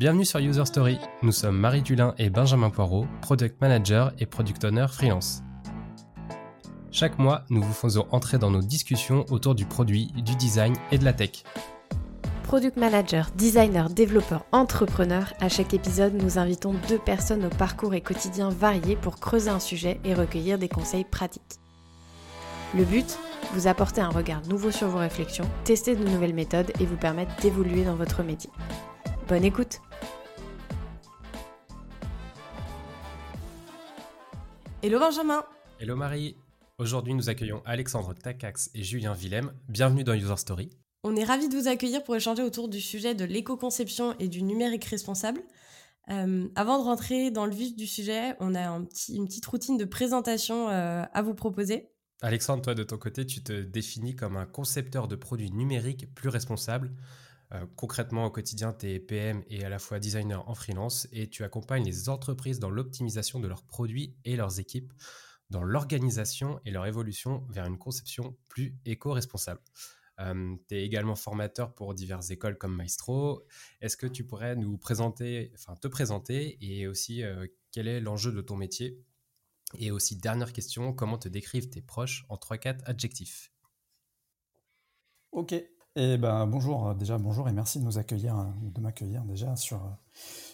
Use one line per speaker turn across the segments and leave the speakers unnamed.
Bienvenue sur User Story. Nous sommes Marie Dulin et Benjamin Poirot, Product Manager et Product Owner freelance. Chaque mois, nous vous faisons entrer dans nos discussions autour du produit, du design et de la tech.
Product manager, designer, développeur, entrepreneur, à chaque épisode, nous invitons deux personnes au parcours et quotidien variés pour creuser un sujet et recueillir des conseils pratiques. Le but Vous apporter un regard nouveau sur vos réflexions, tester de nouvelles méthodes et vous permettre d'évoluer dans votre métier. Bonne écoute
Hello Benjamin
Hello Marie Aujourd'hui, nous accueillons Alexandre Takax et Julien Willem. Bienvenue dans User Story.
On est ravis de vous accueillir pour échanger autour du sujet de l'éco-conception et du numérique responsable. Euh, avant de rentrer dans le vif du sujet, on a un petit, une petite routine de présentation euh, à vous proposer.
Alexandre, toi de ton côté, tu te définis comme un concepteur de produits numériques plus responsable. Euh, concrètement, au quotidien, tu es PM et à la fois designer en freelance et tu accompagnes les entreprises dans l'optimisation de leurs produits et leurs équipes dans l'organisation et leur évolution vers une conception plus éco-responsable. Euh, tu es également formateur pour diverses écoles comme Maestro. Est-ce que tu pourrais nous présenter, enfin te présenter et aussi euh, quel est l'enjeu de ton métier? Et aussi, dernière question, comment te décrivent tes proches en 3-4 adjectifs?
Ok, et ben bonjour, déjà bonjour et merci de nous accueillir, de m'accueillir déjà sur,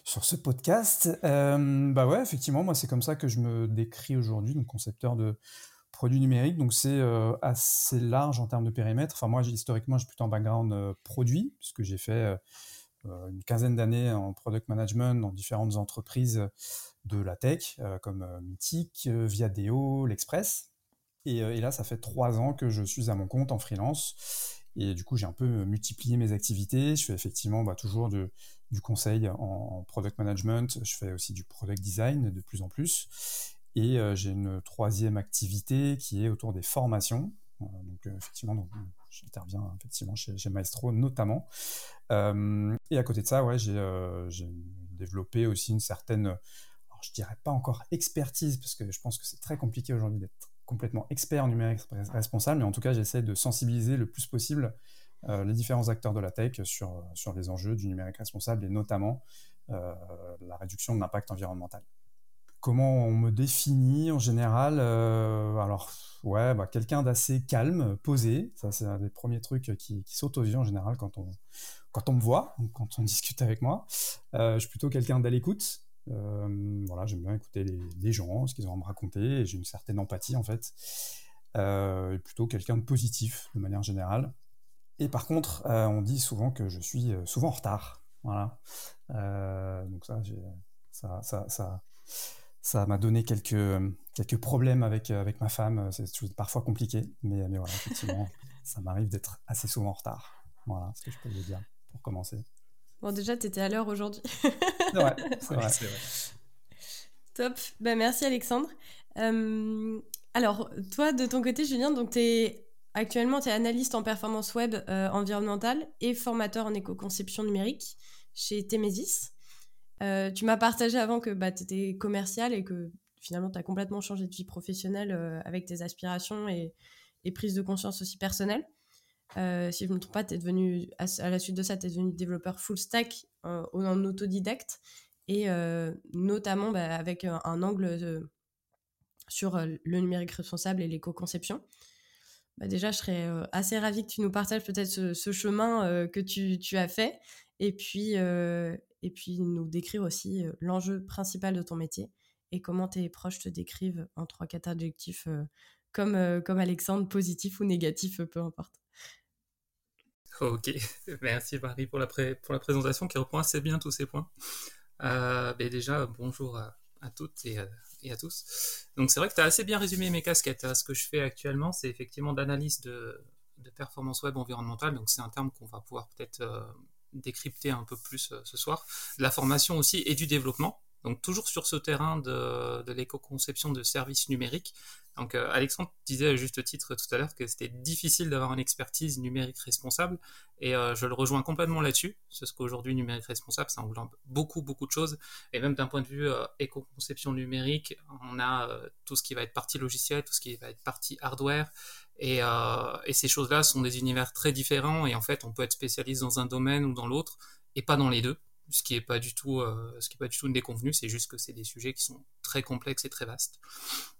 sur ce podcast. Euh, bah ouais, effectivement, moi c'est comme ça que je me décris aujourd'hui, donc concepteur de produits numériques. Donc c'est euh, assez large en termes de périmètre. Enfin moi historiquement j'ai plutôt un background euh, produit puisque j'ai fait une quinzaine d'années en product management dans différentes entreprises de la tech comme Mythic, Viadeo, l'Express. Et, et là ça fait trois ans que je suis à mon compte en freelance et du coup, j'ai un peu multiplié mes activités. Je fais effectivement bah, toujours du conseil en, product management. Je fais aussi du product design de plus en plus. Et euh, j'ai une troisième activité qui est autour des formations. Euh, donc, euh, effectivement, j'interviens effectivement chez, Maestro notamment. et à côté de ça, ouais, j'ai développé aussi une certaine, alors, je dirais pas encore expertise, parce que je pense que c'est très compliqué aujourd'hui d'être complètement expert numérique responsable, mais en tout cas, j'essaie de sensibiliser le plus possible euh, les différents acteurs de la tech sur, sur les enjeux du numérique responsable et notamment euh, la réduction de l'impact environnemental. Comment on me définit en général euh, Alors, ouais, bah, quelqu'un d'assez calme, posé. Ça, c'est un des premiers trucs qui, qui sautent aux yeux en général quand on, quand on me voit, quand on discute avec moi. je suis plutôt quelqu'un d'à l'écoute, voilà, j'aime bien écouter les, gens, ce qu'ils ont à me raconter, j'ai une certaine empathie en fait. Euh, plutôt quelqu'un de positif de manière générale. Et par contre, euh, on dit souvent que je suis souvent en retard. Voilà. donc ça, ça, ça, ça, ça m'a donné quelques, quelques problèmes avec, avec ma femme. C'est parfois compliqué, mais, mais voilà, effectivement, ça m'arrive d'être assez souvent en retard. Voilà ce que je peux vous dire pour commencer.
Bon, déjà, tu étais à l'heure aujourd'hui.
ouais, c'est vrai.
Top. Ben, merci, Alexandre. Euh, alors, toi, de ton côté, Julien, donc es, actuellement, tu es analyste en performance web euh, environnementale et formateur en éco-conception numérique chez Temesis. Euh, tu m'as partagé avant que bah, tu étais commercial et que finalement, tu as complètement changé de vie professionnelle avec tes aspirations et, et prise de conscience aussi personnelle. Euh, si je ne me trompe pas, es devenu, à, la suite de ça, tu es devenu développeur full stack euh, en autodidacte et euh, notamment bah, avec un, angle sur le numérique responsable et l'éco-conception. Bah, déjà, je serais assez ravie que tu nous partages peut-être ce, chemin que tu, as fait et puis, et puis nous décrire aussi l'enjeu principal de ton métier et comment tes proches te décrivent en trois quatre adjectifs comme, comme Alexandre, positif ou négatif, peu importe.
Ok, merci Marie pour la, pour la présentation qui reprend assez bien tous ces points. Euh, ben déjà, bonjour à, toutes et, à tous. Donc c'est vrai que tu as assez bien résumé mes casquettes. Ce que je fais actuellement, c'est effectivement d'analyse de, performance web environnementale. Donc c'est un terme qu'on va pouvoir peut-être euh, décrypter un peu plus euh, ce soir. De la formation aussi et du développement. Donc toujours sur ce terrain de, l'éco-conception de services numériques. Euh, Alexandre disait à juste titre tout à l'heure que c'était difficile d'avoir une expertise numérique responsable et euh, je le rejoins complètement là-dessus. C'est ce qu'aujourd'hui numérique responsable, ça englobe beaucoup beaucoup de choses et même d'un point de vue euh, éco-conception numérique, on a tout ce qui va être partie logicielle, tout ce qui va être partie hardware et ces choses-là sont des univers très différents et en fait on peut être spécialiste dans un domaine ou dans l'autre et pas dans les deux. Ce qui est pas du tout, ce qui est pas du tout une déconvenue, c'est juste que c'est des sujets qui sont très complexes et très vastes.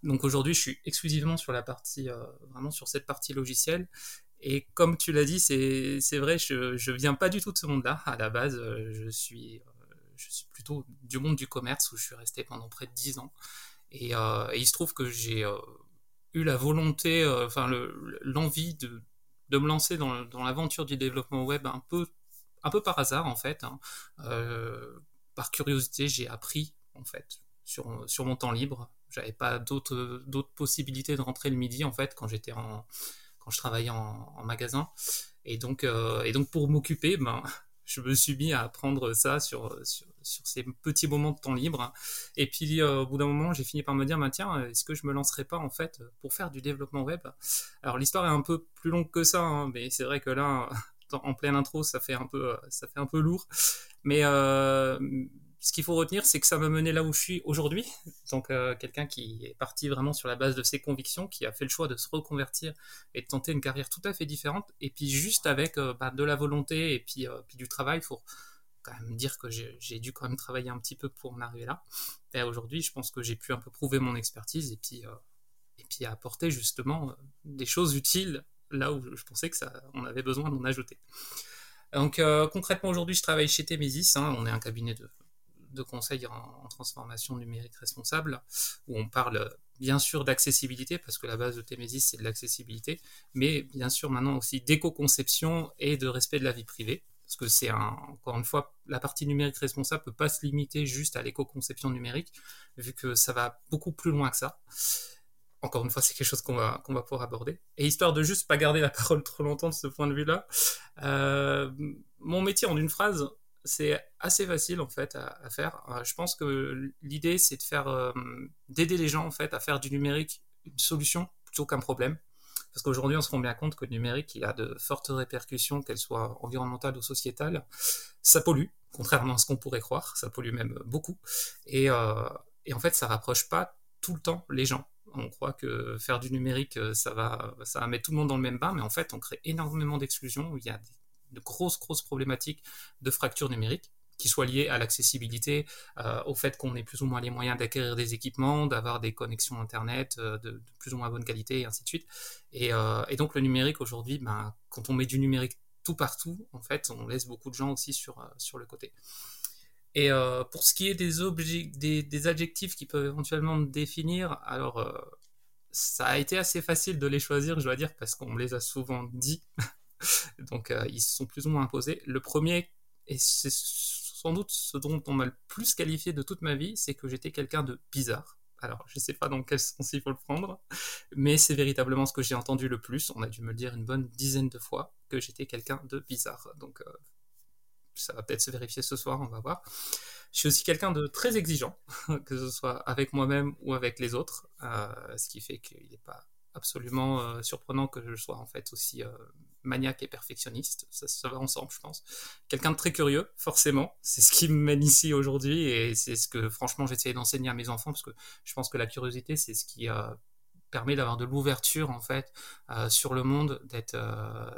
Donc aujourd'hui, je suis exclusivement sur la partie, vraiment sur cette partie logicielle. Et comme tu l'as dit, c'est vrai, je, je viens pas du tout de ce monde-là. À la base, je suis, je suis plutôt du monde du commerce où je suis resté pendant près de 10 ans. Et, il se trouve que j'ai eu la volonté, euh, enfin l'envie de, de, me lancer dans, dans l'aventure du développement web un peu, un peu par hasard en fait. Hein. Euh, par curiosité, j'ai appris en fait sur, sur mon temps libre. J'avais pas d'autres d'autres possibilités de rentrer le midi en fait quand j'étais en quand je travaillais en, magasin. Et donc, euh, et donc pour m'occuper, ben, je me suis mis à apprendre ça sur, sur, ces petits moments de temps libre. Et puis, euh, au bout d'un moment, j'ai fini par me dire, bah, tiens, est-ce que je me lancerai pas, en fait, pour faire du développement web? Alors, l'histoire est un peu plus longue que ça, hein, mais c'est vrai que là, en pleine intro, ça fait un peu, ça fait un peu lourd. Mais, euh, ce qu'il faut retenir, c'est que ça m'a mené là où je suis aujourd'hui. Donc, euh, quelqu'un qui est parti vraiment sur la base de ses convictions, qui a fait le choix de se reconvertir et de tenter une carrière tout à fait différente. Et puis, juste avec euh, bah, de la volonté et puis, euh, du travail, il faut quand même dire que j'ai dû quand même travailler un petit peu pour en arriver là. Et aujourd'hui, je pense que j'ai pu un peu prouver mon expertise et et puis apporter justement des choses utiles là où je pensais que ça, on avait besoin d'en ajouter. Donc concrètement aujourd'hui je travaille chez Temesis, hein. on est un cabinet de, de conseils en, transformation numérique responsable, où on parle bien sûr d'accessibilité, parce que la base de Temesis, c'est de l'accessibilité, mais bien sûr maintenant aussi d'éco-conception et de respect de la vie privée. Parce que c'est encore une fois, la partie numérique responsable ne peut pas se limiter juste à l'éco-conception numérique, vu que ça va beaucoup plus loin que ça. Encore une fois, c'est quelque chose qu'on va, qu'on va pouvoir aborder. Et histoire de juste pas garder la parole trop longtemps de ce point de vue-là, euh, mon métier en une phrase, c'est assez facile en fait à, faire. Euh, je pense que l'idée c'est de euh, d'aider les gens en fait à faire du numérique une solution plutôt qu'un problème. Parce qu'aujourd'hui, on se rend bien compte que le numérique, il a de fortes répercussions, qu'elles soient environnementales ou sociétales. Ça pollue, contrairement à ce qu'on pourrait croire. Ça pollue même beaucoup. Et, euh, et en fait, ça rapproche pas tout le temps les gens. On croit que faire du numérique, ça va, ça va mettre tout le monde dans le même bain, mais en fait, on crée énormément d'exclusions. Il y a de grosses, grosses problématiques de fracture numérique qui soient liées à l'accessibilité, euh, au fait qu'on ait plus ou moins les moyens d'acquérir des équipements, d'avoir des connexions Internet euh, de, plus ou moins bonne qualité, et ainsi de suite. Et, euh, donc le numérique aujourd'hui, ben, quand on met du numérique tout partout, en fait, on laisse beaucoup de gens aussi sur, sur le côté. Et pour ce qui est des, des, adjectifs qui peuvent éventuellement me définir, alors ça a été assez facile de les choisir, je dois dire, parce qu'on me les a souvent dit. Donc euh, ils se sont plus ou moins imposés. Le premier, et c'est sans doute ce dont on m'a le plus qualifié de toute ma vie, c'est que j'étais quelqu'un de bizarre. Alors, je ne sais pas dans quel sens il faut le prendre, mais c'est véritablement ce que j'ai entendu le plus. On a dû me le dire une bonne dizaine de fois que j'étais quelqu'un de bizarre. Donc, euh, ça va peut-être se vérifier ce soir, on va voir. Je suis aussi quelqu'un de très exigeant, que ce soit avec moi-même ou avec les autres, euh, ce qui fait qu'il n'est pas absolument surprenant que je sois en fait aussi maniaque et perfectionniste. Ça, ça va ensemble, je pense. Quelqu'un de très curieux, forcément. C'est ce qui me mène ici aujourd'hui et c'est ce que, franchement, j'essaie d'enseigner à mes enfants parce que je pense que la curiosité, c'est ce qui euh, permet d'avoir de l'ouverture, en fait, euh, sur le monde, d'être. Euh,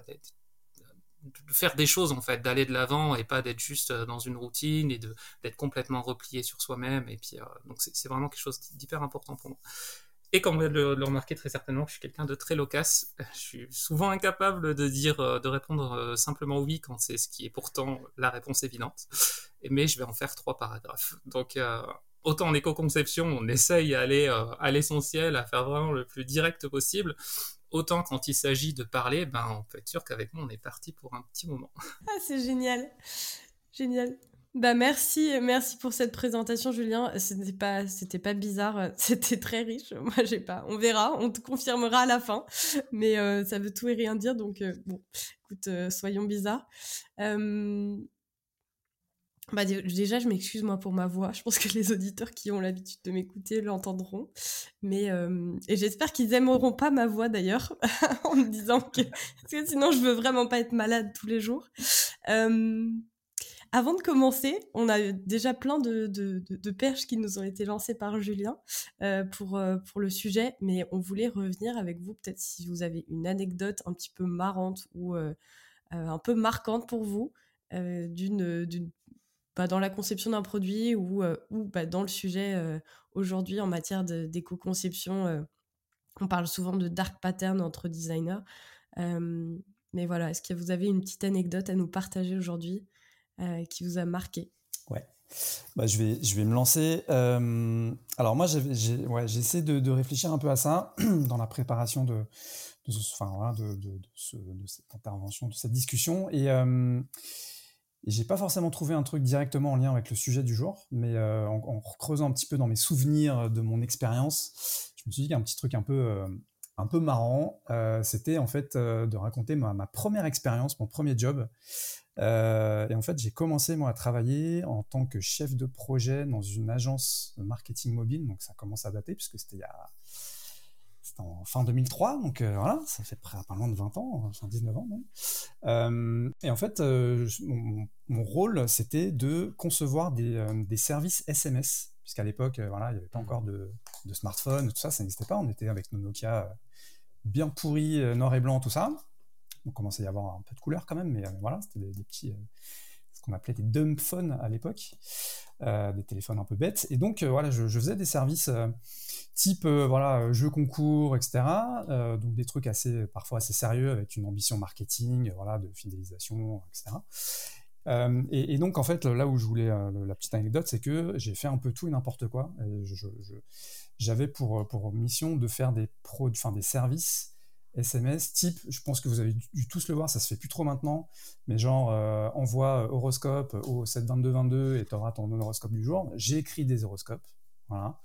de faire des choses en fait, d'aller de l'avant et pas d'être juste dans une routine et d'être complètement replié sur soi-même. Et puis donc c'est vraiment quelque chose d'hyper important pour moi. Et comme vous le, le remarquer très certainement, je suis quelqu'un de très loquace. Je suis souvent incapable de dire, euh, de répondre euh, simplement oui quand c'est ce qui est pourtant la réponse évidente. Mais je vais en faire trois paragraphes. Donc, euh, autant en éco-conception, on essaye d'aller à l'essentiel, à faire vraiment le plus direct possible. Autant quand il s'agit de parler, ben, on peut être sûr qu'avec moi, on est parti pour un petit moment.
Ah, c'est génial. Génial. Bah merci, merci pour cette présentation, Julien. C'était pas, pas bizarre, c'était très riche. Moi, j'ai pas. On verra, on te confirmera à la fin, mais euh, ça veut tout et rien dire. Donc euh, bon, écoute, euh, soyons bizarres. Bah, déjà, je m'excuse moi pour ma voix. Je pense que les auditeurs qui ont l'habitude de m'écouter l'entendront. Mais et j'espère qu'ils aimeront pas ma voix d'ailleurs en me disant que parce que sinon je veux vraiment pas être malade tous les jours. Avant de commencer, on a déjà plein de, perches qui nous ont été lancées par Julien euh, pour, euh, pour le sujet, mais on voulait revenir avec vous, peut-être si vous avez une anecdote un petit peu marrante ou euh, un peu marquante pour vous, d'une bah, dans la conception d'un produit ou, ou bah, dans le sujet aujourd'hui en matière d'éco-conception. on parle souvent de dark pattern entre designers. mais voilà, est-ce que vous avez une petite anecdote à nous partager aujourd'hui qui vous a marqué?
Ouais. Bah, je, vais, je vais me lancer. alors moi, j'ai ouais, essayé de, réfléchir un peu à ça dans la préparation de, enfin, de, cette intervention, de cette discussion. Et, euh, et j'ai pas forcément trouvé un truc directement en lien avec le sujet du jour, mais euh, en, creusant un petit peu dans mes souvenirs de mon expérience, je me suis dit qu'un petit truc un peu, euh, un peu marrant, euh, c'était en fait de raconter ma, ma première expérience, mon premier job. et en fait, j'ai commencé moi à travailler en tant que chef de projet dans une agence de marketing mobile, donc ça commence à dater puisque c'était il y a en fin 2003, donc euh, voilà, ça fait pas loin de 20 ans, enfin 19 ans même. Euh, et en fait, euh, mon, rôle, c'était de concevoir des, des services SMS, puisqu'à l'époque, voilà, il n'y avait pas encore de, de, smartphone, tout ça, ça n'existait pas. On était avec nos Nokia bien pourris, noir et blanc, tout ça. On commençait à y avoir un peu de couleur quand même, mais voilà, c'était des, petits, qu'on appelait des dumb phones à l'époque, des téléphones un peu bêtes. Et donc, voilà, je, faisais des services type euh, voilà euh, jeu concours, etc. Euh, donc des trucs assez parfois assez sérieux avec une ambition marketing, voilà de fidélisation, etc. Et, donc en fait là où je voulais la petite anecdote, c'est que j'ai fait un peu tout et n'importe quoi. J'avais pour pour mission de faire des pro, enfin des services SMS type, je pense que vous avez dû tous le voir, ça se fait plus trop maintenant, mais genre envoie horoscope au 72222 et tu auras ton horoscope du jour. J'ai écrit des horoscopes, voilà.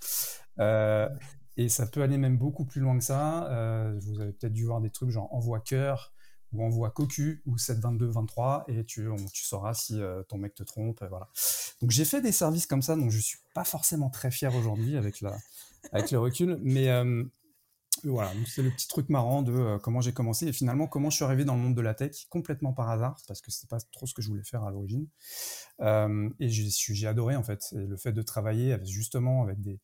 Euh, et ça peut aller même beaucoup plus loin que ça. Euh, vous avez peut-être dû voir des trucs genre envoie cœur ou envoie cocu ou 72223 et tu, tu sauras si euh, ton mec te trompe. voilà. Donc j'ai fait des services comme ça, donc je suis pas forcément très fier aujourd'hui avec, la, avec le recul, mais voilà, c'est le petit truc marrant de comment j'ai commencé et finalement comment je suis arrivé dans le monde de la tech complètement par hasard parce que c'était pas trop ce que je voulais faire à l'origine. et j'ai adoré en fait. Le fait de travailler justement avec des,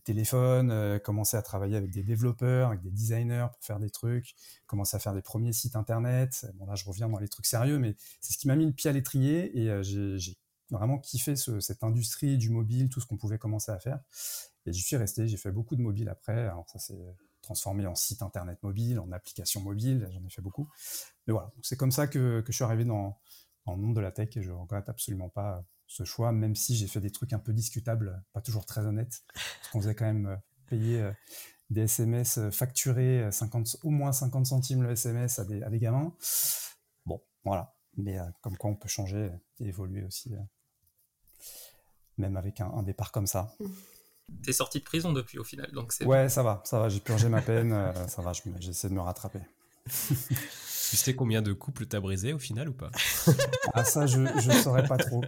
téléphones, euh, commencer à travailler avec des développeurs, avec des designers pour faire des trucs, commencer à faire des premiers sites internet. Bon là je reviens dans les trucs sérieux, mais c'est ce qui m'a mis le pied à l'étrier et euh, j'ai vraiment kiffé cette industrie du mobile, tout ce qu'on pouvait commencer à faire. Et j'y suis resté, j'ai fait beaucoup de mobile après. Alors ça s'est transformé en site internet mobile, en application mobile, j'en ai fait beaucoup. Mais voilà, c'est comme ça que, je suis arrivé dans, le monde de la tech et je regrette absolument pas ce choix, même si j'ai fait des trucs un peu discutables, pas toujours très honnêtes, parce qu'on faisait quand même euh, payer euh, des SMS euh, facturés 50, au moins 50 centimes le SMS à des, à des gamins. Bon, voilà. Mais comme quoi on peut changer et évoluer aussi, même avec un, départ comme ça.
T'es sorti de prison depuis au final, donc c'est.
Ouais, ça va, ça va. J'ai purgé ma peine, ça va. J'essaie de me rattraper.
Tu sais combien de couples t'as brisé au final ou pas?
Ah ça, je ne saurais pas trop.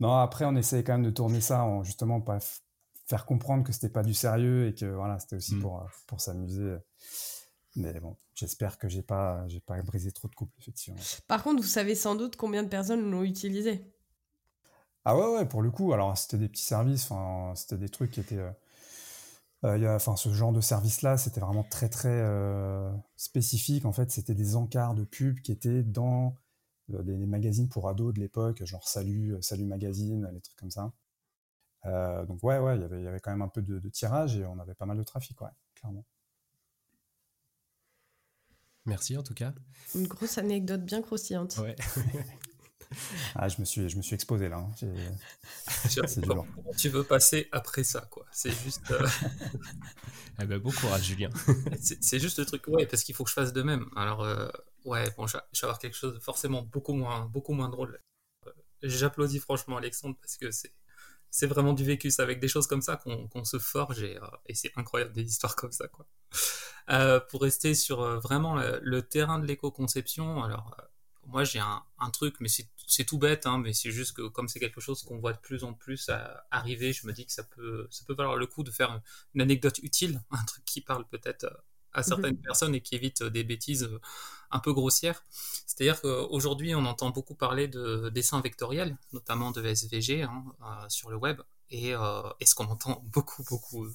Non, après on essayait quand même de tourner ça en justement pas faire comprendre que c'était pas du sérieux et que voilà, c'était aussi mm. pour, pour s'amuser. Mais bon, j'espère que j'ai pas j'ai pas brisé trop de couples effectivement.
Par contre, vous savez sans doute combien de personnes l'ont utilisé.
Ah ouais ouais, pour le coup, alors c'était des petits services, enfin c'était des trucs qui étaient euh, euh, enfin, ce genre de service-là, c'était vraiment très très euh, spécifique. En fait, c'était des encarts de pub qui étaient dans euh, les, magazines pour ados de l'époque, genre Salut, Salut Magazine, les trucs comme ça. donc ouais, ouais, y il y avait quand même un peu de, de, tirage et on avait pas mal de trafic, ouais, clairement.
Merci en tout cas.
Une grosse anecdote bien croustillante.
Ouais.
Ah, je me suis, je me suis exposé là. Hein.
C'est Tu veux passer après ça, quoi? C'est juste. Euh,
eh ben, bon courage, Julien.
c'est juste le truc, ouais, parce qu'il faut que je fasse de même. Alors, euh, ouais, bon, je vais avoir quelque chose de forcément beaucoup moins, beaucoup moins drôle. Euh, j'applaudis franchement Alexandre parce que c'est. C'est vraiment du vécu, c'est avec des choses comme ça qu'on se forge et, et c'est incroyable des histoires comme ça. Quoi. pour rester sur vraiment le, le terrain de l'éco-conception, alors moi j'ai un, truc, mais c'est tout bête, hein, mais c'est juste que comme c'est quelque chose qu'on voit de plus en plus arriver, je me dis que ça peut, ça peut valoir le coup de faire une anecdote utile, un truc qui parle peut-être à certaines mhm. personnes et qui évite des bêtises un peu grossières. C'est-à-dire qu'aujourd'hui, on entend beaucoup parler de dessin vectoriel, notamment de SVG hein, euh, sur le web, et, euh, et ce qu'on entend beaucoup, beaucoup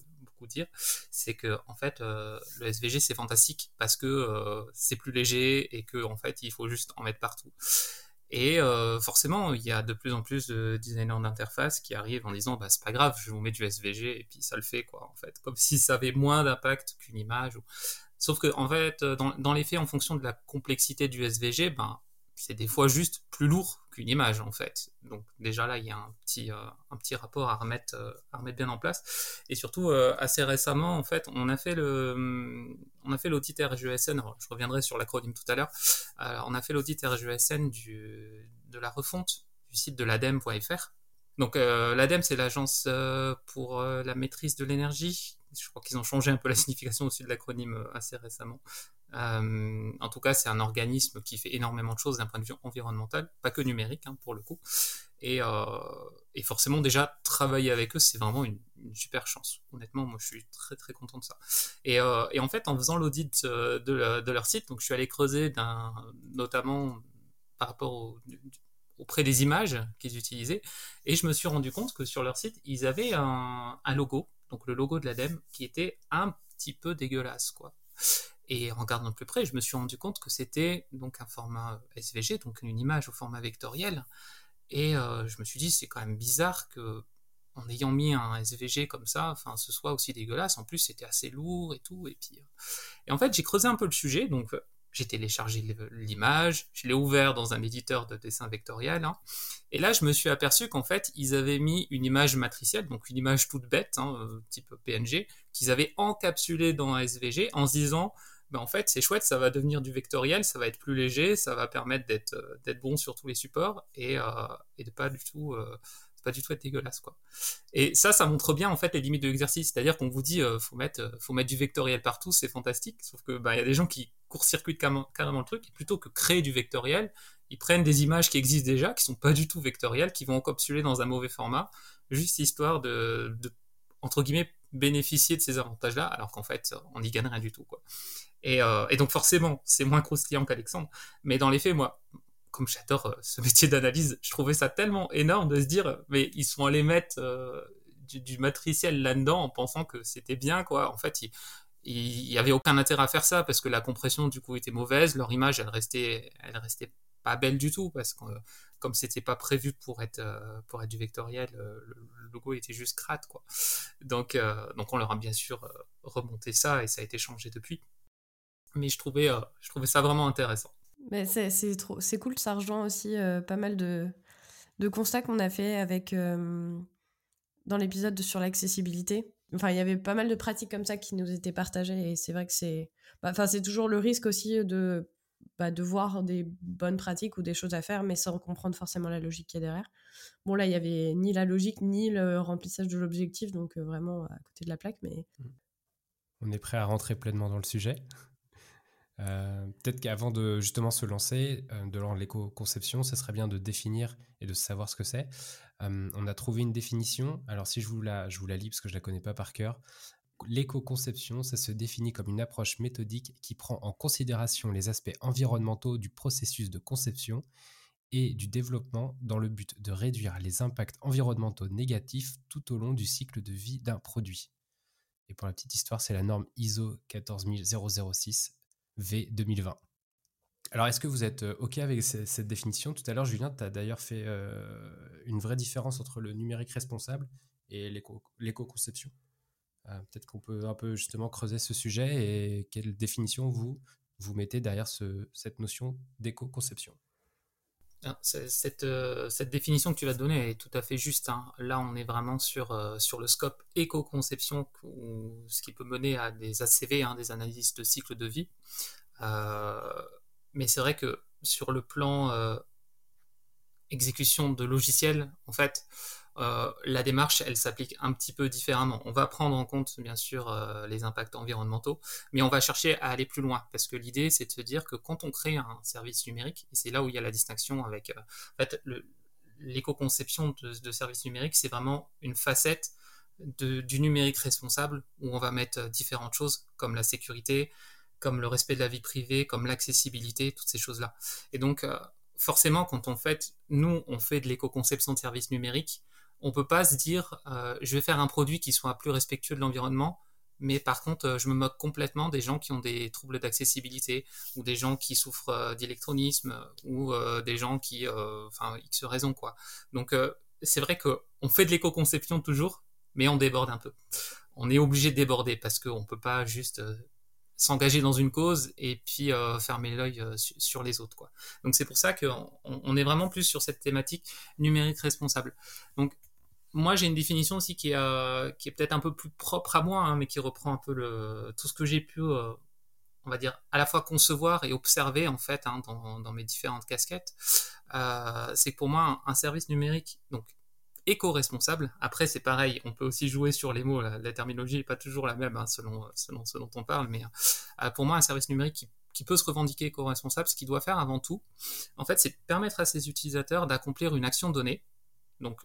dire, c'est que en fait euh, le SVG c'est fantastique parce que euh, c'est plus léger et que en fait il faut juste en mettre partout. Et euh, forcément, il y a de plus en plus de designers d'interface qui arrivent en disant bah, c'est pas grave, je vous mets du SVG et puis ça le fait quoi en fait, comme si ça avait moins d'impact qu'une image. Sauf que en fait, dans, dans les faits, en fonction de la complexité du SVG, ben c'est des fois juste plus lourd image en fait. Donc déjà là, il y a un petit, euh, un petit rapport à remettre, euh, à remettre bien en place. Et surtout, euh, assez récemment, en fait, on a fait le, on a fait l'audit RGSN. je reviendrai sur l'acronyme tout à l'heure. on a fait l'audit RGSN du, de la refonte du site de l'ADEME.fr. Donc l'ADEME, c'est l'agence pour la maîtrise de l'énergie. Je crois qu'ils ont changé un peu la signification aussi de l'acronyme assez récemment. Euh, en tout cas, c'est un organisme qui fait énormément de choses d'un point de vue environnemental, pas que numérique hein, pour le coup. Et, euh, et, forcément, déjà, travailler avec eux, c'est vraiment une, super chance. Honnêtement, moi, je suis très très content de ça. Et, euh, en fait, en faisant l'audit de, de, leur site, donc je suis allé creuser notamment par rapport auprès des images qu'ils utilisaient, et je me suis rendu compte que sur leur site, ils avaient un, un logo, donc le logo de l'ADEME, qui était un petit peu dégueulasse, quoi. Et en regardant de plus près, je me suis rendu compte que c'était donc un format SVG, donc une image au format vectoriel. Et euh, je me suis dit, c'est quand même bizarre que, en ayant mis un SVG comme ça, enfin, ce soit aussi dégueulasse. En plus, c'était assez lourd et tout. Et puis, euh, et en fait, j'ai creusé un peu le sujet. Donc, j'ai téléchargé l'image, je l'ai ouvert dans un éditeur de dessin vectoriel. Hein. et là, je me suis aperçu qu'en fait, ils avaient mis une image matricielle, donc une image toute bête, hein, euh, type PNG, qu'ils avaient encapsulée dans un SVG en se disant ben, en fait c'est chouette, ça va devenir du vectoriel, ça va être plus léger, ça va permettre d'être euh, d'être bon sur tous les supports et, euh, et de pas du tout euh, pas du tout être dégueulasse quoi. Et ça ça montre bien en fait les limites de l'exercice, c'est-à-dire qu'on vous dit faut mettre faut mettre du vectoriel partout, c'est fantastique, sauf que ben, il y a des gens qui court-circuitent carrément, carrément, le truc et plutôt que créer du vectoriel, ils prennent des images qui existent déjà qui sont pas du tout vectorielles, qui vont encapsuler dans un mauvais format, juste histoire de, de entre guillemets bénéficier de ces avantages-là, alors qu'en fait, on n'y gagne rien du tout. Quoi. Euh, et, donc forcément, c'est moins croustillant qu'Alexandre. Mais dans les faits, moi, comme j'adore euh, ce métier d'analyse, je trouvais ça tellement énorme de se dire, mais ils sont allés mettre euh, du, matriciel là-dedans en pensant que c'était bien, quoi. En fait, il, n'y avait aucun intérêt à faire ça parce que la compression du coup était mauvaise, leur image elle restait, elle restait pas belle du tout parce que comme c'était pas prévu pour être pour être du vectoriel, le, logo était juste crade quoi. Donc donc on leur a bien sûr remonté ça et ça a été changé depuis mais je trouvais, euh, je trouvais ça vraiment intéressant.
Mais c'est, c'est, cool, ça rejoint aussi euh, pas mal de, de constats qu'on a fait avec euh, dans l'épisode sur l'accessibilité. Enfin, il y avait pas mal de pratiques comme ça qui nous étaient partagées et c'est vrai que c'est, bah, enfin, c'est toujours le risque aussi de, bah, de voir des bonnes pratiques ou des choses à faire, mais sans comprendre forcément la logique qu'il y a derrière. Bon, là, il y avait ni la logique ni le remplissage de l'objectif, donc vraiment à côté de la plaque, mais.
On est prêt à rentrer pleinement dans le sujet. Euh, peut-être qu'avant de justement se lancer euh, dans l'éco-conception, ce serait bien de définir et de savoir ce que c'est. Euh, on a trouvé une définition. Alors si je vous la, je vous la lis parce que je la connais pas par cœur. L'éco-conception, ça se définit comme une approche méthodique qui prend en considération les aspects environnementaux du processus de conception et du développement dans le but de réduire les impacts environnementaux négatifs tout au long du cycle de vie d'un produit. Et pour la petite histoire, c'est la norme ISO 14006 V 2020. Alors, est-ce que vous êtes euh, OK avec cette définition? Tout à l'heure, Julien, tu as d'ailleurs fait euh, une vraie différence entre le numérique responsable et l'éco-conception. Euh, peut-être qu'on peut un peu justement creuser ce sujet et quelle définition vous, mettez derrière cette notion d'éco-conception?
Cette, cette, définition que tu vas donner est tout à fait juste. Hein. Là, on est vraiment sur, sur le scope éco-conception, ce qui peut mener à des ACV, hein, des analyses de cycle de vie. Euh, mais c'est vrai que sur le plan euh, exécution de logiciels, en fait, euh, la démarche, elle s'applique un petit peu différemment. On va prendre en compte, bien sûr, les impacts environnementaux, mais on va chercher à aller plus loin, parce que l'idée, c'est de se dire que quand on crée un service numérique, et c'est là où il y a la distinction avec, fait, l'éco-conception de, services numériques, c'est vraiment une facette du numérique responsable, où on va mettre différentes choses, comme la sécurité, comme le respect de la vie privée, comme l'accessibilité, toutes ces choses-là. Et donc, euh, forcément, quand on fait, nous, on fait de l'éco-conception de services numériques, on peut pas se dire, euh, je vais faire un produit qui soit plus respectueux de l'environnement, mais par contre, je me moque complètement des gens qui ont des troubles d'accessibilité ou des gens qui souffrent d'électronisme ou des gens qui, enfin, X raisons quoi. Donc, c'est vrai qu'on fait de l'éco-conception toujours, mais on déborde un peu. On est obligé de déborder parce qu'on peut pas juste s'engager dans une cause et puis euh, fermer l'œil euh, sur les autres quoi. Donc c'est pour ça qu'on on est vraiment plus sur cette thématique numérique responsable. Donc moi j'ai une définition aussi qui est, euh, qui est peut-être un peu plus propre à moi, hein, mais qui reprend un peu le, tout ce que j'ai pu, on va dire, à la fois concevoir et observer en fait hein, dans, mes différentes casquettes. c'est pour moi un, un, service numérique donc éco-responsable. Après, c'est pareil, on peut aussi jouer sur les mots. La, terminologie n'est pas toujours la même hein, selon, selon ce dont on parle, mais euh, pour moi, un service numérique qui, qui peut se revendiquer éco-responsable, ce qu'il doit faire avant tout, en fait, c'est permettre à ses utilisateurs d'accomplir une action donnée. Donc,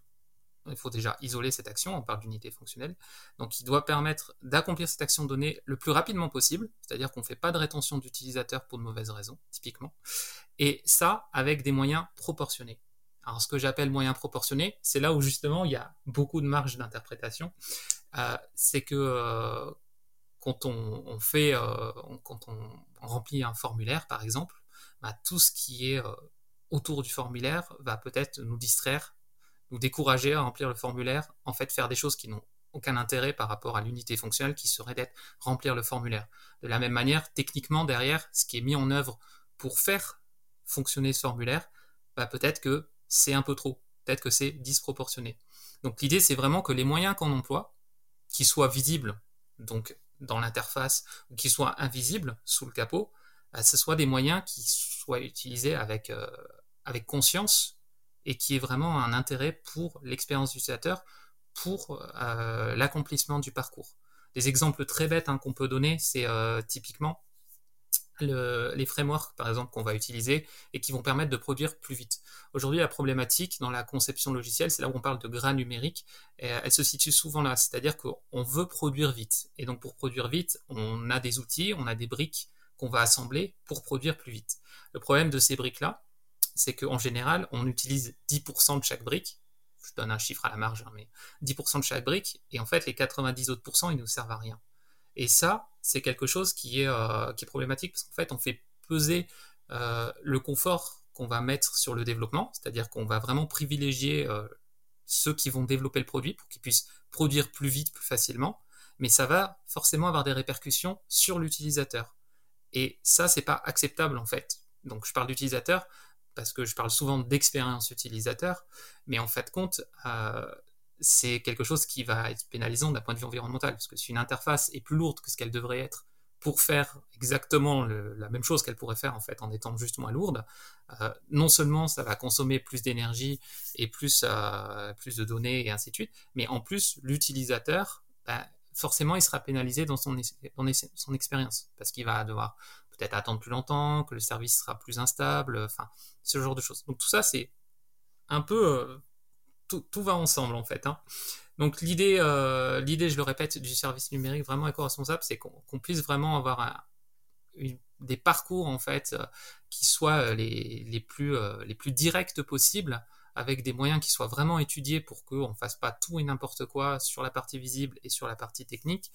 il faut déjà isoler cette action, on parle d'unité fonctionnelle. Donc, il doit permettre d'accomplir cette action donnée le plus rapidement possible, c'est-à-dire qu'on ne fait pas de rétention d'utilisateurs pour de mauvaises raisons, typiquement. Et ça, avec des moyens proportionnés. Alors, ce que j'appelle moyen proportionné, c'est là où justement il y a beaucoup de marge d'interprétation. Euh, c'est que euh, quand on, fait, euh, quand on remplit un formulaire, par exemple, bah, tout ce qui est autour du formulaire va peut-être nous distraire, décourager à remplir le formulaire, en fait faire des choses qui n'ont aucun intérêt par rapport à l'unité fonctionnelle qui serait d'être remplir le formulaire. De la même manière, techniquement derrière, ce qui est mis en œuvre pour faire fonctionner ce formulaire, bah, peut-être que c'est un peu trop. Peut-être que c'est disproportionné. Donc l'idée, c'est vraiment que les moyens qu'on emploie, qu'ils soient visibles, donc dans l'interface, ou qu'ils soient invisibles sous le capot, bah, ce soient des moyens qui soient utilisés avec, euh, avec conscience et qui aient vraiment un intérêt pour l'expérience utilisateur, pour euh, l'accomplissement du parcours. Des exemples très bêtes hein, qu'on peut donner, c'est euh, typiquement les frameworks, par exemple, qu'on va utiliser et qui vont permettre de produire plus vite. Aujourd'hui, la problématique dans la conception logicielle, c'est là où on parle de gras numérique, elle se situe souvent là, c'est-à-dire qu'on veut produire vite. Et donc, pour produire vite, on a des outils, on a des briques qu'on va assembler pour produire plus vite. Le problème de ces briques-là, c'est qu'en général, on utilise 10% de chaque brique. Je donne un chiffre à la marge, hein, mais 10% de chaque brique, et en fait, les 90 autres pourcents, ils nous servent à rien. Et ça, c'est quelque chose qui est, euh, qui est problématique parce qu'en fait, on fait peser euh, le confort qu'on va mettre sur le développement, c'est-à-dire qu'on va vraiment privilégier euh, ceux qui vont développer le produit pour qu'ils puissent produire plus vite, plus facilement, mais ça va forcément avoir des répercussions sur l'utilisateur. Et ça, c'est pas acceptable en fait. Donc, je parle d'utilisateur parce que je parle souvent d'expérience utilisateur, mais en fait, compte, c'est quelque chose qui va être pénalisant d'un point de vue environnemental, parce que si une interface est plus lourde que ce qu'elle devrait être pour faire exactement la même chose qu'elle pourrait faire en fait en étant juste moins lourde, euh, non seulement ça va consommer plus d'énergie et plus, euh, plus de données et ainsi de suite, mais en plus l'utilisateur, ben, forcément il sera pénalisé dans son, dans son expérience, parce qu'il va devoir peut-être attendre plus longtemps, que le service sera plus instable, enfin ce genre de choses. Donc tout ça c'est un peu euh, tout, va ensemble en fait. Hein. Donc l'idée, euh, l'idée, je le répète, du service numérique vraiment éco-responsable, c'est qu'on puisse vraiment avoir des parcours en fait euh, qui soient les, les, plus, les plus directs possibles, avec des moyens qui soient vraiment étudiés pour qu'on ne fasse pas tout et n'importe quoi sur la partie visible et sur la partie technique.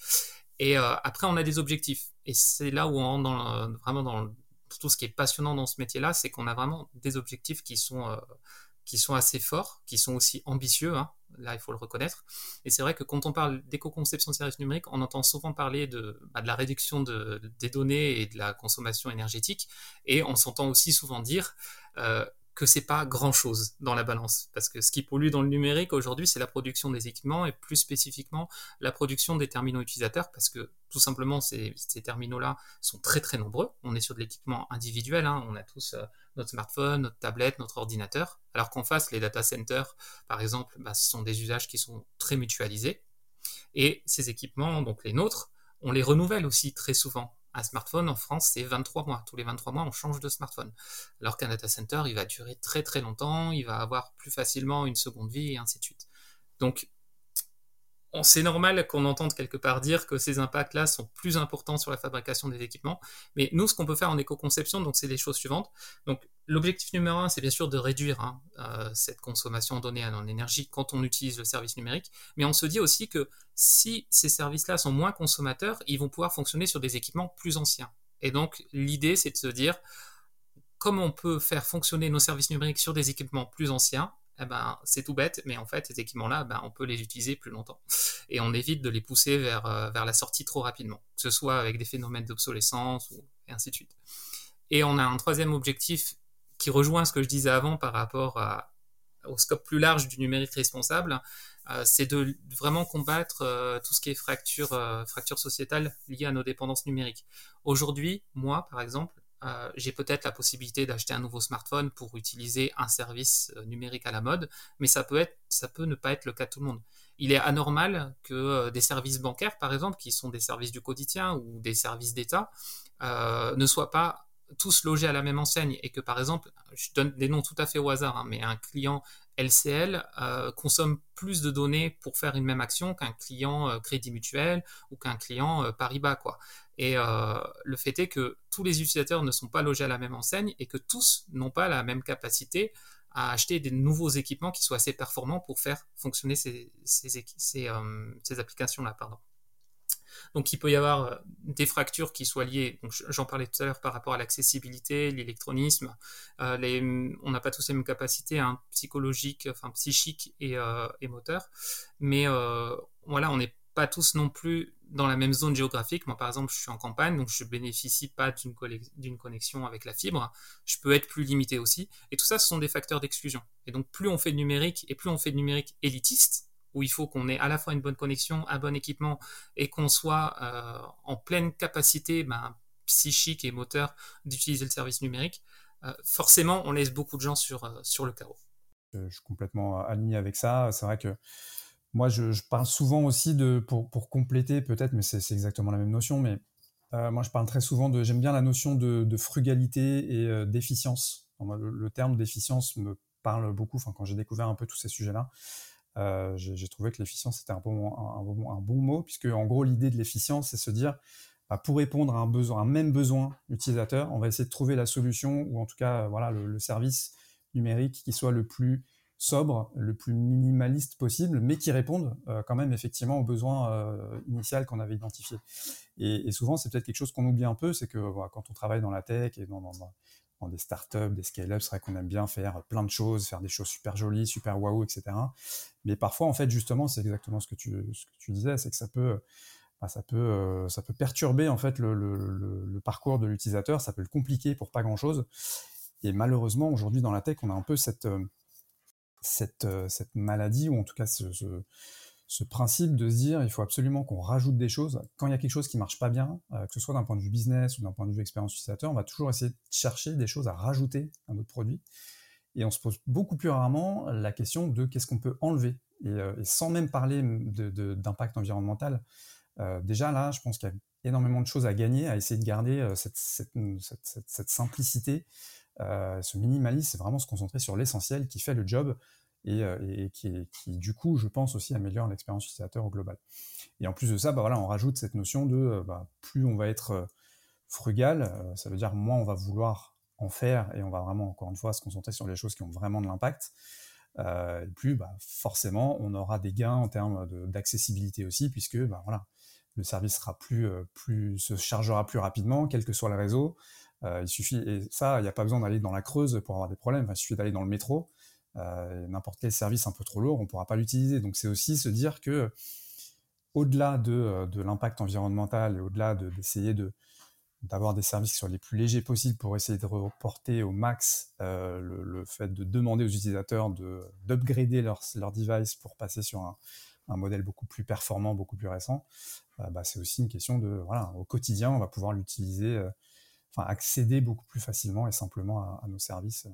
Et après, on a des objectifs. Et c'est là où on rentre vraiment dans tout ce qui est passionnant dans ce métier-là, c'est qu'on a vraiment des objectifs qui sont qui sont assez forts, qui sont aussi ambitieux, hein. là il faut le reconnaître. Et c'est vrai que quand on parle d'éco-conception de services numériques, on entend souvent parler de, bah, de la réduction de, des données et de la consommation énergétique, et on s'entend aussi souvent dire euh, que c'est pas grand chose dans la balance. Parce que ce qui pollue dans le numérique aujourd'hui, c'est la production des équipements et plus spécifiquement la production des terminaux utilisateurs parce que tout simplement ces, terminaux-là sont très très nombreux. On est sur de l'équipement individuel, hein. on a tous euh, notre smartphone, notre tablette, notre ordinateur. Alors qu'en face, les data centers, par exemple, bah, ce sont des usages qui sont très mutualisés. Et ces équipements, donc les nôtres, on les renouvelle aussi très souvent. Un smartphone en France, c'est 23 mois. Tous les 23 mois, on change de smartphone. Alors qu'un data center, il va durer très très longtemps, il va avoir plus facilement une seconde vie et ainsi de suite. Donc, c'est normal qu'on entende quelque part dire que ces impacts-là sont plus importants sur la fabrication des équipements. Mais nous, ce qu'on peut faire en éco-conception, donc c'est les choses suivantes. L'objectif numéro un, c'est bien sûr de réduire hein, euh, cette consommation en données en énergie quand on utilise le service numérique, mais on se dit aussi que si ces services-là sont moins consommateurs, ils vont pouvoir fonctionner sur des équipements plus anciens. Et donc l'idée, c'est de se dire comment on peut faire fonctionner nos services numériques sur des équipements plus anciens. Eh ben, c'est tout bête, mais en fait, ces équipements-là, ben, on peut les utiliser plus longtemps. Et on évite de les pousser vers, euh, vers la sortie trop rapidement, que ce soit avec des phénomènes d'obsolescence ou et ainsi de suite. Et on a un troisième objectif qui rejoint ce que je disais avant par rapport au scope plus large du numérique responsable, euh, c'est de vraiment combattre euh, tout ce qui est fracture, euh, fracture sociétale liée à nos dépendances numériques. Aujourd'hui, moi, par exemple, j'ai peut-être la possibilité d'acheter un nouveau smartphone pour utiliser un service numérique à la mode, mais ça peut, être, ça peut ne pas être le cas de tout le monde. Il est anormal que des services bancaires, par exemple, qui sont des services du quotidien ou des services d'État, ne soient pas tous logés à la même enseigne et que par exemple, je donne des noms tout à fait au hasard, hein, mais un client LCL euh, consomme plus de données pour faire une même action qu'un client euh, Crédit Mutuel ou qu'un client euh, Paribas quoi. Et le fait est que tous les utilisateurs ne sont pas logés à la même enseigne et que tous n'ont pas la même capacité à acheter des nouveaux équipements qui soient assez performants pour faire fonctionner ces, ces, ces applications là pardon. Donc il peut y avoir euh, des fractures qui soient liées, j'en parlais tout à l'heure par rapport à l'accessibilité, l'électronisme, euh, on n'a pas tous les mêmes capacités hein, psychologiques, enfin psychiques et, euh, moteurs, mais voilà, on n'est pas tous non plus dans la même zone géographique. Moi, par exemple, je suis en campagne, donc je bénéficie pas d'une connexion avec la fibre. Je peux être plus limité aussi. Et tout ça, ce sont des facteurs d'exclusion. Et donc, plus on fait de numérique et plus on fait de numérique élitiste, où il faut qu'on ait à la fois une bonne connexion, un bon équipement et qu'on soit euh, en pleine capacité ben, psychique et moteur d'utiliser le service numérique, euh, forcément, on laisse beaucoup de gens sur, euh, sur le carreau.
Je suis complètement aligné avec ça. C'est vrai que moi, je, parle souvent aussi de, pour, pour compléter peut-être, mais c'est exactement la même notion, mais moi, je parle très souvent de, j'aime bien la notion de, frugalité et d'efficience. Le, le, terme d'efficience me parle beaucoup, quand j'ai découvert un peu tous ces sujets-là. Euh, j'ai trouvé que l'efficience était un, bon, un, bon, mot, puisque en gros l'idée de l'efficience, c'est se dire, bah, pour répondre à un besoin, un même besoin utilisateur, on va essayer de trouver la solution ou en tout cas voilà le, service numérique qui soit le plus sobre, le plus minimaliste possible, mais qui réponde euh, quand même effectivement aux besoins euh, initial qu'on avait identifié. Et, souvent, c'est peut-être quelque chose qu'on oublie un peu, c'est que quand on travaille dans la tech et dans, dans des startups, des scale-ups, c'est vrai qu'on aime bien faire plein de choses, faire des choses super jolies, super waouh, etc. Mais parfois, en fait, justement, c'est exactement ce que tu, disais, c'est que ça peut, bah, ça peut, euh, ça peut perturber en fait le, parcours de l'utilisateur, ça peut le compliquer pour pas grand-chose. Et malheureusement, aujourd'hui, dans la tech, on a un peu cette, euh, euh, maladie, ou en tout cas ce ce principe de se dire il faut absolument qu'on rajoute des choses. Quand il y a quelque chose qui marche pas bien, euh, que ce soit d'un point de vue business ou d'un point de vue expérience utilisateur, on va toujours essayer de chercher des choses à rajouter à notre produit. Et on se pose beaucoup plus rarement la question de qu'est-ce qu'on peut enlever. Et, euh, sans même parler d'impact environnemental, euh, déjà là, je pense qu'il y a énormément de choses à gagner à essayer de garder cette, simplicité, ce minimalisme, c'est vraiment se concentrer sur l'essentiel qui fait le job euh, et, qui, du coup, je pense aussi améliore l'expérience utilisateur au global. Et en plus de ça, bah voilà, on rajoute cette notion de euh, bah, plus on va être euh, frugal, ça veut dire moins on va vouloir en faire et on va vraiment, encore une fois, se concentrer sur les choses qui ont vraiment de l'impact. plus bah, forcément on aura des gains en termes d'accessibilité aussi, puisque voilà, le service sera plus, plus, se chargera plus rapidement, quel que soit le réseau. il suffit, et ça, il n'y a pas besoin d'aller dans la Creuse pour avoir des problèmes, il suffit d'aller dans le métro. Euh, n'importe quel service un peu trop lourd, on ne pourra pas l'utiliser. Donc c'est aussi se dire que au-delà de, euh, l'impact environnemental et au-delà d'essayer de, d'avoir des services qui soient les plus légers possibles pour essayer de reporter au max euh, le, fait de demander aux utilisateurs d'upgrader leur, device pour passer sur un, modèle beaucoup plus performant, beaucoup plus récent, bah, c'est aussi une question de, voilà, au quotidien, on va pouvoir l'utiliser, accéder beaucoup plus facilement et simplement à nos services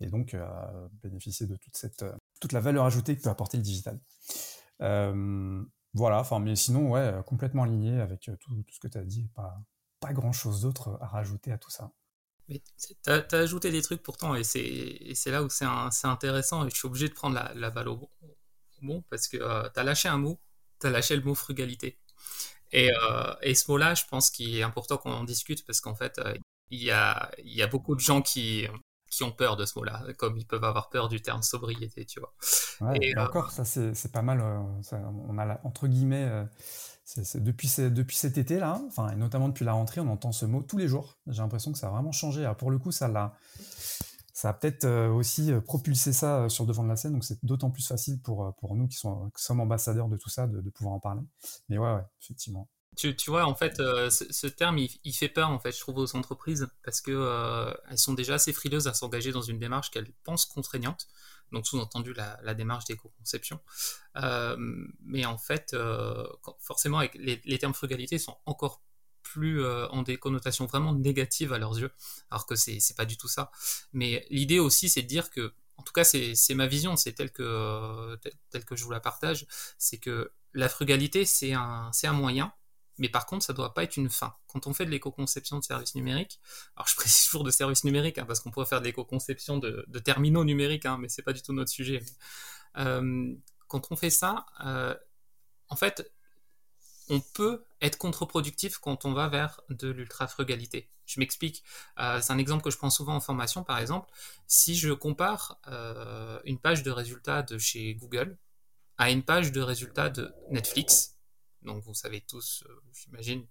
et donc euh, bénéficier de toute, cette, euh, toute la valeur ajoutée que peut apporter le digital. Euh, voilà, enfin, mais sinon, ouais, complètement aligné avec tout, ce que tu as dit, pas, pas grand chose d'autre à rajouter à tout ça.
Mais tu as, ajouté des trucs pourtant, et c'est là où c'est intéressant, et je suis obligé de prendre la, la balle au bon, parce que tu as lâché un mot, tu as lâché le mot frugalité. Et, et ce mot-là, je pense qu'il est important qu'on en discute, parce qu'en fait, il y, a, y a beaucoup de gens qui, qui ont peur de ce mot-là, comme ils peuvent avoir peur du terme sobriété, tu vois.
Ouais, et, encore, ça c'est pas mal. on a entre guillemets depuis, depuis cet été-là, enfin, et notamment depuis la rentrée, on entend ce mot tous les jours. J'ai l'impression que ça a vraiment changé. pour le coup, ça l'a, ça a peut-être euh, aussi euh, propulsé ça euh, sur le devant de la scène, donc c'est d'autant plus facile pour, pour nous qui, sont, sommes ambassadeurs de tout ça de, pouvoir en parler. Mais ouais, ouais effectivement.
Tu, vois, en fait, ce, terme, il, fait peur, en fait, je trouve, aux entreprises, parce que elles sont déjà assez frileuses à s'engager dans une démarche qu'elles pensent contraignante donc sous-entendu la, démarche d'éco-conception. Euh, mais en fait, euh, forcément, les, termes frugalité sont encore plus euh, en des connotations vraiment négatives à leurs yeux, alors que c'est pas du tout ça. Mais l'idée aussi, c'est de dire que, en tout cas, c'est ma vision, c'est tel que, tel, que je vous la partage, c'est que la frugalité, c'est un, un moyen, mais par contre, ça ne doit pas être une fin. Quand on fait de l'éco-conception de services numériques, alors je précise toujours de services numériques, hein, parce qu'on pourrait faire de l'éco-conception de, terminaux numériques, hein, mais c'est pas du tout notre sujet. Euh, quand on fait ça, euh, en fait, on peut être contre-productif quand on va vers de l'ultra-frugalité. Je m'explique. Euh, c'est un exemple que je prends souvent en formation, par exemple. Si je compare une page de résultats de chez Google à une page de résultats de Netflix, donc vous savez tous, euh, j'imagine,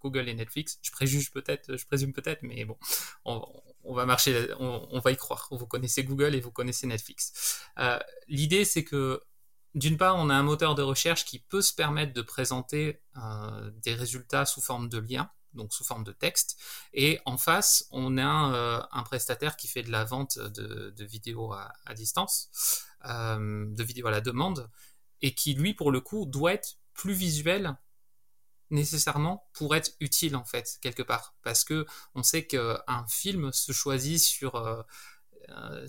Google et Netflix. Je préjuge peut-être, je présume peut-être, mais bon, on, va marcher, on, va y croire. Vous connaissez Google et vous connaissez Netflix. Euh, l'idée, c'est que d'une part, on a un moteur de recherche qui peut se permettre de présenter euh, des résultats sous forme de liens, donc sous forme de texte. Et en face, on a un, prestataire qui fait de la vente de, vidéos à, à distance, de vidéos à la demande, et qui, lui, pour le coup, doit être plus visuel nécessairement pour être utile en fait quelque part. Parce que on sait qu'un film se choisit sur euh, euh,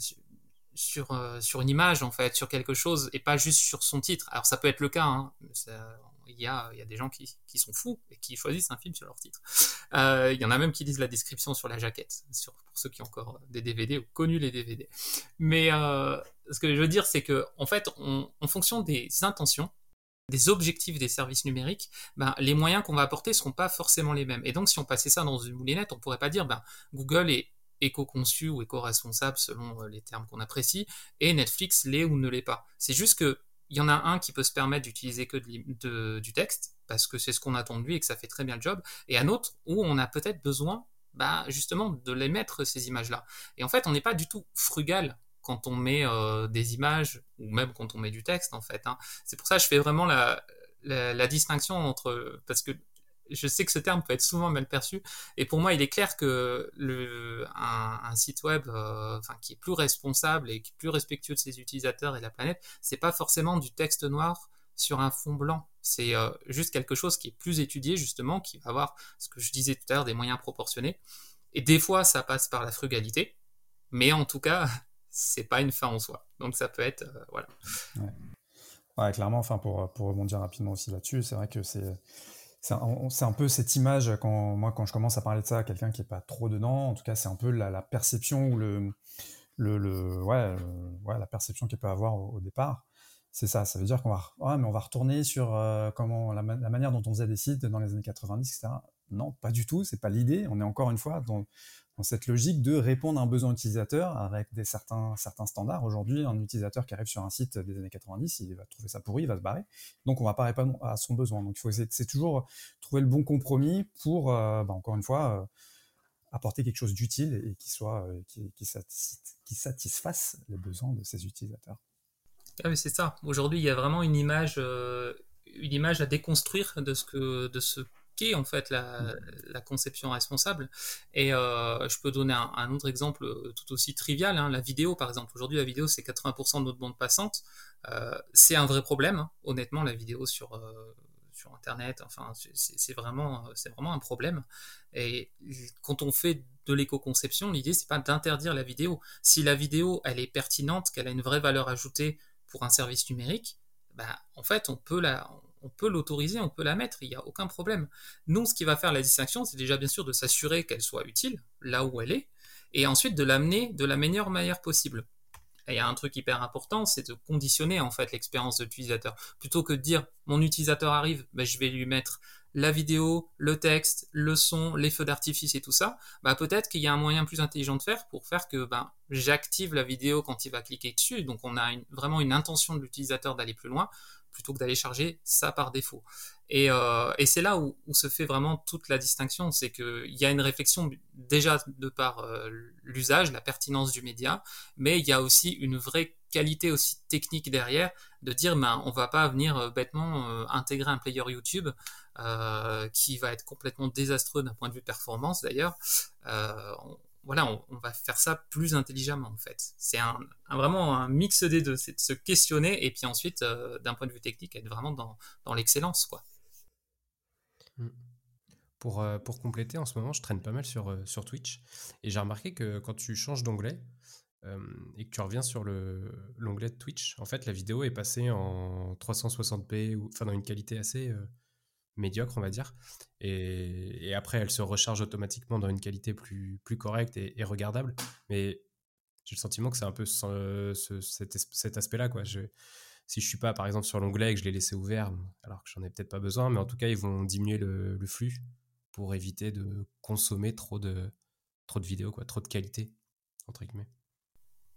sur, euh, sur une image en fait sur quelque chose et pas juste sur son titre. Alors ça peut être le cas hein, il y a, y a des gens qui, qui, sont fous et qui choisissent un film sur leur titre. Il y en a même qui lisent la description sur la jaquette sur, pour ceux qui ont encore des DVD ou connu les DVD mais ce que je veux dire c'est que en fait en fonction des intentions des objectifs des services numériques, ben, les moyens qu'on va apporter ne seront pas forcément les mêmes. Et donc, si on passait ça dans une moulinette, on ne pourrait pas dire ben, Google est éco-conçu ou éco-responsable selon euh, les termes qu'on apprécie, et Netflix l'est ou ne l'est pas. C'est juste que il y en a un qui peut se permettre d'utiliser que du texte, parce que c'est ce qu'on attend de lui et que ça fait très bien le job, et un autre où on a peut-être besoin ben, justement de les mettre, ces images-là. Et en fait, on n'est pas du tout frugal quand on met euh, des images ou même quand on met du texte en fait. Hein. C'est pour ça que je fais vraiment la, distinction entre parce que je sais que ce terme peut être souvent mal perçu et pour moi il est clair que un, site web euh, qui est plus responsable et qui est plus respectueux de ses utilisateurs et de la planète, c'est pas forcément du texte noir sur un fond blanc. C'est euh, juste quelque chose qui est plus étudié justement, qui va avoir ce que je disais tout à l'heure des moyens proportionnés. Et des fois ça passe par la frugalité, mais en tout cas c'est pas une fin en soi. Donc ça peut être, euh, voilà.
Ouais. clairement, enfin pour, pour rebondir rapidement aussi là-dessus, c'est vrai que c'est c'est un, peu cette image quand moi quand je commence à parler de ça à quelqu'un qui est pas trop dedans. En tout cas, c'est un peu la, perception ou le le, ouais, ouais, la perception qu'il peut avoir au, départ. C'est ça, ça veut dire qu'on va, ah, va retourner sur euh, comment la, la, manière dont on faisait des sites dans les années 90, etc. Non, pas du tout, c'est pas l'idée. On est encore une fois dans, cette logique de répondre à un besoin utilisateur avec des certains, certains standards. Aujourd'hui, un utilisateur qui arrive sur un site des années 90, il va trouver ça pourri, il va se barrer. Donc, on va pas répondre à son besoin. Donc, il faut c'est toujours trouver le bon compromis pour, euh, bah, encore une fois, euh, apporter quelque chose d'utile et qui soit, euh, qui, qui, satisfasse les besoins de ses utilisateurs.
Ah, c'est ça. Aujourd'hui, il y a vraiment une image, une image à déconstruire de ce que, de ce en fait la, conception responsable. Et euh, je peux donner un, autre exemple euh, tout aussi trivial, hein, la vidéo par exemple. Aujourd'hui, la vidéo c'est 80% de notre bande passante. Euh, c'est un vrai problème, hein. honnêtement, la vidéo sur sur Internet. Enfin, c'est vraiment, c'est vraiment un problème. Et quand on fait de l'éco-conception, l'idée c'est pas d'interdire la vidéo. Si la vidéo elle est pertinente, qu'elle a une vraie valeur ajoutée pour un service numérique, bah, en fait on peut la, on peut l'autoriser, on peut la mettre, il n'y a aucun problème. Nous, ce qui va faire la distinction, c'est déjà bien sûr de s'assurer qu'elle soit utile là où elle est, et ensuite de l'amener de la meilleure manière possible. Et il y a un truc hyper important, c'est de conditionner en fait l'expérience de l'utilisateur. Plutôt que de dire mon utilisateur arrive, ben, je vais lui mettre la vidéo, le texte, le son, les feux d'artifice et tout ça, bah peut-être qu'il y a un moyen plus intelligent de faire pour faire que ben j'active la vidéo quand il va cliquer dessus. Donc on a vraiment une intention de l'utilisateur d'aller plus loin plutôt que d'aller charger ça par défaut. Et, euh, et c'est là où, se fait vraiment toute la distinction, c'est qu'il y a une réflexion déjà de par euh, l'usage, la pertinence du média, mais il y a aussi une vraie qualité aussi technique derrière de dire ben on va pas venir euh, bêtement intégrer un player YouTube qui va être complètement désastreux d'un point de vue performance d'ailleurs voilà, on, va faire ça plus intelligemment en fait. C'est un, vraiment un mix des deux, c'est de se questionner et puis ensuite, euh, d'un point de vue technique, être vraiment dans, dans l'excellence quoi.
Mm. Pour, euh, pour compléter, en ce moment, je traîne pas mal sur, euh, sur Twitch et j'ai remarqué que quand tu changes d'onglet et que tu reviens sur l'onglet Twitch, en fait, la vidéo est passée en 360p, ou, enfin dans une qualité assez médiocre, on va dire. Et, après, elle se recharge automatiquement dans une qualité plus, plus correcte et, regardable. Mais j'ai le sentiment que c'est un peu cet, aspect-là. Quoi. Je, si je suis pas, par exemple, sur l'onglet et que je l'ai laissé ouvert, alors que j'en ai peut-être pas besoin, mais en tout cas, ils vont diminuer le, flux pour éviter de consommer trop de, trop de vidéos, quoi, trop de qualité, entre guillemets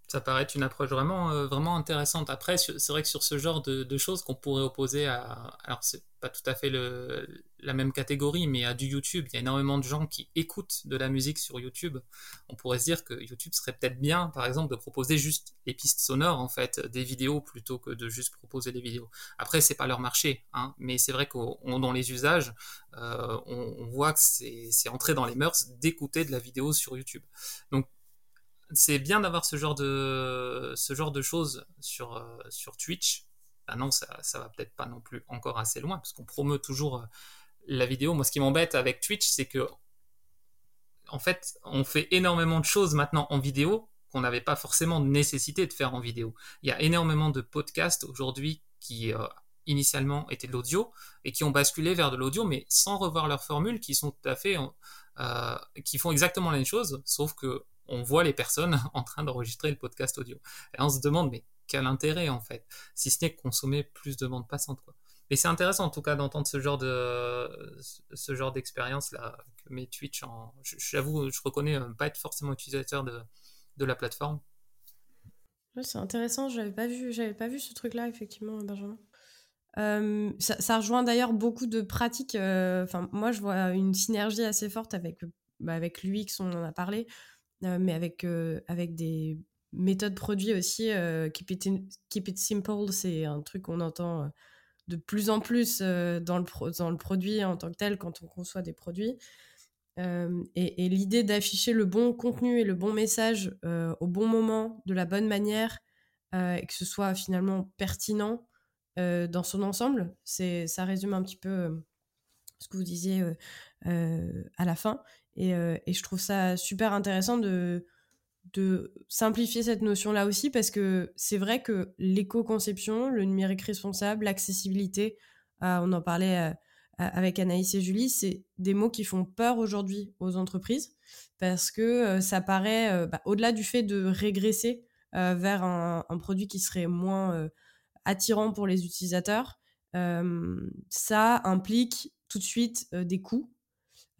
ça paraît une approche vraiment, euh, vraiment intéressante. Après, c'est vrai que sur ce genre de, choses qu'on pourrait opposer à, alors c'est pas tout à fait la même catégorie, mais à du YouTube, il y a énormément de gens qui écoutent de la musique sur YouTube. On pourrait se dire que YouTube serait peut-être bien, par exemple, de proposer juste les pistes sonores, en fait, des vidéos plutôt que de juste proposer des vidéos. Après, c'est pas leur marché, hein, mais c'est vrai qu'on dans les usages, euh, on, on, voit que c'est entré dans les mœurs d'écouter de la vidéo sur YouTube. Donc c'est bien d'avoir ce genre de ce genre de choses sur euh, sur Twitch. Ah non, ça ça va peut-être pas non plus encore assez loin parce qu'on promeut toujours euh, la vidéo. Moi, ce qui m'embête avec Twitch, c'est que en fait, on fait énormément de choses maintenant en vidéo qu'on n'avait pas forcément de nécessité de faire en vidéo. Il y a énormément de podcasts aujourd'hui qui euh, initialement étaient de l'audio et qui ont basculé vers de l'audio, mais sans revoir leurs formules, qui sont tout à fait, qui font exactement la même chose, sauf que on voit les personnes en train d'enregistrer le podcast audio. Et on se demande, mais quel intérêt en fait, si ce n'est consommer plus de bande passante quoi. Mais c'est intéressant en tout cas d'entendre ce genre de ce genre d'expérience là que mes Twitch en j'avoue je reconnais euh, pas être forcément utilisateur de, de la plateforme.
c'est intéressant, j'avais pas vu j'avais pas vu ce truc là effectivement Benjamin. Euh, ça, rejoint d'ailleurs beaucoup de pratiques. Euh, moi, je vois une synergie assez forte avec, bah, avec l'UX, on en a parlé. Euh, mais avec, euh, avec des méthodes produits aussi. Euh, keep, it keep it simple, c'est un truc qu'on entend de plus en plus dans, le dans le produit en tant que tel quand on conçoit des produits. et, l'idée d'afficher le bon contenu et le bon message au bon moment, de la bonne manière, et que ce soit finalement pertinent dans son ensemble, ça résume un petit peu ce que vous disiez à la fin. Euh, et, je trouve ça super intéressant de, simplifier cette notion-là aussi parce que c'est vrai que l'éco-conception, le numérique responsable, l'accessibilité, euh, on en parlait euh, avec Anaïs et Julie, c'est des mots qui font peur aujourd'hui aux entreprises parce que ça paraît, bah, au-delà du fait de régresser vers un, produit qui serait moins attirant pour les utilisateurs, ça implique tout de suite des coûts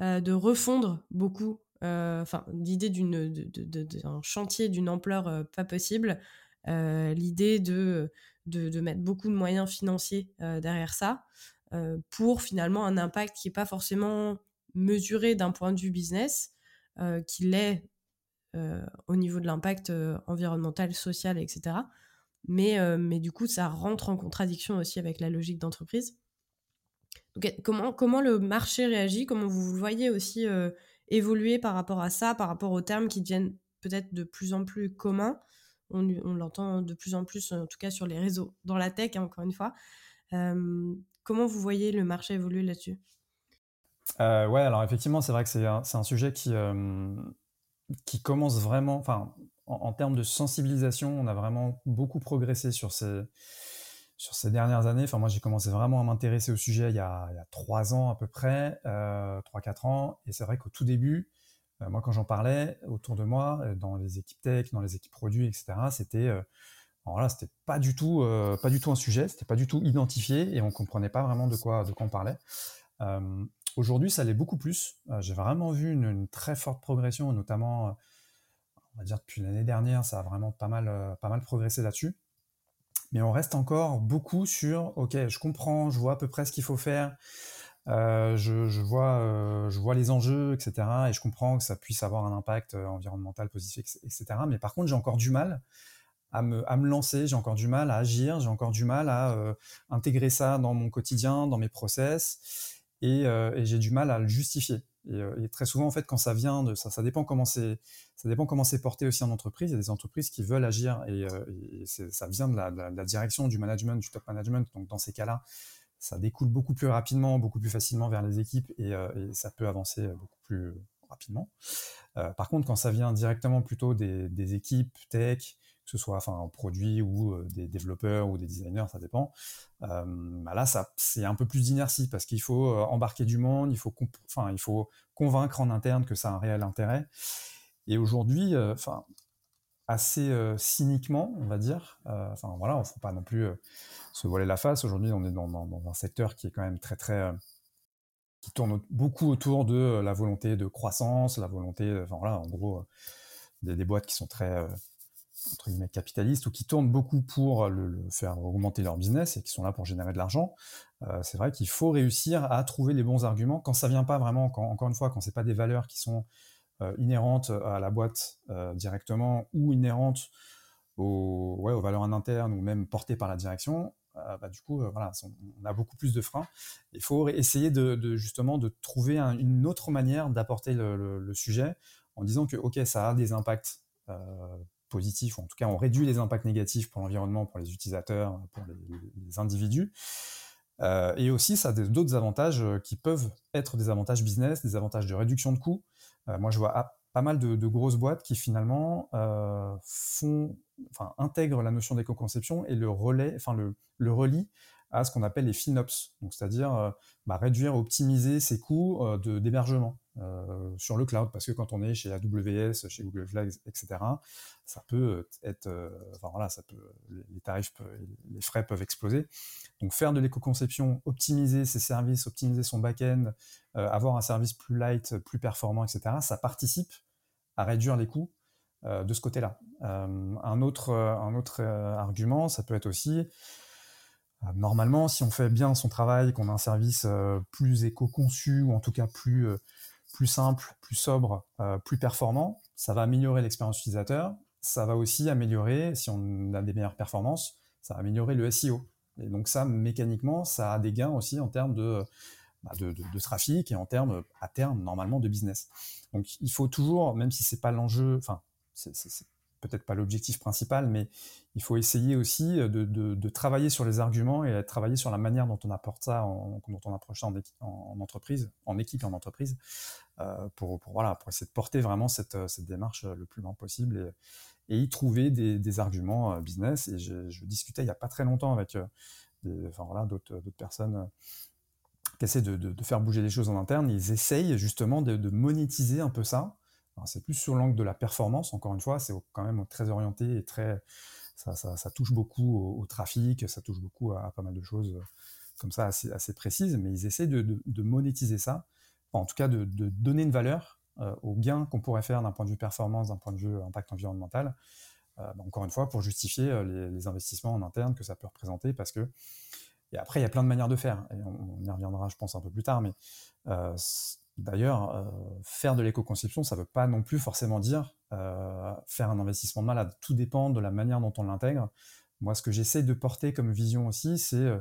euh, de refondre beaucoup, euh, enfin, l'idée d'un chantier d'une ampleur euh, pas possible, l'idée de, mettre beaucoup de moyens financiers derrière ça, pour finalement un impact qui n'est pas forcément mesuré d'un point de vue business, qui l'est au niveau de l'impact environnemental, social, etc. Mais, mais du coup, ça rentre en contradiction aussi avec la logique d'entreprise comment, le marché réagit Comment vous voyez aussi euh, évoluer par rapport à ça, par rapport aux termes qui deviennent peut-être de plus en plus communs? On, l'entend de plus en plus, en tout cas sur les réseaux, dans la tech, hein, encore une fois. Comment vous voyez le marché évoluer là-dessus?
Euh, Ouais, alors effectivement, c'est vrai que c'est un, sujet qui, qui commence vraiment, enfin, en, en, termes de sensibilisation, on a vraiment beaucoup progressé sur ces sur ces dernières années, moi j'ai commencé vraiment à m'intéresser au sujet il y a trois ans à peu près, euh, trois quatre ans, et c'est vrai qu'au tout début, euh, moi quand j'en parlais autour de moi, euh, dans les équipes tech, dans les équipes produits, etc., c'était alors là c'était pas du tout pas du tout un sujet, c'était pas du tout identifié et on comprenait pas vraiment de quoi de quoi on parlait. Aujourd'hui, ça l'est beaucoup plus. J'ai vraiment vu une, très forte progression, notamment, on va dire depuis l'année dernière, ça a vraiment pas mal, pas mal progressé là-dessus. Mais on reste encore beaucoup sur, ok, je comprends, je vois à peu près ce qu'il faut faire, je, vois, je vois les enjeux, etc. Et je comprends que ça puisse avoir un impact environnemental positif, etc. Mais par contre, j'ai encore du mal à me, à me lancer, j'ai encore du mal à agir, j'ai encore du mal à intégrer ça dans mon quotidien, dans mes process et j'ai du mal à le justifier. Et, très souvent, en fait, quand ça vient de ça, ça dépend comment c'est, ça dépend comment c'est porté aussi en entreprise. Il y a des entreprises qui veulent agir et, ça vient de la, direction, du management, du top management. Donc, dans ces cas-là, ça découle beaucoup plus rapidement, beaucoup plus facilement vers les équipes et, ça peut avancer beaucoup plus rapidement. par contre, quand ça vient directement plutôt des équipes tech, que ce soit enfin produit ou euh, des développeurs ou des designers, ça dépend. Euh, bah là, c'est un peu plus d'inertie parce qu'il faut euh, embarquer du monde, il faut, enfin, il faut convaincre en interne que ça a un réel intérêt. Et aujourd'hui, enfin, assez cyniquement, on va dire. Enfin voilà, on ne faut pas non plus se voiler la face. Aujourd'hui, on est dans, un secteur qui est quand même très très qui tourne beaucoup autour de la volonté de croissance, la volonté, enfin en gros, des boîtes qui sont très entre guillemets capitalistes ou qui tournent beaucoup pour le, faire augmenter leur business et qui sont là pour générer de l'argent, euh, c'est vrai qu'il faut réussir à trouver les bons arguments quand ça vient pas vraiment, quand, encore une fois, quand c'est pas des valeurs qui sont euh, inhérentes à la boîte euh, directement ou inhérentes aux, ouais, aux valeurs en interne ou même portées par la direction. Bah, du coup, voilà, on a beaucoup plus de freins. Il faut essayer de, justement de trouver une autre manière d'apporter le, le, sujet en disant que ok, ça a des impacts positifs, ou en tout cas on réduit les impacts négatifs pour l'environnement, pour les utilisateurs, pour les, individus. Euh, et aussi, ça a d'autres avantages euh, qui peuvent être des avantages business, des avantages de réduction de coûts. Euh, moi, je vois pas mal de, grosses boîtes qui finalement font, enfin, intègrent la notion d'éco-conception et le relais, enfin le, le relient à ce qu'on appelle les FinOps, c'est-à-dire euh, bah, réduire, optimiser ses coûts euh, de d'hébergement euh, sur le cloud, parce que quand on est chez AWS, chez Google Cloud, etc., ça peut être, enfin voilà, ça peut, les tarifs, les frais peuvent exploser. Donc faire de l'éco-conception, optimiser ses services, optimiser son back-end, avoir un service plus light, plus performant, etc., ça participe à réduire les coûts de ce côté-là. un autre, un autre argument, ça peut être aussi normalement, si on fait bien son travail, qu'on a un service euh, plus éco-conçu ou en tout cas plus, euh, plus simple, plus sobre, plus performant, ça va améliorer l'expérience utilisateur. Ça va aussi améliorer, si on a des meilleures performances, ça va améliorer le SEO. Et donc ça, mécaniquement, ça a des gains aussi en termes de, bah, de, trafic et en termes, à terme, normalement, de business. Donc il faut toujours, même si c'est pas l'enjeu, enfin, c'est peut-être pas l'objectif principal, mais il faut essayer aussi de, travailler sur les arguments et travailler sur la manière dont on apporte ça, dont on approche ça en, entreprise, en équipe en entreprise, euh, pour, voilà, pour essayer de porter vraiment cette, démarche le plus loin possible et, y trouver des, arguments euh, business. Et je, discutais il n'y a pas très longtemps avec euh, voilà, d'autres personnes qui essaient de, faire bouger les choses en interne. Ils essayent justement de monétiser un peu ça c'est plus sur l'angle de la performance, encore une fois, c'est quand même très orienté et très, ça, touche beaucoup au, trafic, ça touche beaucoup à, pas mal de choses euh, comme ça assez, précises, mais ils essaient de, monétiser ça, en tout cas de, donner une valeur euh, aux gains qu'on pourrait faire d'un point de vue performance, d'un point de vue impact environnemental, euh, bah, encore une fois pour justifier les, investissements en interne que ça peut représenter, parce que et après il y a plein de manières de faire, et on, y reviendra je pense un peu plus tard, mais D'ailleurs, euh, faire de l'éco-conception, ça ne veut pas non plus forcément dire euh, faire un investissement de malade. Tout dépend de la manière dont on l'intègre. Moi, ce que j'essaie de porter comme vision aussi, c'est euh,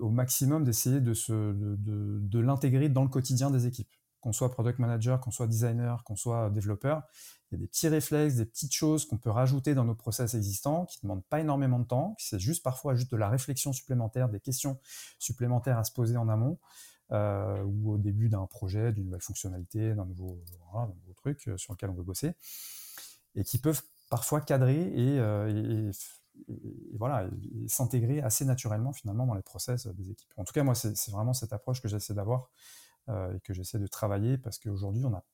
au maximum d'essayer de, de, l'intégrer dans le quotidien des équipes. Qu'on soit product manager, qu'on soit designer, qu'on soit développeur, il y a des petits réflexes, des petites choses qu'on peut rajouter dans nos process existants qui ne demandent pas énormément de temps, c'est juste parfois juste de la réflexion supplémentaire, des questions supplémentaires à se poser en amont euh, ou au début d'un projet, d'une nouvelle fonctionnalité, d'un nouveau, truc euh, sur lequel on veut bosser, et qui peuvent parfois cadrer et, euh, voilà, s'intégrer assez naturellement finalement dans les process des équipes. En tout cas, moi, c'est vraiment cette approche que j'essaie d'avoir et que j'essaie de travailler parce qu'aujourd'hui, on a,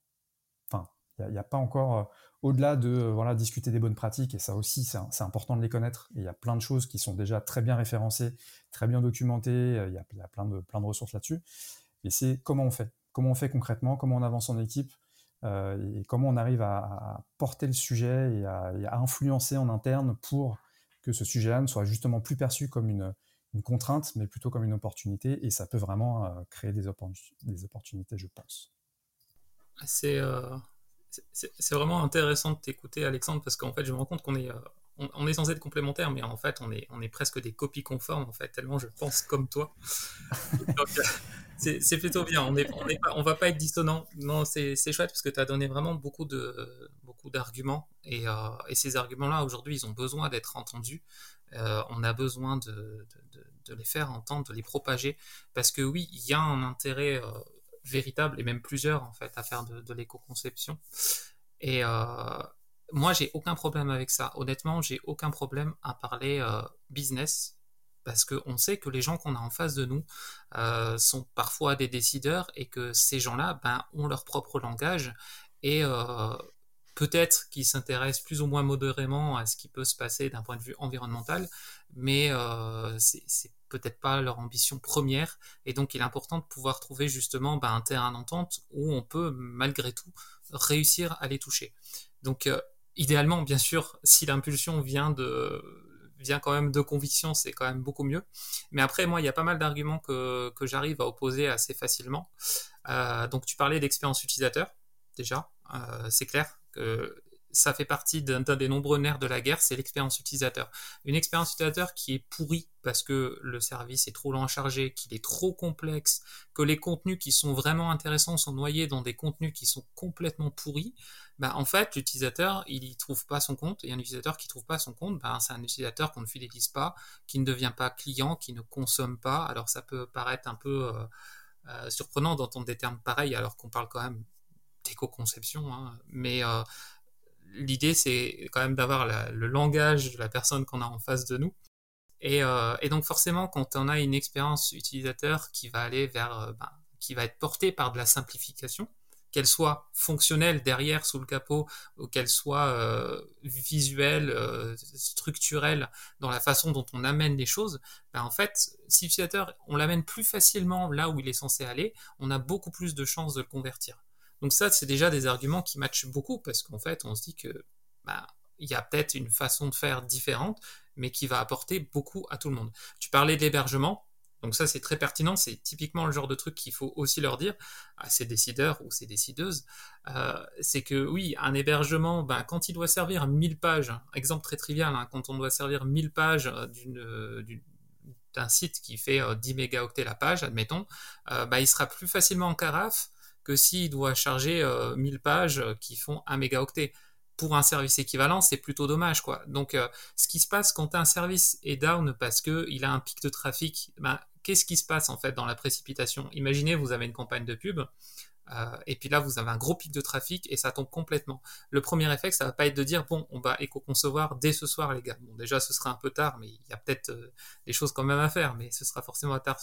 Il n'y a, pas encore, au-delà de voilà, discuter des bonnes pratiques, et ça aussi, c'est important de les connaître. il y a plein de choses qui sont déjà très bien référencées, très bien documentées, il y a, il y a plein, de, plein de ressources là-dessus. Mais c'est comment on fait? Comment on fait concrètement? Comment on avance en équipe? Et comment on arrive à, porter le sujet et à, influencer en interne pour que ce sujet-là ne soit justement plus perçu comme une, contrainte, mais plutôt comme une opportunité? Et ça peut vraiment créer des, opportunités, je pense.
Euh, c'est vraiment intéressant de t'écouter, Alexandre, parce qu'en fait, je me rends compte qu'on est, euh, on, est censé être complémentaires, mais en fait, on est, on est presque des copies conformes, en fait, tellement je pense comme toi. c'est plutôt bien. On est, on, est pas, on va pas être dissonant. Non, c'est chouette parce que tu as donné vraiment beaucoup de beaucoup d'arguments et, euh, et, ces arguments-là aujourd'hui, ils ont besoin d'être entendus. on a besoin de, de, de, les faire entendre, de les propager parce que oui, il y a un intérêt véritable et même plusieurs en fait à faire de, l'éco-conception. Et euh, moi, j'ai aucun problème avec ça. Honnêtement, j'ai aucun problème à parler euh, business parce qu'on sait que les gens qu'on a en face de nous euh, sont parfois des décideurs et que ces gens-là ben, ont leur propre langage et peut-être qu'ils s'intéressent plus ou moins modérément à ce qui peut se passer d'un point de vue environnemental, mais c'est peut-être pas leur ambition première, et donc il est important de pouvoir trouver justement bah, un terrain d'entente où on peut malgré tout réussir à les toucher. Donc euh, idéalement, bien sûr, si l'impulsion vient de vient quand même de conviction, c'est quand même beaucoup mieux. Mais après, moi, il y a pas mal d'arguments que, j'arrive à opposer assez facilement. Euh, donc tu parlais d'expérience utilisateur, déjà, euh, c'est clair que ça fait partie d'un des nombreux nerfs de la guerre, c'est l'expérience utilisateur. Une expérience utilisateur qui est pourrie parce que le service est trop lent à charger, qu'il est trop complexe, que les contenus qui sont vraiment intéressants sont noyés dans des contenus qui sont complètement pourris, bah en fait l'utilisateur il y trouve pas son compte et un utilisateur qui trouve pas son compte, bah, c'est un utilisateur qu'on ne fidélise pas, qui ne devient pas client, qui ne consomme pas. Alors ça peut paraître un peu euh, euh, surprenant d'entendre des termes pareils alors qu'on parle quand même d'éco-conception, hein, mais euh, l'idée, c'est quand même d'avoir le langage de la personne qu'on a en face de nous. Euh, et, donc forcément, quand on a une expérience utilisateur qui va aller vers, euh, ben, qui va être portée par de la simplification, qu'elle soit fonctionnelle derrière sous le capot ou qu'elle soit euh, visuelle, structurelle dans la façon dont on amène les choses, ben en fait, si l'utilisateur, on l'amène plus facilement là où il est censé aller, on a beaucoup plus de chances de le convertir. Donc ça, c'est déjà des arguments qui matchent beaucoup parce qu'en fait, on se dit que bah, il y a peut-être une façon de faire différente, mais qui va apporter beaucoup à tout le monde. Tu parlais d'hébergement, donc ça c'est très pertinent, c'est typiquement le genre de truc qu'il faut aussi leur dire à ces décideurs ou ces décideuses, euh, c'est que oui, un hébergement, ben, quand il doit servir 1000 pages, exemple très trivial, hein, quand on doit servir 1000 pages euh, euh, d'une d'un site qui fait 10 mégaoctets la page, admettons, ben, il sera plus facilement en carafe que s'il doit charger 1000 euh, pages euh, qui font 1 mégaoctet. Pour un service équivalent, c'est plutôt dommage, quoi. Donc, euh, ce qui se passe quand un service est down parce qu'il a un pic de trafic, ben, qu'est-ce qui se passe en fait dans la précipitation? Imaginez, vous avez une campagne de pub, et puis là, vous avez un gros pic de trafic et ça tombe complètement. Le premier réflexe, ça va pas être de dire bon, on va éco-concevoir dès ce soir, les gars. Bon, déjà, ce sera un peu tard, mais il y a peut-être euh, des choses quand même à faire, mais ce sera forcément tard,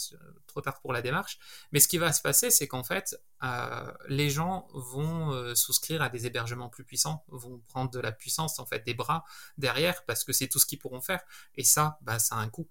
trop tard pour la démarche. Mais ce qui va se passer, c'est qu'en fait, euh, les gens vont souscrire à des hébergements plus puissants, vont prendre de la puissance, en fait, des bras derrière, parce que c'est tout ce qu'ils pourront faire. Et ça, bah, ça a un coût.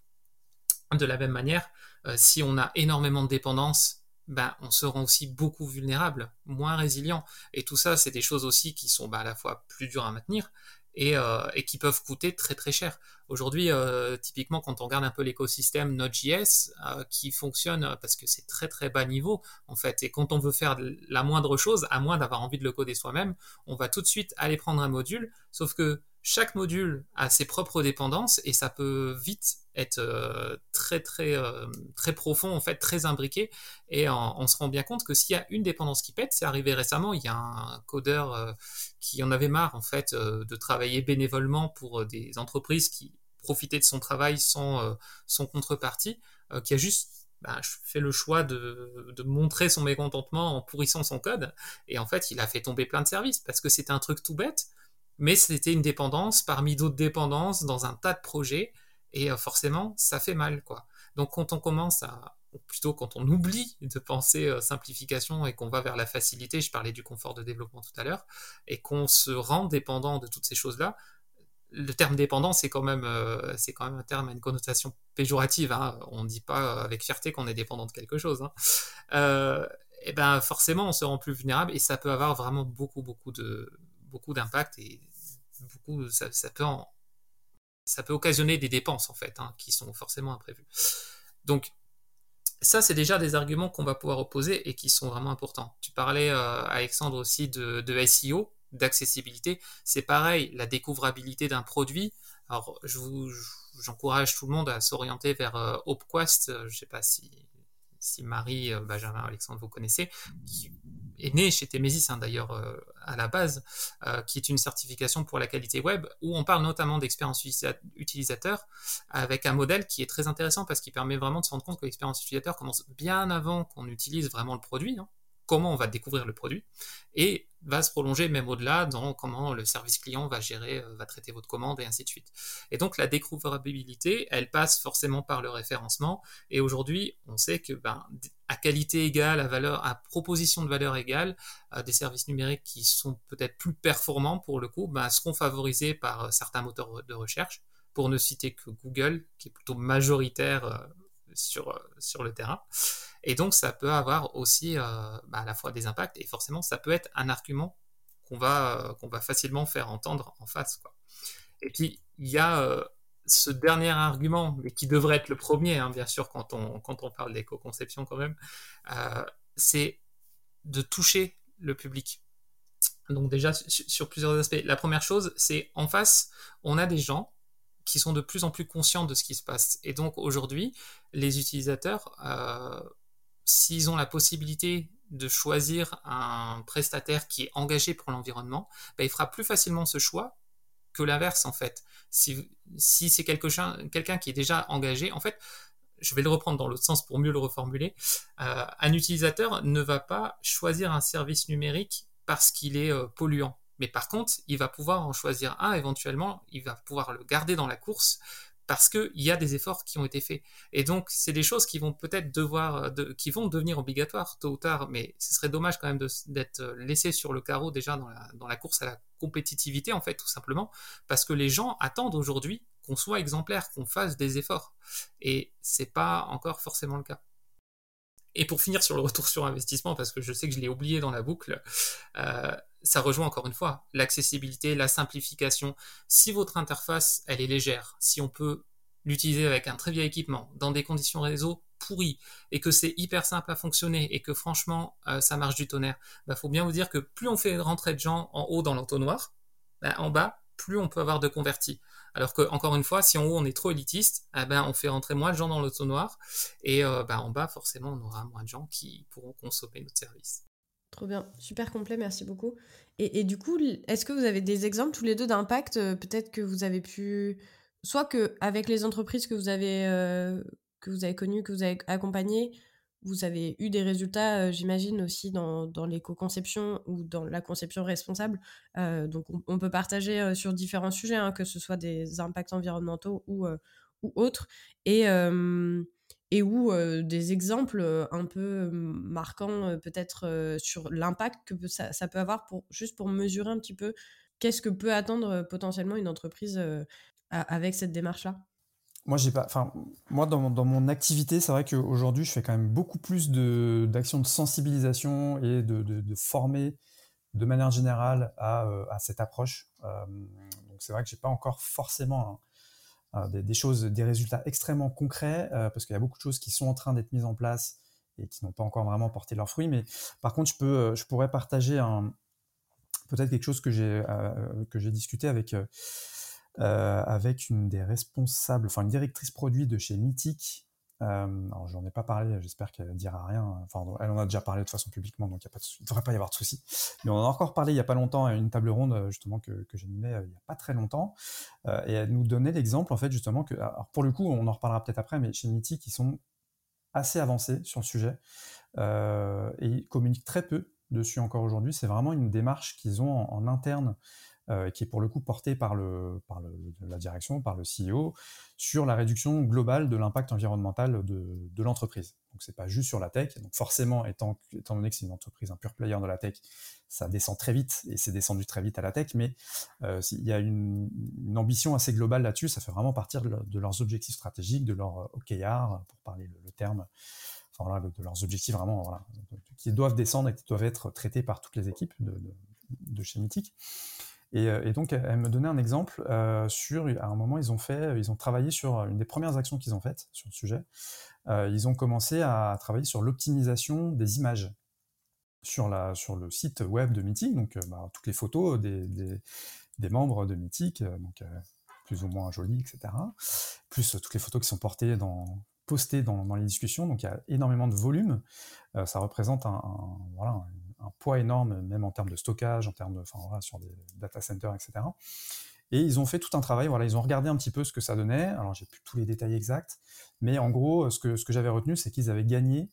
De la même manière, si on a énormément de dépendance ben, on se rend aussi beaucoup vulnérable, moins résilient. Et tout ça, c'est des choses aussi qui sont ben, à la fois plus dures à maintenir et, euh, et qui peuvent coûter très très cher. Aujourd'hui, euh, typiquement, quand on regarde un peu l'écosystème Node.js, euh, qui fonctionne parce que c'est très très bas niveau, en fait, et quand on veut faire la moindre chose, à moins d'avoir envie de le coder soi-même, on va tout de suite aller prendre un module, sauf que chaque module a ses propres dépendances et ça peut vite être euh, très très euh, très profond en fait très imbriqué. Et on, se rend bien compte que s'il y a une dépendance qui pète c'est arrivé récemment il y a un codeur euh, qui en avait marre en fait de travailler bénévolement pour des entreprises qui profitaient de son travail sans son contrepartie qui a juste bah, fait le choix de, de, montrer son mécontentement en pourrissant son code. Et en fait il a fait tomber plein de services parce que c'était un truc tout bête mais c'était une dépendance parmi d'autres dépendances dans un tas de projets, et euh, forcément, ça fait mal, quoi. Donc quand on commence à ou plutôt quand on oublie de penser simplification et qu'on va vers la facilité, je parlais du confort de développement tout à l'heure, et qu'on se rend dépendant de toutes ces choses-là, le terme dépendant, c'est quand même, c'est quand même un terme à une connotation péjorative. Hein. On ne dit pas avec fierté qu'on est dépendant de quelque chose. Hein. et ben forcément, on se rend plus vulnérable et ça peut avoir vraiment beaucoup, beaucoup de, beaucoup d'impact et beaucoup, ça, peut ça peut occasionner des dépenses en fait, hein, qui sont forcément imprévues. Donc ça, c'est déjà des arguments qu'on va pouvoir opposer et qui sont vraiment importants. Tu parlais, euh, Alexandre, aussi de, de SEO, d'accessibilité. C'est pareil, la découvrabilité d'un produit. Alors, j'encourage tout le monde à s'orienter vers euh, Opquest. Je ne sais pas si, si Marie, euh, Benjamin, Alexandre, vous connaissez, est né chez Temesis hein, d'ailleurs euh, à la base, euh, qui est une certification pour la qualité web, où on parle notamment d'expérience utilisateur, avec un modèle qui est très intéressant parce qu'il permet vraiment de se rendre compte que l'expérience utilisateur commence bien avant qu'on utilise vraiment le produit. Hein comment on va découvrir le produit et va se prolonger même au-delà dans comment le service client va gérer, euh, va traiter votre commande et ainsi de suite. Et donc la découvrabilité, elle passe forcément par le référencement. Et aujourd'hui, on sait que ben, à qualité égale, à valeur, à proposition de valeur égale, euh, des services numériques qui sont peut-être plus performants pour le coup, ben, seront favorisés par euh, certains moteurs de recherche. Pour ne citer que Google, qui est plutôt majoritaire sur, sur le terrain. Et donc, ça peut avoir aussi euh, bah, à la fois des impacts et forcément, ça peut être un argument qu'on va, euh, va facilement faire entendre en face. Et puis, il y a euh, ce dernier argument, mais qui devrait être le premier, hein, bien sûr, quand on, quand on parle d'éco-conception quand même, c'est de toucher le public. Donc déjà, sur plusieurs aspects. La première chose, c'est en face, on a des gens qui sont de plus en plus conscients de ce qui se passe. Et donc aujourd'hui, les utilisateurs, s'ils ont la possibilité de choisir un prestataire qui est engagé pour l'environnement, bah, il fera plus facilement ce choix que l'inverse en fait. Si, c'est quelqu'un qui est déjà engagé, en fait, je vais le reprendre dans l'autre sens pour mieux le reformuler, euh, un utilisateur ne va pas choisir un service numérique parce qu'il est euh, polluant. Mais par contre, il va pouvoir en choisir un éventuellement, il va pouvoir le garder dans la course parce qu'il y a des efforts qui ont été faits. Et donc, c'est des choses qui vont peut-être devoir, de, qui vont devenir obligatoires tôt ou tard, mais ce serait dommage quand même d'être laissé sur le carreau déjà dans la, dans la course à la compétitivité, en fait, tout simplement, parce que les gens attendent aujourd'hui qu'on soit exemplaire, qu'on fasse des efforts. Et c'est pas encore forcément le cas. Et pour finir sur le retour sur investissement, parce que je sais que je l'ai oublié dans la boucle, euh, ça rejoint encore une fois l'accessibilité, la simplification. Si votre interface, elle est légère, si on peut l'utiliser avec un très vieil équipement, dans des conditions réseau pourries, et que c'est hyper simple à fonctionner, et que franchement, euh, ça marche du tonnerre, il bah, faut bien vous dire que plus on fait rentrer de gens en haut dans l'entonnoir, bah, en bas, plus on peut avoir de convertis. Alors que, encore une fois, si en haut on est trop élitiste, eh ben, on fait rentrer moins de gens dans l'autonoir, et euh, bah, en bas, forcément, on aura moins de gens qui pourront consommer notre service.
Trop bien, super complet, merci beaucoup. Et, du coup, est-ce que vous avez des exemples tous les deux d'impact euh, Peut-être que vous avez pu, soit que avec les entreprises que vous avez euh, que vous avez connues, que vous avez accompagnées, vous avez eu des résultats, euh, j'imagine aussi dans, dans l'éco-conception ou dans la conception responsable. donc, on, peut partager sur différents sujets, hein, que ce soit des impacts environnementaux ou, ou autres. Et et ou des exemples un peu marquants peut-être sur l'impact que ça, peut avoir pour juste pour mesurer un petit peu qu'est-ce que peut attendre potentiellement une entreprise avec cette démarche-là?
Moi, j'ai pas. Enfin, moi, dans mon, activité, c'est vrai qu'aujourd'hui, je fais quand même beaucoup plus d'actions de, sensibilisation et de, de, former de manière générale à, à cette approche. donc, c'est vrai que j'ai pas encore forcément euh, des, résultats extrêmement concrets, euh, parce qu'il y a beaucoup de choses qui sont en train d'être mises en place et qui n'ont pas encore vraiment porté leurs fruits. Mais par contre, je, peux, euh, pourrais partager peut-être quelque chose que j'ai discuté avec avec une des responsables, enfin une directrice produit de chez Mythic, alors, j'en ai pas parlé, j'espère qu'elle ne dira rien. Enfin, elle en a déjà parlé de façon publiquement, donc il ne devrait pas y avoir de souci. Mais on en a encore parlé il n'y a pas longtemps à une table ronde, euh, justement, que, que j'animais euh, il n'y a pas très longtemps. Euh, et elle nous donnait l'exemple, en fait, justement, que, alors pour le coup, on en reparlera peut-être après, mais chez Niti, qui sont assez avancés sur le sujet euh, et ils communiquent très peu dessus encore aujourd'hui. C'est vraiment une démarche qu'ils ont en, interne euh, qui est pour le coup porté par, le, par le, la direction, par le CEO, sur la réduction globale de l'impact environnemental de, de l'entreprise. Donc c'est pas juste sur la tech. Donc forcément, étant, étant donné que c'est une entreprise, un pur player de la tech, ça descend très vite et c'est descendu très vite à la tech. Mais euh, il y a une, une, ambition assez globale là-dessus. Ça fait vraiment partir de, leurs objectifs stratégiques, de leur OKR, pour parler le, terme. Enfin, voilà, de, leurs objectifs vraiment, voilà, qui doivent descendre et qui doivent être traités par toutes les équipes de, de chez Mythic. Et, et, donc, elle me donnait un exemple euh, sur, à un moment, ils ont fait, ils ont travaillé sur une des premières actions qu'ils ont faites sur le sujet. Euh, ils ont commencé à travailler sur l'optimisation des images sur, la, sur le site web de Mythic, donc euh, bah, toutes les photos des, des, membres de Mythic, donc euh, plus ou moins jolies, etc. Plus toutes les photos qui sont portées dans, postées dans, les discussions, donc il y a énormément de volume. Euh, ça représente un, voilà, un poids énorme, même en termes de stockage, en termes de, enfin, voilà, sur des data centers, etc. Et ils ont fait tout un travail, voilà, ils ont regardé un petit peu ce que ça donnait. Alors, j'ai plus tous les détails exacts, mais en gros, ce que, ce que j'avais retenu, c'est qu'ils avaient gagné,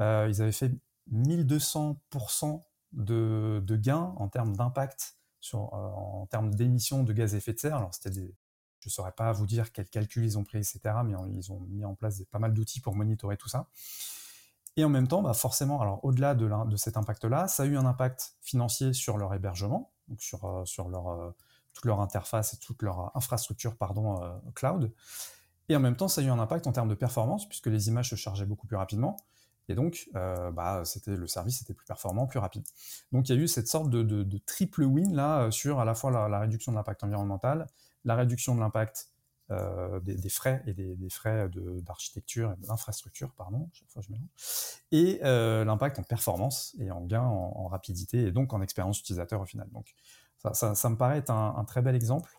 euh, ils avaient fait 1200% de, de gains en termes d'impact, euh, en termes d'émissions de gaz à effet de serre. Alors, c'était je ne saurais pas vous dire quels calculs ils ont pris, etc., mais ils ont mis en place pas mal d'outils pour monitorer tout ça. Et en même temps, bah forcément, alors au-delà de, cet impact-là, ça a eu un impact financier sur leur hébergement, donc sur, euh, euh, toute leur interface et toute leur infrastructure euh, cloud. Et en même temps, ça a eu un impact en termes de performance, puisque les images se chargeaient beaucoup plus rapidement. Et donc, bah, le service était plus performant, plus rapide. Donc, il y a eu cette sorte de triple win là sur à la fois la, la réduction de l'impact environnemental, la réduction de l'impact euh, des, des, frais et des, des frais d'architecture et d'infrastructure, pardon, chaque fois je mélange, et euh, l'impact en performance et en gain en, en, rapidité et donc en expérience utilisateur au final. Donc ça, ça, ça me paraît être un, un très bel exemple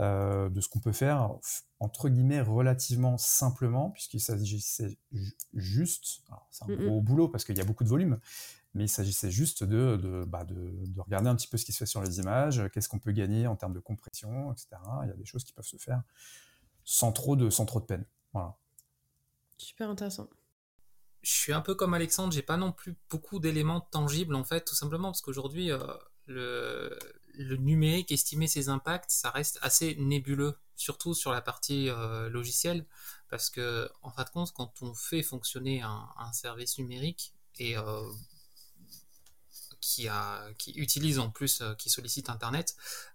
euh, de ce qu'on peut faire entre guillemets relativement simplement puisqu'il s'agissait juste, c'est un mm -hmm. gros boulot parce qu'il y a beaucoup de volume, mais il s'agissait juste de, de, bah de, de, regarder un petit peu ce qui se fait sur les images, qu'est-ce qu'on peut gagner en termes de compression, etc. Il y a des choses qui peuvent se faire sans trop de, sans trop de peine. Voilà.
Super intéressant.
Je suis un peu comme Alexandre, j'ai pas non plus beaucoup d'éléments tangibles en fait, tout simplement parce qu'aujourd'hui euh, le, le, numérique, estimer ses impacts, ça reste assez nébuleux, surtout sur la partie euh, logicielle, parce que en fin de compte, quand on fait fonctionner un, un service numérique et euh, qui, a, utilise en plus, euh, qui sollicite Internet,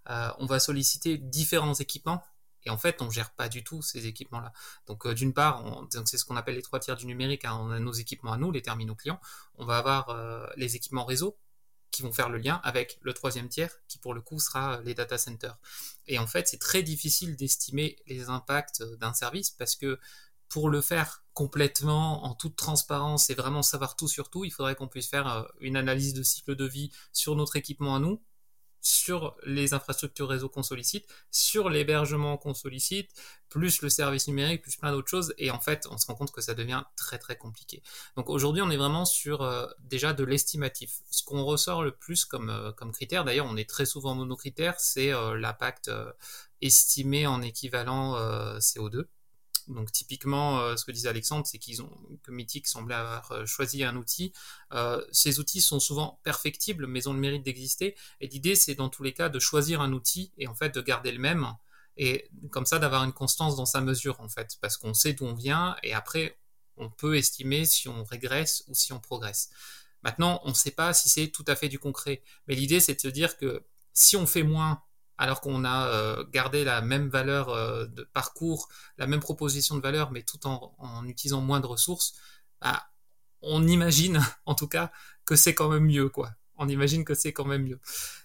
euh, on va solliciter différents équipements. Et en fait, on gère pas du tout ces équipements-là. Donc, euh, d'une part, c'est ce qu'on appelle les trois tiers du numérique. Hein, on a nos équipements à nous, les terminaux clients. On va avoir les équipements réseau qui vont faire le lien avec le troisième tiers, qui pour le coup sera les data centers. Et en fait, c'est très difficile d'estimer les impacts d'un service parce que pour le faire complètement en toute transparence et vraiment savoir tout sur tout, il faudrait qu'on puisse faire euh, une analyse de cycle de vie sur notre équipement à nous, sur les infrastructures réseau qu'on sollicite, sur l'hébergement qu'on sollicite, plus le service numérique, plus plein d'autres choses. Et en fait, on se rend compte que ça devient très très compliqué. Donc aujourd'hui, on est vraiment sur euh, déjà de l'estimatif. Ce qu'on ressort le plus comme, euh, critère, d'ailleurs, on est très souvent monocritère, c'est l'impact estimé en équivalent CO2. Donc typiquement, euh, ce que disait Alexandre, c'est qu'ils ont que Mythic semblait avoir euh, choisi un outil. Euh, ces outils sont souvent perfectibles, mais ont le mérite d'exister. Et l'idée, c'est dans tous les cas de choisir un outil et en fait de garder le même et comme ça d'avoir une constance dans sa mesure en fait, parce qu'on sait d'où on vient et après on peut estimer si on régresse ou si on progresse. Maintenant, on ne sait pas si c'est tout à fait du concret, mais l'idée c'est de se dire que si on fait moins alors qu'on a euh, gardé la même valeur euh, de parcours, la même proposition de valeur, mais tout en, utilisant moins de ressources, bah, on imagine en tout cas que c'est quand même mieux, quoi. On imagine que c'est quand même mieux.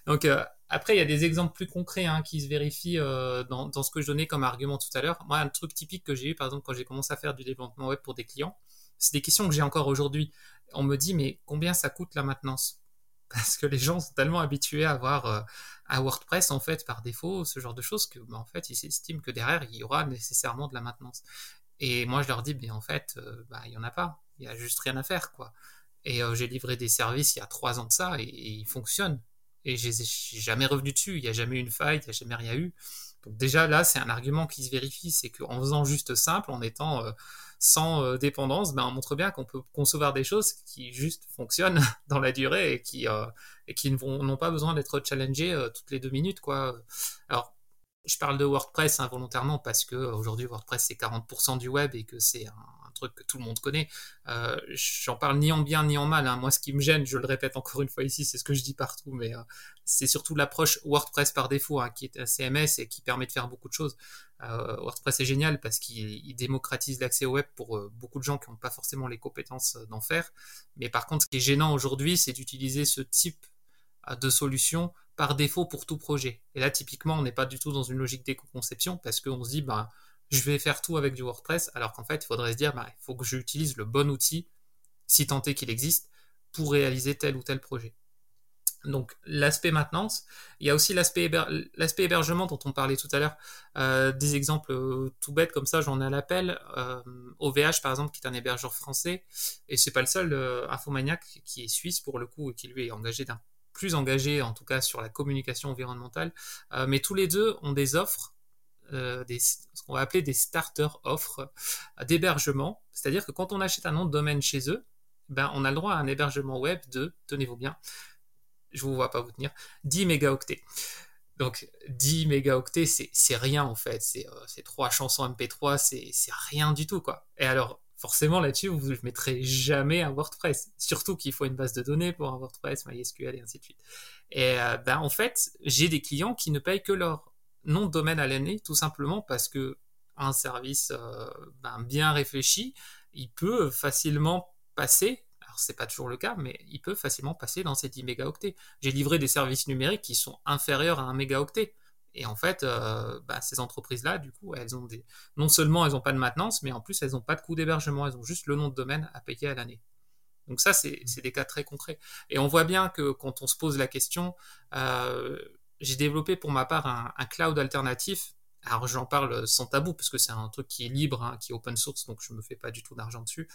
Donc euh, après, il y a des exemples plus concrets hein, qui se vérifient dans, dans, ce que je donnais comme argument tout à l'heure. Moi, un truc typique que j'ai eu, par exemple, quand j'ai commencé à faire du développement web pour des clients, c'est des questions que j'ai encore aujourd'hui. On me dit, mais combien ça coûte la maintenance? Parce que les gens sont tellement habitués à avoir euh, à WordPress en fait par défaut ce genre de choses que bah, en fait ils s'estiment que derrière il y aura nécessairement de la maintenance. Et moi je leur dis ben en fait euh, bah il y en a pas, il y a juste rien à faire quoi. Et euh, j'ai livré des services il y a trois ans de ça et, ils fonctionnent. Et j'ai jamais revenu dessus, il n'y a jamais eu une faille, il n'y a jamais rien eu. Donc déjà là, c'est un argument qui se vérifie, c'est qu'en faisant juste simple, en étant sans dépendance, ben, on montre bien qu'on peut concevoir des choses qui juste fonctionnent dans la durée et qui, et qui n'ont pas besoin d'être challengées toutes les deux minutes. Quoi. Alors, je parle de WordPress involontairement parce que aujourd'hui WordPress c'est 40% du web et que c'est un, truc que tout le monde connaît. Euh, J'en parle ni en bien ni en mal. Hein. Moi, ce qui me gêne, je le répète encore une fois ici, c'est ce que je dis partout, mais euh, c'est surtout l'approche WordPress par défaut, hein, qui est un CMS et qui permet de faire beaucoup de choses. Euh, WordPress est génial parce qu'il démocratise l'accès au web pour beaucoup de gens qui n'ont pas forcément les compétences d'en faire. Mais par contre, ce qui est gênant aujourd'hui, c'est d'utiliser ce type de solution par défaut pour tout projet. Et là, typiquement, on n'est pas du tout dans une logique d'éco-conception parce qu'on se dit, bah, je vais faire tout avec du WordPress, alors qu'en fait, il faudrait se dire, bah, il faut que j'utilise le bon outil, si tant est qu'il existe, pour réaliser tel ou tel projet. Donc l'aspect maintenance, il y a aussi l'aspect hébergement dont on parlait tout à l'heure. Euh, des exemples euh, tout bêtes comme ça, j'en ai à l'appel. OVH euh, par exemple, qui est un hébergeur français, et c'est pas le seul, Infomaniac qui est suisse pour le coup et qui lui est engagé d'un plus engagé en tout cas sur la communication environnementale. mais tous les deux ont des offres des, ce qu'on va appeler des starter offres d'hébergement. C'est-à-dire que quand on achète un nom de domaine chez eux, ben, on a le droit à un hébergement web de, tenez-vous bien, je vous vois pas vous tenir, 10 mégaoctets. Donc 10 mégaoctets, c'est rien en fait. C'est euh, trois chansons MP3, c'est rien du tout quoi. Et alors, forcément là-dessus, vous ne mettrez jamais un WordPress. Surtout qu'il faut une base de données pour un WordPress, MySQL et ainsi de suite. Et euh, ben, en fait, j'ai des clients qui ne payent que leur nom de domaine à l'année, tout simplement parce que un service euh, ben, bien réfléchi, il peut facilement passer, alors c'est pas toujours le cas, mais il peut facilement passer dans ces 10 mégaoctets. J'ai livré des services numériques qui sont inférieurs à un mégaoctet. Et en fait, euh, ben, ces entreprises-là, du coup, elles ont des. Non seulement elles n'ont pas de maintenance, mais en plus elles n'ont pas de coût d'hébergement, elles ont juste le nom de domaine à payer à l'année. Donc ça, c'est des cas très concrets. Et on voit bien que quand on se pose la question, euh, j'ai développé pour ma part un, cloud alternatif. Alors j'en parle sans tabou parce que c'est un truc qui est libre, hein, qui est open source, donc je me fais pas du tout d'argent dessus.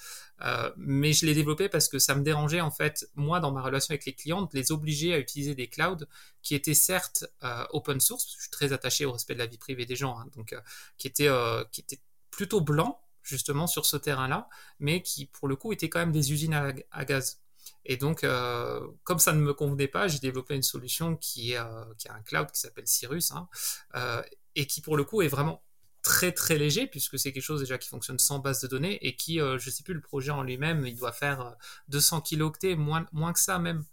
Euh, mais je l'ai développé parce que ça me dérangeait en fait, moi dans ma relation avec les clients, de les obliger à utiliser des clouds qui étaient certes euh, open source, parce que je suis très attaché au respect de la vie privée des gens, hein, donc euh, qui étaient qui étaient plutôt blancs justement sur ce terrain-là, mais qui pour le coup étaient quand même des usines à gaz. Et donc, euh, comme ça ne me convenait pas, j'ai développé une solution qui est, euh, qui a un cloud qui s'appelle Cyrus, hein, euh, et qui pour le coup est vraiment très très léger, puisque c'est quelque chose déjà qui fonctionne sans base de données, et qui, je ne sais plus, le projet en lui-même, il doit faire 200 kilooctets, moins, moins que ça même.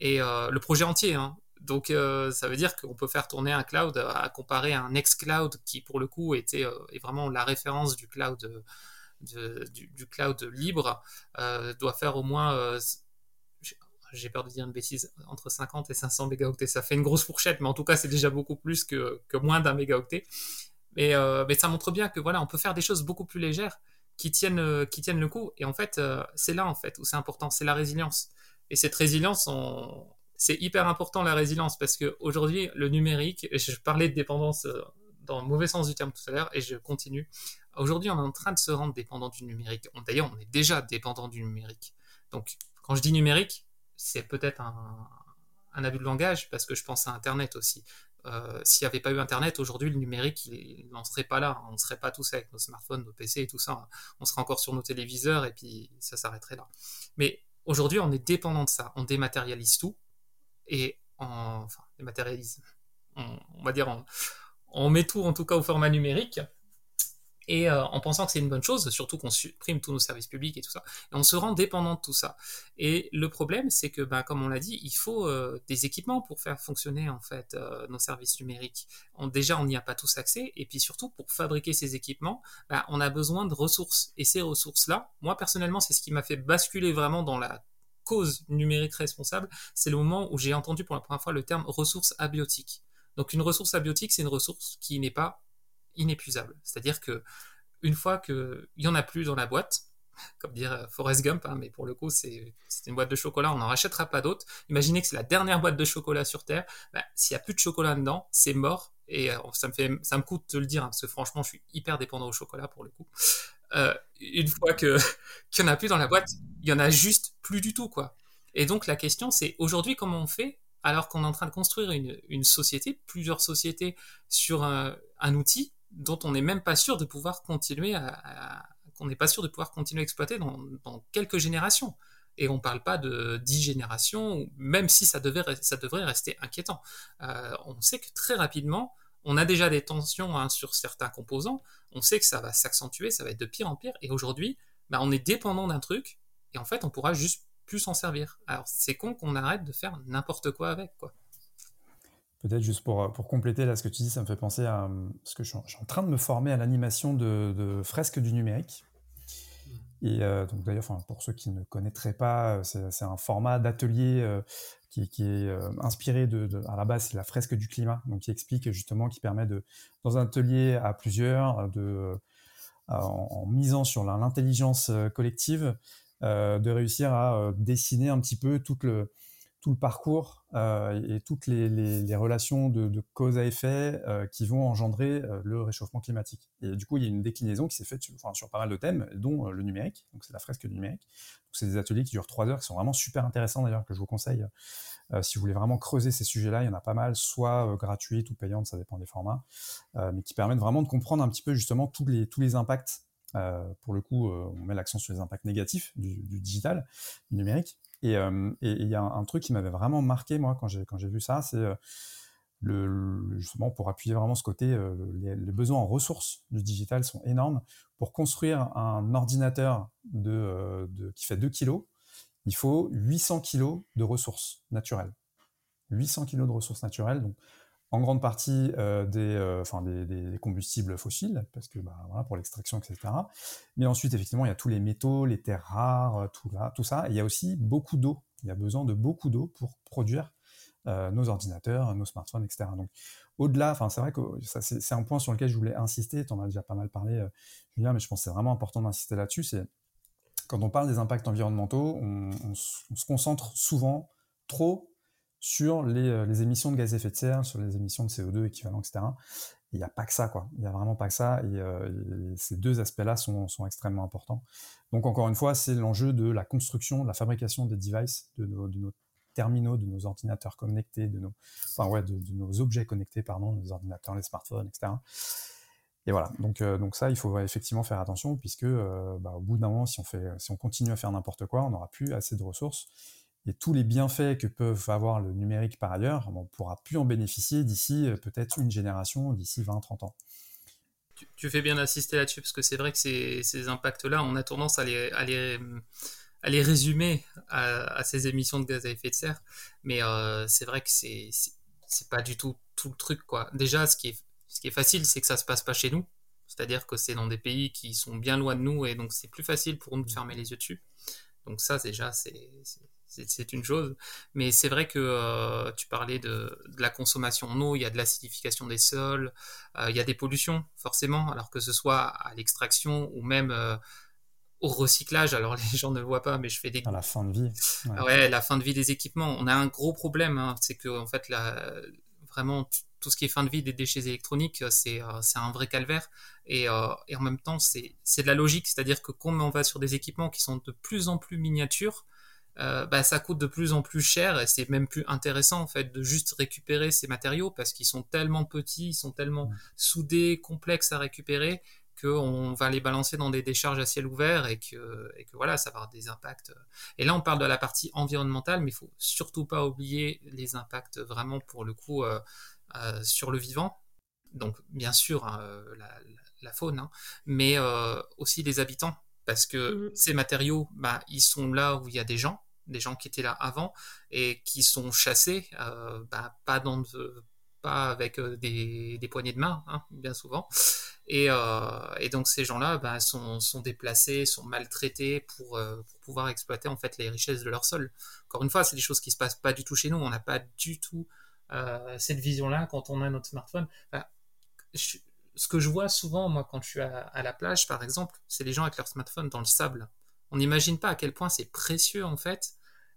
Et le projet entier, hein. Donc ça veut dire qu'on peut faire tourner un cloud à comparer à un ex-cloud qui pour le coup était est vraiment la référence du cloud du, cloud libre doit faire au moins j'ai peur de dire une bêtise, entre 50 et 500 mégaoctets. Ça fait une grosse fourchette, mais en tout cas, c'est déjà beaucoup plus que, que moins d'un mégaoctet. Mais, euh, mais ça montre bien que voilà, on peut faire des choses beaucoup plus légères qui tiennent, euh, qui tiennent le coup. Et en fait, euh, c'est là en fait où c'est important, c'est la résilience. Et cette résilience, c'est hyper important la résilience parce que aujourd'hui, le numérique, je parlais de dépendance dans le mauvais sens du terme tout à l'heure, et je continue. Aujourd'hui, on est en train de se rendre dépendant du numérique. D'ailleurs, on est déjà dépendant du numérique. Donc, quand je dis numérique, c'est peut-être un, abus de langage parce que je pense à Internet aussi. Euh, s'il n'y avait pas eu Internet, aujourd'hui, le numérique, il n'en serait pas là. On ne serait pas tous avec nos smartphones, nos PC et tout ça. On serait encore sur nos téléviseurs et puis ça s'arrêterait là. Mais aujourd'hui, on est dépendant de ça. On dématérialise tout et on, enfin, dématérialise. On, va dire, on met tout en tout cas au format numérique et euh, en pensant que c'est une bonne chose, surtout qu'on supprime tous nos services publics et tout ça, on se rend dépendant de tout ça. Et le problème, c'est que, ben, comme on l'a dit, il faut euh, des équipements pour faire fonctionner en fait euh, nos services numériques. déjà, on n'y a pas tous accès, et puis surtout pour fabriquer ces équipements, ben, on a besoin de ressources. Et ces ressources-là, moi personnellement, c'est ce qui m'a fait basculer vraiment dans la cause numérique responsable. C'est le moment où j'ai entendu pour la première fois le terme ressources abiotiques. Donc une ressource abiotique, c'est une ressource qui n'est pas inépuisable. C'est-à-dire que une fois qu'il n'y en a plus dans la boîte, comme dire Forrest Gump, hein, mais pour le coup, c'est une boîte de chocolat, on n'en rachètera pas d'autres. Imaginez que c'est la dernière boîte de chocolat sur Terre. Bah, s'il n'y a plus de chocolat dedans, c'est mort. Et euh, ça, me fait, ça me coûte de le dire, hein, parce que franchement, je suis hyper dépendant au chocolat pour le coup. Euh, une fois qu'il n'y en a plus dans la boîte, il y en a juste plus du tout, quoi. Et donc, la question, c'est aujourd'hui, comment on fait alors qu'on est en train de construire une, société, plusieurs sociétés sur un, outil dont on n'est même pas sûr de pouvoir continuer à, qu'on n'est pas sûr de pouvoir continuer à exploiter dans, quelques générations. Et on ne parle pas de dix générations, même si ça, devait, ça devrait rester inquiétant. Euh, on sait que très rapidement, on a déjà des tensions hein, sur certains composants, on sait que ça va s'accentuer, ça va être de pire en pire, et aujourd'hui, bah, on est dépendant d'un truc, et en fait, on pourra juste plus s'en servir. Alors, c'est con qu'on arrête de faire n'importe quoi avec, quoi.
Peut-être juste pour, pour compléter là ce que tu dis, ça me fait penser à ce que je suis, en train de me former à l'animation de, fresques du numérique. Mmh. Et euh, donc d'ailleurs, pour ceux qui ne connaîtraient pas, c'est un format d'atelier euh, qui, est euh, inspiré de, à la base, c'est la fresque du climat, donc qui explique justement, qui permet de, dans un atelier à plusieurs, de, en, misant sur l'intelligence collective, de réussir à dessiner un petit peu tout le, tout le parcours euh, et toutes les, relations de, cause à effet euh, qui vont engendrer euh, le réchauffement climatique. Et du coup, il y a une déclinaison qui s'est faite sur, pas mal de thèmes, dont le numérique. Donc, c'est la fresque du numérique. C'est des ateliers qui durent trois heures, qui sont vraiment super intéressants d'ailleurs, que je vous conseille. si vous voulez vraiment creuser ces sujets-là, il y en a pas mal, soit gratuites ou payantes, ça dépend des formats, mais qui permettent vraiment de comprendre un petit peu justement tous les, impacts. pour le coup, on met l'accent sur les impacts négatifs du, digital, du numérique et il y a un, truc qui m'avait vraiment marqué, moi, quand j'ai, quand j'ai vu ça, c'est euh, justement pour appuyer vraiment ce côté, euh, les, besoins en ressources du digital sont énormes. Pour construire un ordinateur de, qui fait 2 kg, il faut 800 kg de ressources naturelles. 800 kg de ressources naturelles. Donc, en grande partie euh, des, euh, enfin des, combustibles fossiles, parce que bah, pour l'extraction, etc. Mais ensuite, effectivement, il y a tous les métaux, les terres rares, euh, tout, ça. Et il y a aussi beaucoup d'eau. Il y a besoin de beaucoup d'eau pour produire nos ordinateurs, nos smartphones, etc. Donc, au-delà, c'est vrai que c'est un point sur lequel je voulais insister. Tu en as déjà pas mal parlé, Julien, mais je pense que c'est vraiment important d'insister là-dessus. C'est quand on parle des impacts environnementaux, on se concentre souvent trop sur euh, les, émissions de gaz à effet de serre, sur les émissions de CO2 équivalent, etc. Il n'y a pas que ça, quoi. Il n'y a vraiment pas que ça. Et, euh, ces deux aspects-là sont, extrêmement importants. Donc, encore une fois, c'est l'enjeu de la construction, de la fabrication des devices, de nos, terminaux, de nos ordinateurs connectés, de nos, de, nos objets connectés, pardon, nos ordinateurs, les smartphones, etc. Et voilà. Donc, euh, donc ça, il faut effectivement faire attention, puisque bah, au bout d'un moment, si on, si on continue à faire n'importe quoi, on n'aura plus assez de ressources et tous les bienfaits que peuvent avoir le numérique par ailleurs, on ne pourra plus en bénéficier d'ici euh, peut-être une génération, d'ici 20-30 ans.
Tu, fais bien d'insister là-dessus, parce que c'est vrai que ces, ces impacts-là, on a tendance à les, à les, à les résumer à, ces émissions de gaz à effet de serre, mais euh, c'est vrai que c'est c'est pas du tout tout le truc. quoi. Déjà, ce qui est, ce qui est facile, c'est que ça se passe pas chez nous, c'est-à-dire que c'est dans des pays qui sont bien loin de nous, et donc c'est plus facile pour nous de fermer les yeux dessus. Donc ça, déjà, c'est c'est une chose. Mais c'est vrai que euh, tu parlais de, la consommation en eau, il y a de l'acidification des sols, euh, il y a des pollutions, forcément, alors que ce soit à l'extraction ou même euh, au recyclage. Alors les gens ne le voient pas, mais je fais des...
À la fin de vie.
Ouais. la fin de vie des équipements. On a un gros problème, hein. c'est que en fait, la, vraiment, tout ce qui est fin de vie des déchets électroniques, c'est un vrai calvaire. Et, et en même temps, c'est de la logique, c'est-à-dire que quand on va sur des équipements qui sont de plus en plus miniatures, euh, bah, ça coûte de plus en plus cher et c'est même plus intéressant en fait de juste récupérer ces matériaux parce qu'ils sont tellement petits, ils sont tellement soudés, complexes à récupérer qu'on va les balancer dans des décharges à ciel ouvert et que, et que voilà, ça va avoir des impacts. Et là, on parle de la partie environnementale, mais il faut surtout pas oublier les impacts vraiment pour le coup euh, euh, sur le vivant. Donc, bien sûr, hein, la, faune, hein, mais aussi les habitants parce que mmh ces matériaux, bah, ils sont là où il y a des gens, des gens qui étaient là avant et qui sont chassés, euh, bah, pas dans pas avec euh, des, des, poignées de main, hein, bien souvent. Et, euh, et, donc ces gens-là bah, sont, sont, déplacés, sont maltraités pour, pour, pouvoir exploiter en fait les richesses de leur sol. Encore une fois, c'est des choses qui se passent pas du tout chez nous. On n'a pas du tout cette vision-là quand on a notre smartphone. je, ce que je vois souvent, moi, quand je suis à, la plage, par exemple, c'est les gens avec leur smartphone dans le sable. On n'imagine pas à quel point c'est précieux, en fait,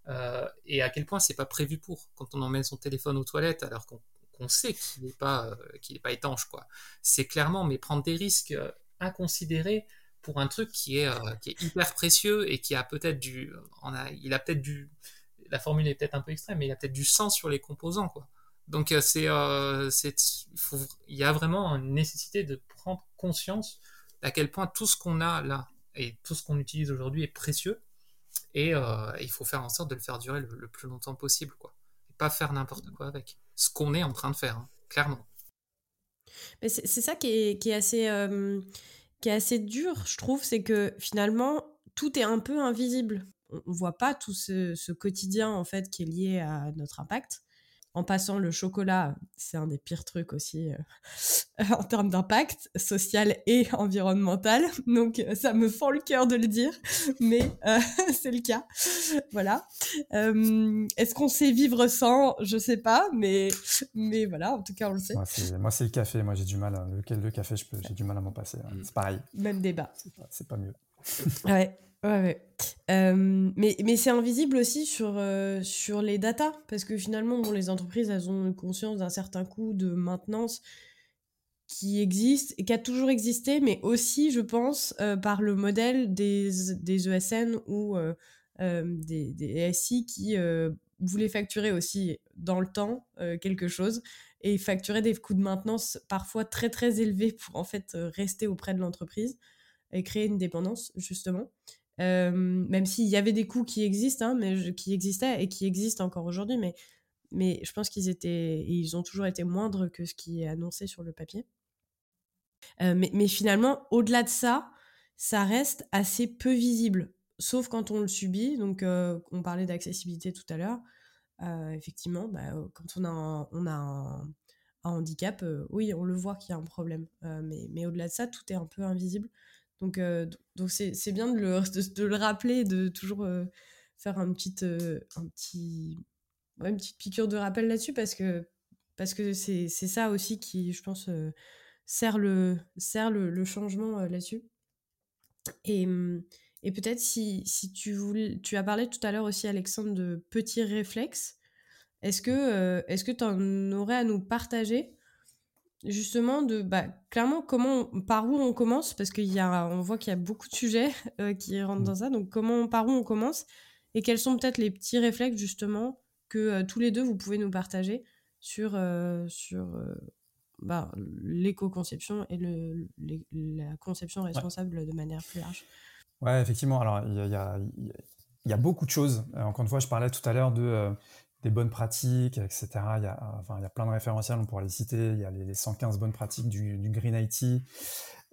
euh, et à quel point c'est pas prévu pour. Quand on emmène son téléphone aux toilettes, alors qu'on sait qu'il n'est pas, euh, pas étanche, quoi. C'est clairement, mais prendre des risques euh, inconsidérés pour un truc qui est, qui est hyper précieux et qui a peut-être du, a, il a peut-être du, la formule est peut-être un peu extrême, mais il a peut-être du sens sur les composants, quoi. Donc c'est, il y a vraiment une nécessité de prendre conscience à quel point tout ce qu'on a là et tout ce qu'on utilise aujourd'hui est précieux et il faut faire en sorte de le faire durer le, plus longtemps possible, quoi. Et pas faire n'importe quoi avec. Ce qu'on est en train de faire, hein, clairement.
C'est ça qui est, qui est assez qui est assez dur, je trouve, c'est que finalement, tout est un peu invisible. On ne voit pas tout ce, quotidien, en fait, qui est lié à notre impact. En passant, le chocolat, c'est un des pires trucs aussi euh, en termes d'impact social et environnemental. Donc, euh, ça me fend le cœur de le dire, mais euh, c'est le cas. Voilà. Est-ce qu'on sait vivre sans? Je sais pas, mais, mais voilà, en tout cas, on le sait.
Moi, c'est le café. Moi, j'ai du mal. À... Lequel le café, j'ai du mal à m'en passer. Hein. C'est pareil.
Même débat.
C'est pas, pas mieux.
ouais. Ouais, ouais. mais mais c'est invisible aussi sur, sur les datas, parce que finalement, bon, les entreprises, elles ont conscience d'un certain coût de maintenance qui existe et qui a toujours existé, mais aussi, je pense, par le modèle des, des ESN ou des, des SI qui voulaient facturer aussi dans le temps quelque chose et facturer des coûts de maintenance parfois très très élevés pour en fait rester auprès de l'entreprise et créer une dépendance, justement même s'il y avait des coûts qui existent, hein, mais qui existaient et qui existent encore aujourd'hui, mais, je pense qu'ils étaient, ils ont toujours été moindres que ce qui est annoncé sur le papier. mais, finalement, au-delà de ça, ça reste assez peu visible, sauf quand on le subit. Donc, on parlait d'accessibilité tout à l'heure. effectivement, bah, quand on a un, handicap, oui, on le voit qu'il y a un problème. mais au-delà de ça, tout est un peu invisible. Donc, euh, donc c'est, bien de le, de, le rappeler, de toujours euh, faire un petit, euh, un petit, une petite piqûre de rappel là-dessus parce que, parce que c'est, ça aussi qui, je pense, sert, le, sert le, changement là-dessus. Et, et peut-être si, si tu, voulais, tu as parlé tout à l'heure aussi, Alexandre, de petits réflexes. Est-ce que est-ce que tu en aurais à nous partager? Justement de bah, clairement comment par où on commence parce qu'il y a on voit qu'il y a beaucoup de sujets euh, qui rentrent mmh. dans ça donc comment par où on commence et quels sont peut-être les petits réflexes justement que euh, tous les deux vous pouvez nous partager sur euh, sur bah, l'éco-conception et le, la conception responsable de manière plus large.
Ouais, effectivement. Alors, il y a, y a, beaucoup de choses. Encore une fois, je parlais tout à l'heure de des bonnes pratiques, etc. Il y, a, enfin, il y a plein de référentiels, on pourra les citer. Il y a les, 115 bonnes pratiques du, Green IT.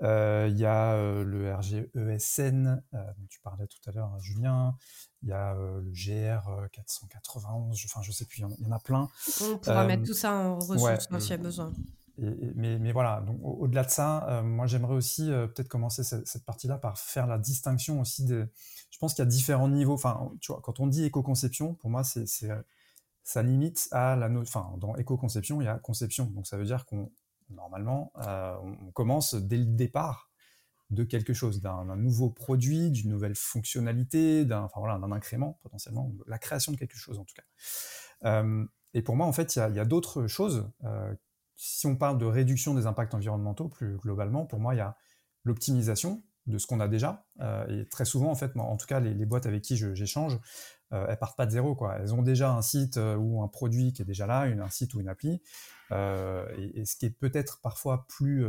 Euh, il y a euh, le RGESN, euh, dont tu parlais tout à l'heure, Julien. Il y a le GR 491, je, enfin, je sais plus, il y, en, a plein.
On pourra mettre tout ça en ressources s'il y a besoin.
mais, mais, voilà, donc au-delà de ça, moi j'aimerais aussi peut-être commencer cette, cette partie-là par faire la distinction aussi de. Je pense qu'il y a différents niveaux. Enfin, tu vois, quand on dit éco-conception, pour moi, c'est ça limite à la enfin dans éco-conception il y a conception donc ça veut dire qu'on normalement euh, on commence dès le départ de quelque chose d'un nouveau produit d'une nouvelle fonctionnalité d'un enfin voilà incrément potentiellement la création de quelque chose en tout cas euh, et pour moi en fait il y a, d'autres choses euh, si on parle de réduction des impacts environnementaux plus globalement pour moi il y a l'optimisation de ce qu'on a déjà. et très souvent, en fait, en tout cas, les boîtes avec qui j'échange, euh, elles partent pas de zéro. Quoi. Elles ont déjà un site euh, ou un produit qui est déjà là, une, un site ou une appli. Euh, et, ce qui est peut-être parfois plus,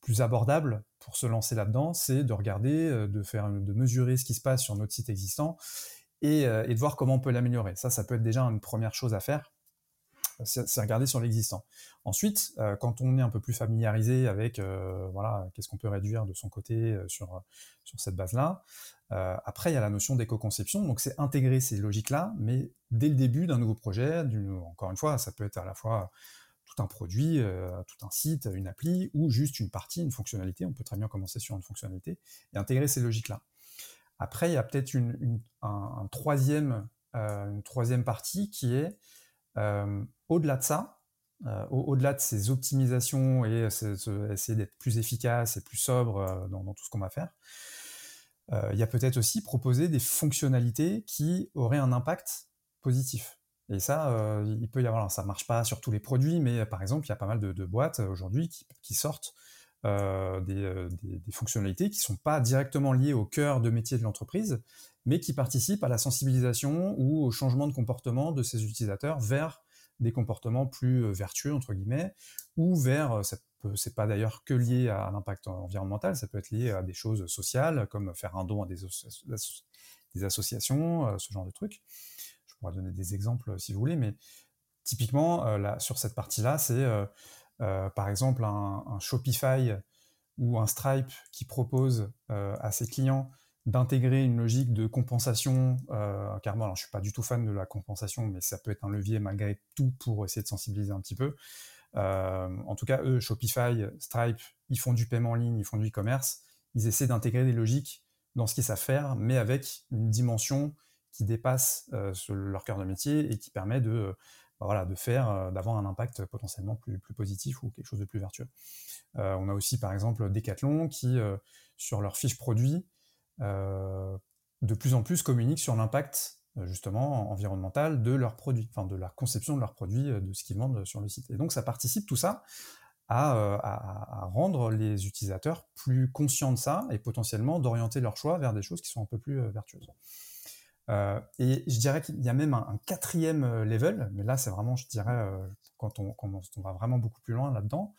plus abordable pour se lancer là-dedans, c'est de regarder, de, faire, de mesurer ce qui se passe sur notre site existant et, et de voir comment on peut l'améliorer. Ça, ça peut être déjà une première chose à faire c'est regarder sur l'existant. Ensuite, quand on est un peu plus familiarisé avec voilà, qu'est-ce qu'on peut réduire de son côté sur, sur cette base-là, euh, après, il y a la notion d'éco-conception, donc c'est intégrer ces logiques-là, mais dès le début d'un nouveau projet, encore une fois, ça peut être à la fois tout un produit, euh, tout un site, une appli, ou juste une partie, une fonctionnalité. On peut très bien commencer sur une fonctionnalité et intégrer ces logiques-là. Après, il y a peut-être euh, une troisième partie qui est au-delà de ça, au-delà de ces optimisations et essayer d'être plus efficace et plus sobre dans, dans, tout ce qu'on va faire, euh, il y a peut-être aussi proposer des fonctionnalités qui auraient un impact positif. Et ça, euh, il peut y avoir, ça marche pas sur tous les produits, mais par exemple, il y a pas mal de, boîtes aujourd'hui qui, sortent des, fonctionnalités qui ne sont pas directement liées au cœur de métier de l'entreprise, mais qui participent à la sensibilisation ou au changement de comportement de ces utilisateurs vers des comportements plus vertueux, entre guillemets, ou vers, c'est pas d'ailleurs que lié à l'impact environnemental, ça peut être lié à des choses sociales, comme faire un don à des, associations, ce genre de trucs. Je pourrais donner des exemples si vous voulez, mais typiquement, là, sur cette partie-là, c'est par exemple un, Shopify ou un Stripe qui propose à ses clients d'intégrer une logique de compensation, euh, car moi, alors, je suis pas du tout fan de la compensation, mais ça peut être un levier malgré tout pour essayer de sensibiliser un petit peu. Euh, en tout cas, eux, Shopify, Stripe, ils font du paiement en ligne, ils font du e-commerce, ils essaient d'intégrer des logiques dans ce qu'ils savent faire, mais avec une dimension qui dépasse euh, leur cœur de métier et qui permet de, bah voilà, de faire, d'avoir un impact potentiellement plus, plus positif ou quelque chose de plus vertueux. on a aussi, par exemple, Decathlon qui, sur leur fiche produit, de plus en plus communiquent sur l'impact euh, justement environnemental de leurs produits, enfin de la conception de leurs produits, euh, de ce qu'ils vendent sur le site. Et donc ça participe tout ça à, rendre les utilisateurs plus conscients de ça et potentiellement d'orienter leur choix vers des choses qui sont un peu plus vertueuses. et je dirais qu'il y a même un, quatrième level, mais là c'est vraiment, je dirais, quand on, on, va vraiment beaucoup plus loin là-dedans,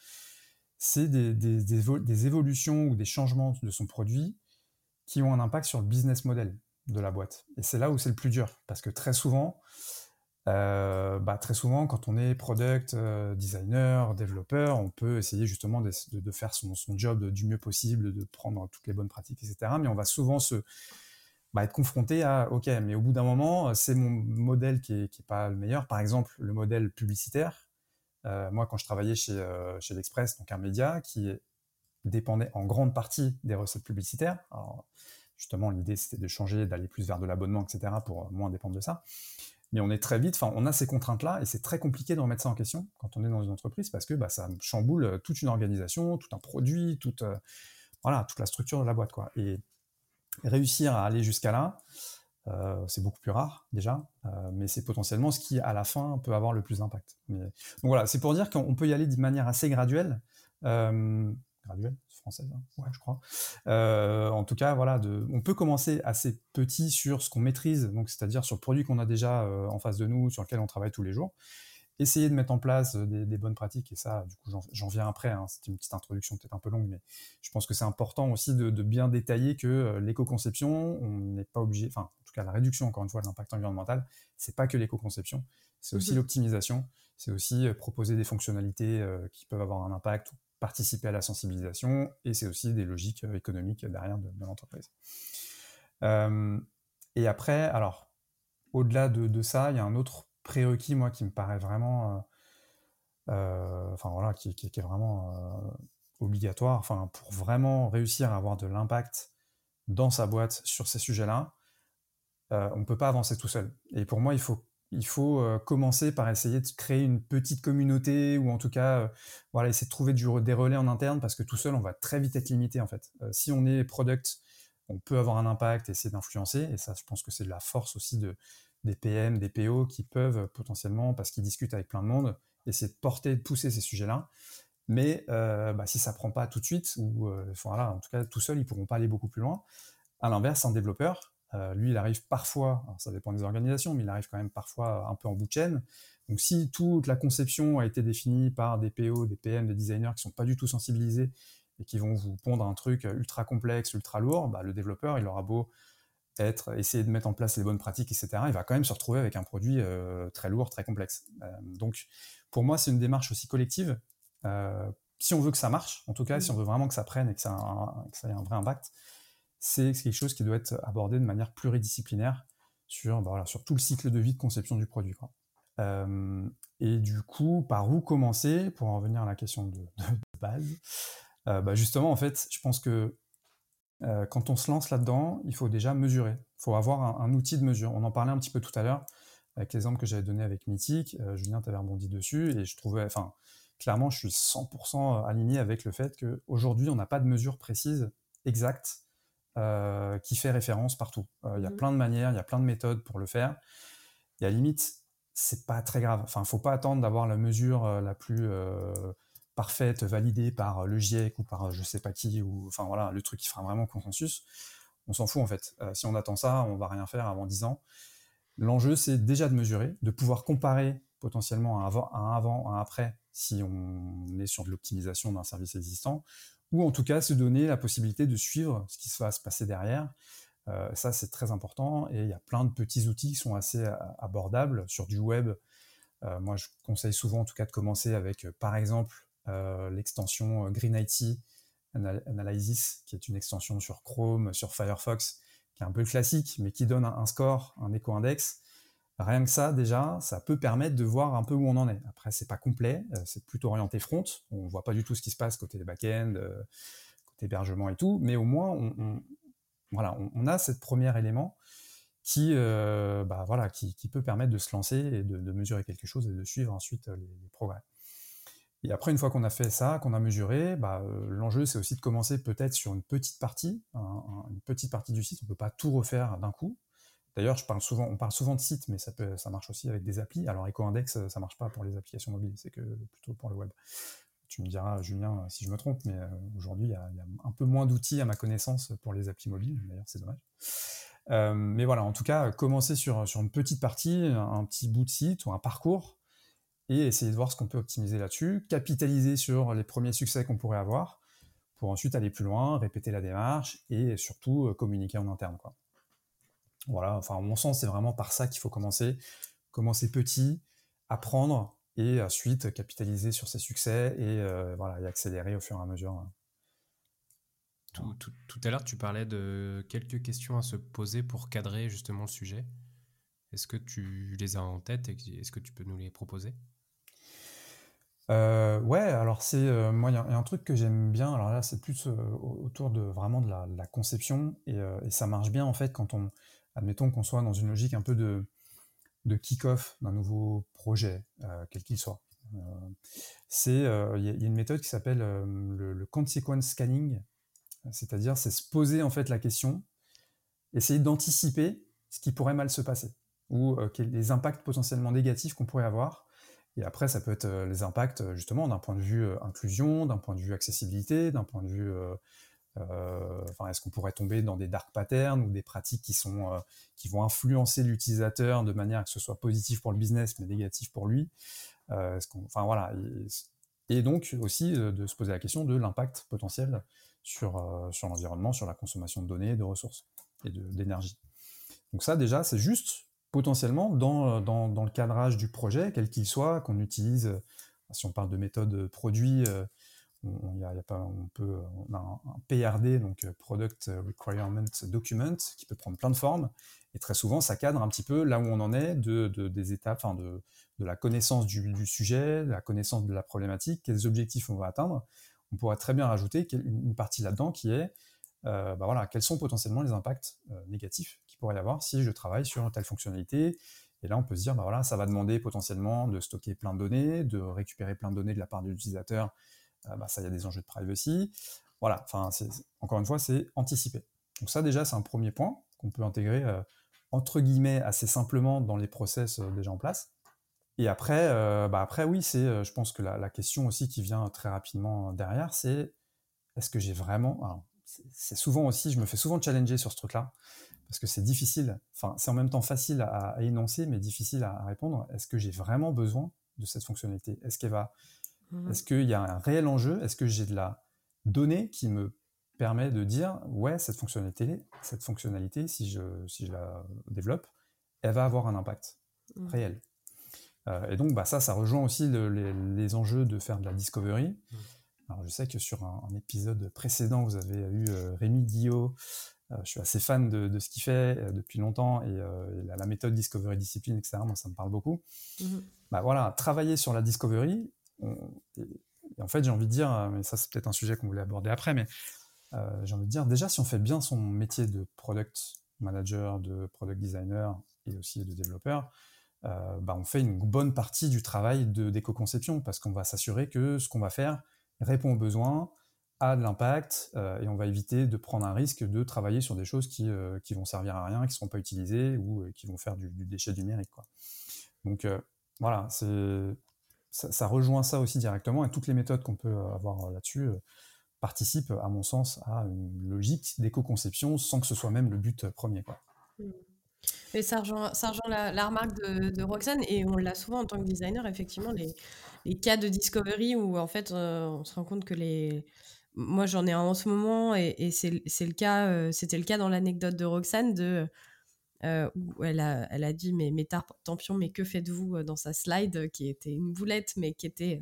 c'est des, évolutions ou des changements de son produit qui ont un impact sur le business model de la boîte. Et c'est là où c'est le plus dur, parce que très souvent, euh, bah, très souvent, quand on est product euh, designer, développeur, on peut essayer justement de, faire son, job du mieux possible, de prendre toutes les bonnes pratiques, etc. Mais on va souvent se bah, être confronté à OK, mais au bout d'un moment, c'est mon modèle qui n'est est pas le meilleur. Par exemple, le modèle publicitaire. Euh, moi, quand je travaillais chez, chez l'Express, donc un média qui est dépendait en grande partie des recettes publicitaires. Justement, l'idée, c'était de changer, d'aller plus vers de l'abonnement, etc., pour moins dépendre de ça. Mais on est très vite, enfin, on a ces contraintes-là, et c'est très compliqué de remettre ça en question quand on est dans une entreprise, parce que bah, ça chamboule toute une organisation, tout un produit, toute, euh, voilà, toute la structure de la boîte. Quoi. Et réussir à aller jusqu'à là, euh, c'est beaucoup plus rare déjà, euh, mais c'est potentiellement ce qui, à la fin, peut avoir le plus d'impact. Donc voilà, c'est pour dire qu'on peut y aller de manière assez graduelle graduelle, française, hein, ouais, je crois. Euh, en tout cas, voilà, de, on peut commencer assez petit sur ce qu'on maîtrise, donc c'est-à-dire sur le produit qu'on a déjà euh, en face de nous, sur lequel on travaille tous les jours. Essayer de mettre en place euh, des, bonnes pratiques, et ça, du coup, j'en viens après. Hein, c'est une petite introduction peut-être un peu longue, mais je pense que c'est important aussi de, bien détailler que l'éco-conception, on n'est pas obligé, enfin, en tout cas, la réduction, encore une fois, de l'impact environnemental, c'est pas que l'éco-conception, c'est aussi mmh l'optimisation, c'est aussi proposer des fonctionnalités qui peuvent avoir un impact participer à la sensibilisation, et c'est aussi des logiques euh, économiques derrière de, l'entreprise. Euh, et après, alors, au-delà de, ça, il y a un autre prérequis, moi, qui me paraît vraiment, euh, enfin voilà, qui, est vraiment obligatoire, enfin, pour vraiment réussir à avoir de l'impact dans sa boîte sur ces sujets-là, on ne peut pas avancer tout seul. Et pour moi, il faut il faut commencer par essayer de créer une petite communauté ou en tout cas voilà essayer de trouver des relais en interne parce que tout seul on va très vite être limité en fait. Si on est product, on peut avoir un impact, essayer d'influencer et ça je pense que c'est de la force aussi de, des PM, des PO qui peuvent potentiellement parce qu'ils discutent avec plein de monde essayer de porter, de pousser ces sujets-là. Mais bah, si ça prend pas tout de suite ou voilà en tout cas tout seul ils pourront pas aller beaucoup plus loin. À l'inverse, un développeur, euh, lui, il arrive parfois, ça dépend des organisations, mais il arrive quand même parfois un peu en bout de chaîne. Donc si toute la conception a été définie par des PO, des PM, des designers qui sont pas du tout sensibilisés et qui vont vous pondre un truc ultra complexe, ultra lourd, bah, le développeur, il aura beau être, essayer de mettre en place les bonnes pratiques, etc., il va quand même se retrouver avec un produit euh, très lourd, très complexe. Euh, donc pour moi, c'est une démarche aussi collective. si on veut que ça marche, en tout cas, si on veut vraiment que ça prenne et que ça, que ça ait un vrai impact, c'est quelque chose qui doit être abordé de manière pluridisciplinaire sur, bah tout le cycle de vie de conception du produit. Euh, et du coup, par où commencer pour en revenir à la question de, base euh, bah Justement, en fait, je pense que euh, quand on se lance là-dedans, il faut déjà mesurer. Il faut avoir un, outil de mesure. On en parlait un petit peu tout à l'heure avec l'exemple que j'avais donné avec Mythic. Julien, tu avais rebondi dessus et je trouvais, enfin, clairement, je suis 100% aligné avec le fait qu'aujourd'hui, on n'a pas de mesure précise, exacte euh, qui fait référence partout. Euh, il y a mmh. plein de manières, il y a plein de méthodes pour le faire. Et à limite, c'est pas très grave. Enfin, faut pas attendre d'avoir la mesure euh, la plus parfaite, validée par le GIEC ou par je sais pas qui, ou enfin voilà, le truc qui fera vraiment consensus, on s'en fout en fait. si on attend ça, on va rien faire avant 10 ans. L'enjeu, c'est déjà de mesurer, de pouvoir comparer potentiellement un avant, un avant, un après, si on est sur de l'optimisation d'un service existant, ou en tout cas se donner la possibilité de suivre ce qui va se passer derrière. Euh, ça, c'est très important, et il y a plein de petits outils qui sont assez euh, abordables sur du web. Euh, moi, je conseille souvent, en tout cas, de commencer avec, par exemple, l'extension Green IT Analysis, qui est une extension sur Chrome, sur Firefox, qui est un peu classique, mais qui donne un, score, un éco-index. Rien que ça, déjà, ça peut permettre de voir un peu où on en est. Après, c'est pas complet, euh, c'est plutôt orienté front. On voit pas du tout ce qui se passe côté back-end, euh, côté hébergement et tout, mais au moins, on, voilà, on, a ce premier élément qui, euh, bah, qui, peut permettre de se lancer et de, mesurer quelque chose et de suivre ensuite les progrès. Et après, une fois qu'on a fait ça, qu'on a mesuré, bah, l'enjeu, c'est aussi de commencer peut-être sur une petite partie, une petite partie du site. On ne peut pas tout refaire d'un coup. D'ailleurs, on parle souvent de site, mais ça, marche aussi avec des applis. Alors, EcoIndex, ça ne marche pas pour les applications mobiles, c'est que plutôt pour le web. Tu me diras, Julien, si je me trompe, mais euh, aujourd'hui, il y, a un peu moins d'outils à ma connaissance pour les applis mobiles. D'ailleurs, c'est dommage. Euh, mais voilà, en tout cas, commencer sur, une petite partie, un petit bout de site ou un parcours, et essayer de voir ce qu'on peut optimiser là-dessus, capitaliser sur les premiers succès qu'on pourrait avoir, pour ensuite aller plus loin, répéter la démarche et surtout euh, communiquer en interne. Voilà, enfin, à mon sens, c'est vraiment par ça qu'il faut commencer. Commencer petit, apprendre et ensuite capitaliser sur ses succès et, euh, voilà, et accélérer au fur et à mesure. Hein.
Tout, tout, à l'heure, tu parlais de quelques questions à se poser pour cadrer justement le sujet. Est-ce que tu les as en tête et est-ce que tu peux nous les proposer?
Euh, ouais, alors c'est euh, moi il y, a un truc que j'aime bien. Alors là, c'est plus euh, autour de vraiment de la, conception et, ça marche bien en fait quand on, admettons qu'on soit dans une logique un peu de kick-off d'un nouveau projet, quel qu'il soit. c'est il y, a une méthode qui s'appelle le, le, consequence scanning, c'est-à-dire c'est se poser en fait la question, essayer d'anticiper ce qui pourrait mal se passer ou les impacts potentiellement négatifs qu'on pourrait avoir et après, ça peut être euh, les impacts, euh, justement, d'un point de vue euh, inclusion, d'un point de vue accessibilité, d'un point de vue... enfin, est-ce qu'on pourrait tomber dans des dark patterns ou des pratiques qui, sont, qui vont influencer l'utilisateur de manière que ce soit positif pour le business, mais négatif pour lui? Enfin, voilà. Et, donc, aussi, de se poser la question de l'impact potentiel sur, sur l'environnement, sur la consommation de données, de ressources et d'énergie. Donc ça, déjà, c'est juste potentiellement dans, dans, le cadrage du projet, quel qu'il soit, qu'on utilise, euh, si on parle de méthode produit, euh, on, a, un, PRD, donc euh, Product Requirement Document, qui peut prendre plein de formes, et très souvent ça cadre un petit peu là où on en est, de, de des étapes, de, de, la connaissance du, du, sujet, la connaissance de la problématique, quels objectifs on va atteindre. On pourrait très bien rajouter une partie là-dedans qui est euh, bah voilà, quels sont potentiellement les impacts négatifs pourrait y avoir si je travaille sur telle fonctionnalité. Et là, on peut se dire, bah voilà, ça va demander potentiellement de stocker plein de données, de récupérer plein de données de la part de l'utilisateur. Euh, bah, ça, il y a des enjeux de privacy. Voilà, enfin, encore une fois, c'est anticiper. Donc ça, déjà, c'est un premier point qu'on peut intégrer, euh, entre guillemets, assez simplement dans les process euh, déjà en place. Et après, bah après oui, c'est, je pense que la, question aussi qui vient très rapidement derrière, c'est est-ce que j'ai vraiment... c'est souvent aussi, je me fais souvent challenger sur ce truc-là parce que c'est difficile, enfin c'est en même temps facile à, énoncer, mais difficile à, répondre. Est-ce que j'ai vraiment besoin de cette fonctionnalité? Est-ce qu'elle va mmh Est-ce qu'il y a un réel enjeu? Est-ce que j'ai de la donnée qui me permet de dire ouais cette fonctionnalité, cette fonctionnalité si je si je la développe, elle va avoir un impact mmh. réel? Euh, et donc bah ça ça rejoint aussi les, enjeux de faire de la discovery. Mmh. Alors je sais que sur un, épisode précédent vous avez eu euh, Rémi Guillot euh, je suis assez fan de, ce qu'il fait euh, depuis longtemps et, la, méthode Discovery Discipline, etc. Moi, ça me parle beaucoup. Mmh bah voilà, travailler sur la Discovery. En fait, j'ai envie de dire, mais ça c'est peut-être un sujet qu'on voulait aborder après, mais j'ai envie de dire déjà si on fait bien son métier de product manager, de product designer et aussi de développeur, bah on fait une bonne partie du travail d'éco-conception parce qu'on va s'assurer que ce qu'on va faire répond aux besoins, a de l'impact euh, et on va éviter de prendre un risque de travailler sur des choses qui, euh, qui vont servir à rien, qui ne seront pas utilisées ou euh, qui vont faire du, déchet numérique. Donc voilà, c'est ça, rejoint ça aussi directement et toutes les méthodes qu'on peut avoir là-dessus participent, à mon sens, à une logique d'éco-conception sans que ce soit même le but premier. Quoi. Mmh.
Et ça rejoint, la, remarque de, Roxane, et on l'a souvent en tant que designer, effectivement, les, cas de discovery où en fait on se rend compte que les, moi j'en ai un en ce moment et, c'est le cas euh, c'était le cas dans l'anecdote de Roxane euh, où elle a, elle a dit mais, mais Tampion mais que faites-vous euh, dans sa slide qui était une boulette mais qui était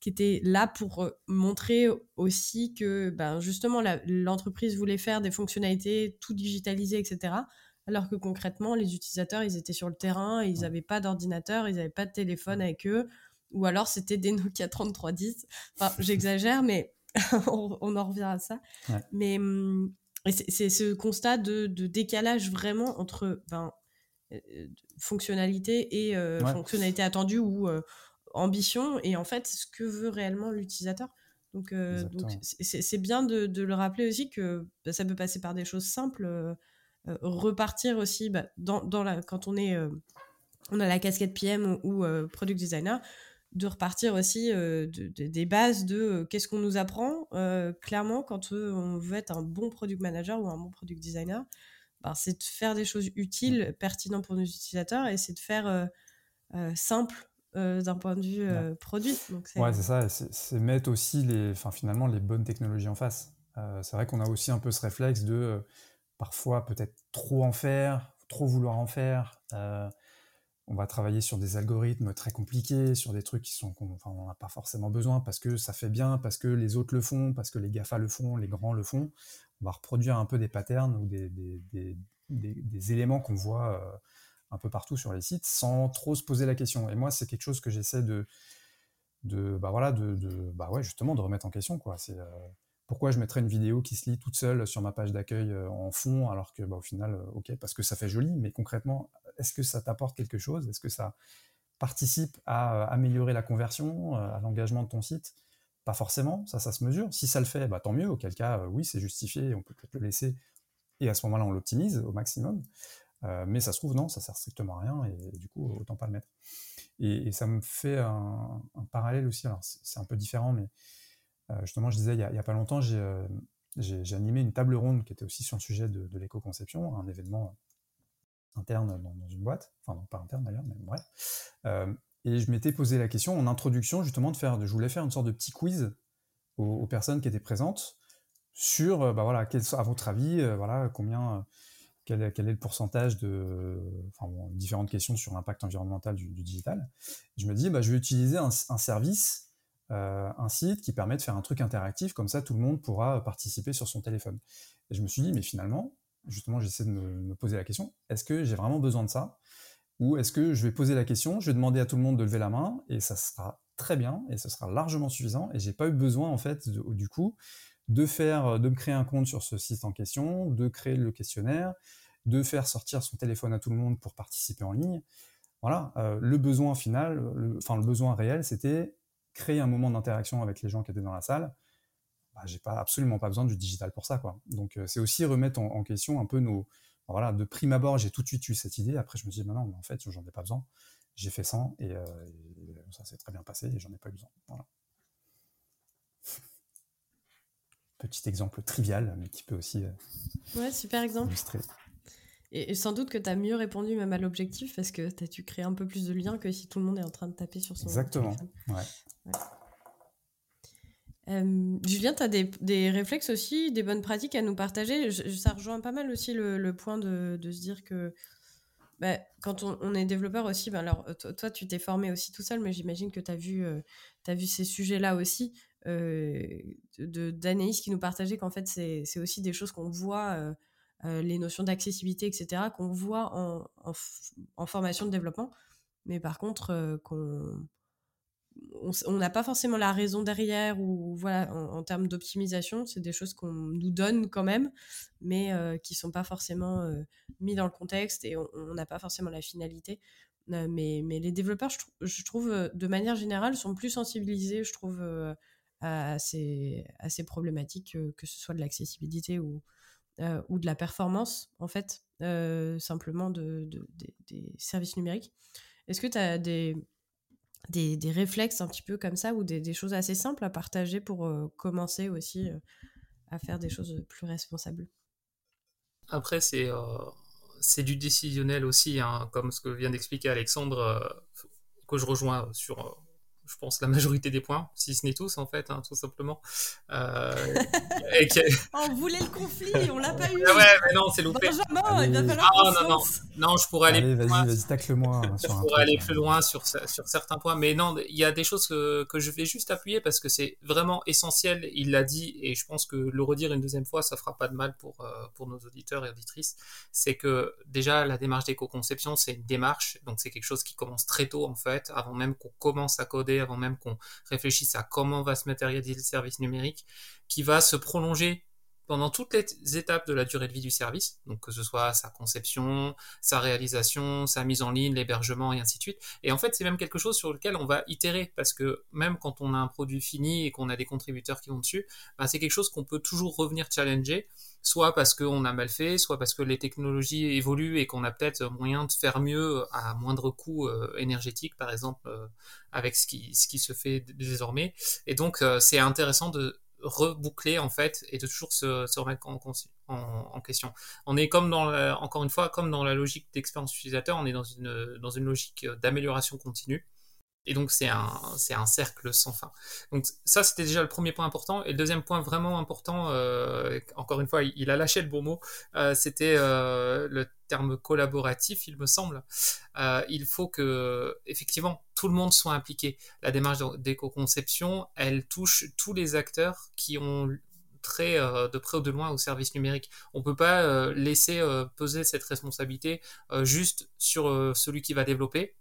qui était là pour montrer aussi que ben justement l'entreprise voulait faire des fonctionnalités tout digitalisées etc alors que concrètement les utilisateurs ils étaient sur le terrain ils n'avaient pas d'ordinateur ils n'avaient pas de téléphone avec eux ou alors c'était des Nokia 3310 enfin j'exagère mais on, en revient à ça. Mais hum, c'est ce constat de, décalage vraiment entre ben, euh, fonctionnalité et euh, fonctionnalité attendue ou euh, ambition et en fait ce que veut réellement l'utilisateur. Donc c'est bien de, le rappeler aussi que bah, ça peut passer par des choses simples, repartir aussi bah, dans, la, quand on est on a la casquette PM ou product designer, de repartir aussi euh, des bases de euh, qu'est-ce qu'on nous apprend. Euh, clairement, quand on veut être un bon product manager ou un bon product designer, ben, c'est de faire des choses utiles, pertinentes pour nos utilisateurs et c'est de faire simple d'un point de vue produit.
Donc, ouais, c'est ça. C'est mettre aussi les, finalement les bonnes technologies en face. c'est vrai qu'on a aussi un peu ce réflexe de parfois peut-être trop en faire, trop vouloir en faire on va travailler sur des algorithmes très compliqués, sur des trucs qui sont, enfin, on n'a pas forcément besoin parce que ça fait bien, parce que les autres le font, parce que les GAFA le font, les grands le font. On va reproduire un peu des patterns ou des, éléments qu'on voit euh, un peu partout sur les sites sans trop se poser la question. Et moi, c'est quelque chose que j'essaie de, de, bah voilà, de, bah justement, de remettre en question, euh, pourquoi je mettrais une vidéo qui se lit toute seule sur ma page d'accueil euh, en fond, alors que bah, au final, ok, parce que ça fait joli, mais concrètement, est-ce que ça t'apporte quelque chose? Est-ce que ça participe à euh, améliorer la conversion, à l'engagement de ton site? Pas forcément, ça, ça se mesure. Si ça le fait, bah, tant mieux. Auquel cas, oui, c'est justifié, on peut peut-être le laisser, et à ce moment-là, on l'optimise au maximum. mais ça se trouve, non, ça sert strictement à rien, et, du coup, autant pas le mettre. Et, ça me fait un, parallèle aussi, alors c'est un peu différent, mais euh, justement, je disais, il n'y a, pas longtemps, euh, j'ai animé une table ronde qui était aussi sur le sujet de, l'éco-conception, un événement interne dans, une boîte, enfin non, pas interne d'ailleurs, mais bref. Euh, et je m'étais posé la question en introduction justement de faire, je voulais faire une sorte de petit quiz aux, personnes qui étaient présentes sur, bah voilà, à votre avis, voilà, combien, quel, est le pourcentage de, différentes questions sur l'impact environnemental du, digital. je me dis, bah, je vais utiliser un service euh, un site qui permet de faire un truc interactif, comme ça tout le monde pourra participer sur son téléphone. Et je me suis dit, mais finalement, justement, j'essaie de me, poser la question, est-ce que j'ai vraiment besoin de ça? Ou est-ce que je vais poser la question, je vais demander à tout le monde de lever la main, et ça sera très bien, et ce sera largement suffisant, et j'ai pas eu besoin, en fait, du coup, de faire, de me créer un compte sur ce site en question, de créer le questionnaire, de faire sortir son téléphone à tout le monde pour participer en ligne. Voilà, euh, le besoin final, enfin le besoin réel, c'était créer un moment d'interaction avec les gens qui étaient dans la salle, bah, j'ai pas absolument pas besoin du digital pour ça quoi. Donc euh, c'est aussi remettre en, question un peu nos voilà de prime abord j'ai tout de suite eu cette idée après je me dis non, mais en fait j'en ai pas besoin j'ai fait ça et, euh, ça s'est très bien passé et j'en ai pas eu besoin voilà. Petit exemple trivial mais qui peut aussi euh,
ouais super exemple illustrer. Et, sans doute que tu as mieux répondu même à l'objectif parce que tu as dû créer un peu plus de liens que si tout le monde est en train de taper sur son
Exactement. Ouais.
Euh, Julien, tu as des, réflexes aussi, des bonnes pratiques à nous partager? ça rejoint pas mal aussi le, point de, se dire que bah, quand on, est développeur aussi, ben alors toi, tu t'es formé aussi tout seul, mais j'imagine que tu as, euh, vu ces sujets-là aussi, euh, d'Anaïs qui nous partageait qu'en fait, c'est aussi des choses qu'on voit, euh, les notions d'accessibilité, etc., qu'on voit en, formation de développement, mais par contre, qu'on on n'a pas forcément la raison derrière ou voilà en, termes d'optimisation c'est des choses qu'on nous donne quand même mais euh, qui sont pas forcément euh, mis dans le contexte et on n'a pas forcément la finalité. Euh, mais, mais les développeurs je, trouve de manière générale sont plus sensibilisés je trouve à, ces, à ces problématiques que ce soit de l'accessibilité ou, ou de la performance en fait simplement de, des services numériques. Est-ce que tu as des des, des, réflexes un petit peu comme ça ou des, des choses assez simples à partager pour commencer aussi à faire des choses plus responsables?
Après, c'est c'est du décisionnel aussi, hein, comme ce que vient d'expliquer Alexandre, que je rejoins sur je pense, la majorité des points, si ce n'est tous, en fait, hein, tout simplement.
Euh, on voulait le conflit, on l'a pas eu.
Ah ouais, mais non, c'est loupé.
Benjamin, il va falloir ah,
non, non, non, je pourrais aller
plus loin. Vas-y, tacle-moi.
je pourrais aller plus loin sur, sur certains points, mais non, il y a des choses que, que je vais juste appuyer parce que c'est vraiment essentiel. Il l'a dit, et je pense que le redire une deuxième fois, ça fera pas de mal pour, euh, pour nos auditeurs et auditrices. C'est que déjà, la démarche d'éco-conception, c'est une démarche, donc c'est quelque chose qui commence très tôt, en fait, avant même qu'on commence à coder avant même qu'on réfléchisse à comment va se matérialiser le service numérique, qui va se prolonger pendant toutes les étapes de la durée de vie du service, donc que ce soit sa conception, sa réalisation, sa mise en ligne, l'hébergement et ainsi de suite. Et en fait, c'est même quelque chose sur lequel on va itérer, parce que même quand on a un produit fini et qu'on a des contributeurs qui vont dessus, bah, c'est quelque chose qu'on peut toujours revenir challenger soit parce qu'on a mal fait, soit parce que les technologies évoluent et qu'on a peut-être moyen de faire mieux à moindre coût euh, énergétique, par exemple, euh, avec ce qui, se fait désormais. Et donc, euh, c'est intéressant de reboucler, en fait, et de toujours se, remettre en, question. On est comme dans, encore une fois, comme dans la logique d'expérience utilisateur, on est dans une, dans une logique d'amélioration continue. Et donc c'est un, c'est un cercle sans fin. Donc ça c'était déjà le premier point important. Et le deuxième point vraiment important, euh, encore une fois il, a lâché le bon mot, euh, c'était euh, le terme collaboratif il me semble. il faut que effectivement tout le monde soit impliqué. La démarche d'éco-conception elle touche tous les acteurs qui ont trait de près ou de loin au service numérique. On peut pas laisser peser cette responsabilité juste sur celui qui va développer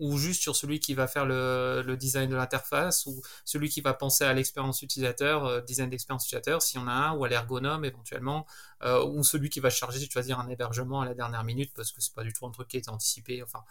ou juste sur celui qui va faire le, design de l'interface, ou celui qui va penser à l'expérience utilisateur, euh, design d'expérience utilisateur, s'il y en a un, ou à l'ergonome éventuellement, euh, ou celui qui va charger de choisir un hébergement à la dernière minute parce que c'est pas du tout un truc qui est anticipé. Enfin,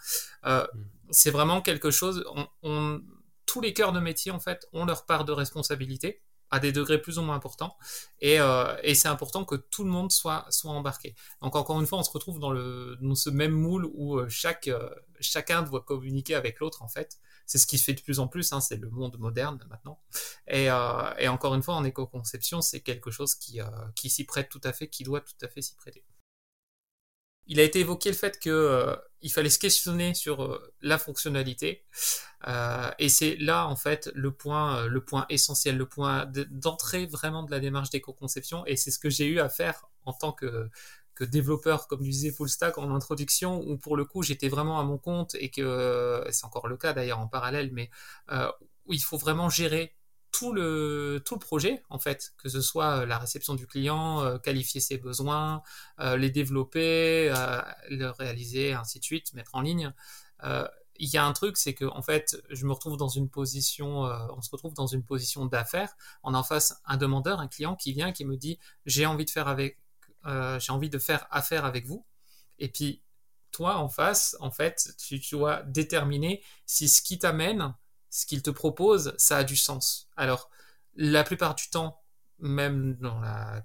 euh, mm. c'est vraiment quelque chose. On, tous les cœurs de métier en fait ont leur part de responsabilité à des degrés plus ou moins importants. Et, euh, et c'est important que tout le monde soit, soit embarqué. Donc encore une fois, on se retrouve dans, le, dans ce même moule où euh, chaque, euh, chacun doit communiquer avec l'autre, en fait. C'est ce qui se fait de plus en plus, hein, c'est le monde moderne maintenant. Et, et encore une fois, en éco-conception, c'est quelque chose qui, qui s'y prête tout à fait, qui doit tout à fait s'y prêter il a été évoqué le fait que euh, il fallait se questionner sur euh, la fonctionnalité. Euh, et c'est là en fait le point le point essentiel le point d'entrée vraiment de la démarche d'éco-conception. Et c'est ce que j'ai eu à faire en tant que que développeur comme disait full stack en introduction où pour le coup j'étais vraiment à mon compte et que c'est encore le cas d'ailleurs en parallèle mais où il faut vraiment gérer tout le, tout projet, en fait, que ce soit euh, la réception du client, euh, qualifier ses besoins, euh, les développer, le réaliser, ainsi de suite, mettre en ligne. il y a un truc, c'est que en fait, je me retrouve dans une position, on se retrouve dans une position d'affaires. On a en face un demandeur, un client qui vient, qui me dit, j'ai envie de faire avec, j'ai envie de faire affaire avec vous. Et puis toi, en face, en fait, tu dois déterminer si ce qui t'amène ce qu'il te propose, ça a du sens. Alors, la plupart du temps, même dans la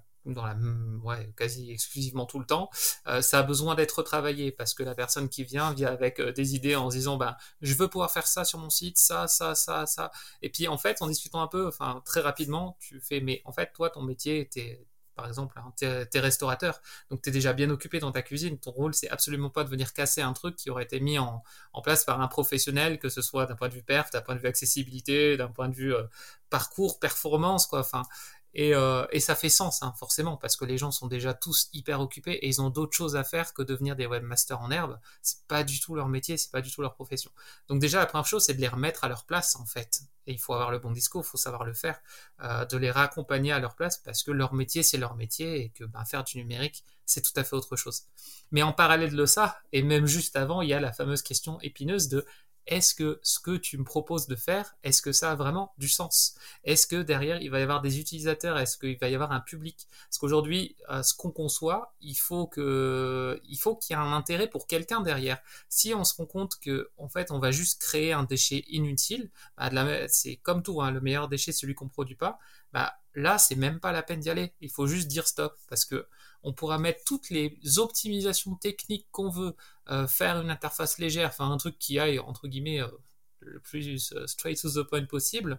ouais, quasi exclusivement tout le temps, euh, ça a besoin d'être travaillé parce que la personne qui vient vient avec euh, des idées en se disant ben je veux pouvoir faire ça sur mon site, ça, ça, ça, ça. Et puis en fait, en discutant un peu, enfin très rapidement, tu fais mais en fait toi ton métier était par exemple, hein, t'es es restaurateur, donc tu es déjà bien occupé dans ta cuisine. Ton rôle, c'est absolument pas de venir casser un truc qui aurait été mis en, place par un professionnel, que ce soit d'un point de vue perf, d'un point de vue accessibilité, d'un point de vue euh, parcours, performance, quoi. Enfin, euh, et, ça fait sens, hein, forcément, parce que les gens sont déjà tous hyper occupés et ils ont d'autres choses à faire que devenir des webmasters en herbe. C'est pas du tout leur métier, c'est pas du tout leur profession. Donc déjà, la première chose, c'est de les remettre à leur place, en fait. Et il faut avoir le bon discours, il faut savoir le faire, euh, de les raccompagner à leur place, parce que leur métier, c'est leur métier et que ben, faire du numérique, c'est tout à fait autre chose. Mais en parallèle de ça, et même juste avant, il y a la fameuse question épineuse de est-ce que ce que tu me proposes de faire, est-ce que ça a vraiment du sens? Est-ce que derrière, il va y avoir des utilisateurs? Est-ce qu'il va y avoir un public? Parce qu'aujourd'hui, ce qu'on conçoit, il faut faut qu'il y ait un intérêt pour quelqu'un derrière. Si on se rend compte que, en fait, on va juste créer un déchet inutile, bah, c'est comme tout, hein, le meilleur déchet, celui qu'on produit pas. Bah, là, c'est même pas la peine d'y aller. Il faut juste dire stop, parce que on pourra mettre toutes les optimisations techniques qu'on veut, euh, faire une interface légère, enfin un truc qui aille entre guillemets euh, le plus straight to the point possible,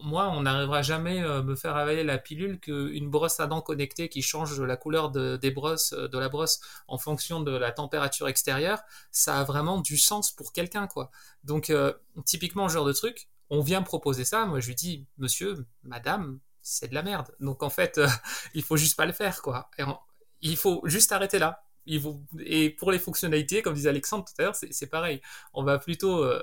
moi, on n'arrivera jamais à me faire avaler la pilule qu'une brosse à dents connectée qui change la couleur de, des brosses, de la brosse en fonction de la température extérieure, ça a vraiment du sens pour quelqu'un, quoi. Donc, typiquement, ce genre de truc, on vient proposer ça, moi je lui dis, monsieur, madame, c'est de la merde. Donc en fait, euh, il faut juste pas le faire, quoi. il faut juste arrêter là. et pour les fonctionnalités, comme disait Alexandre tout à l'heure, c'est pareil. On va plutôt euh,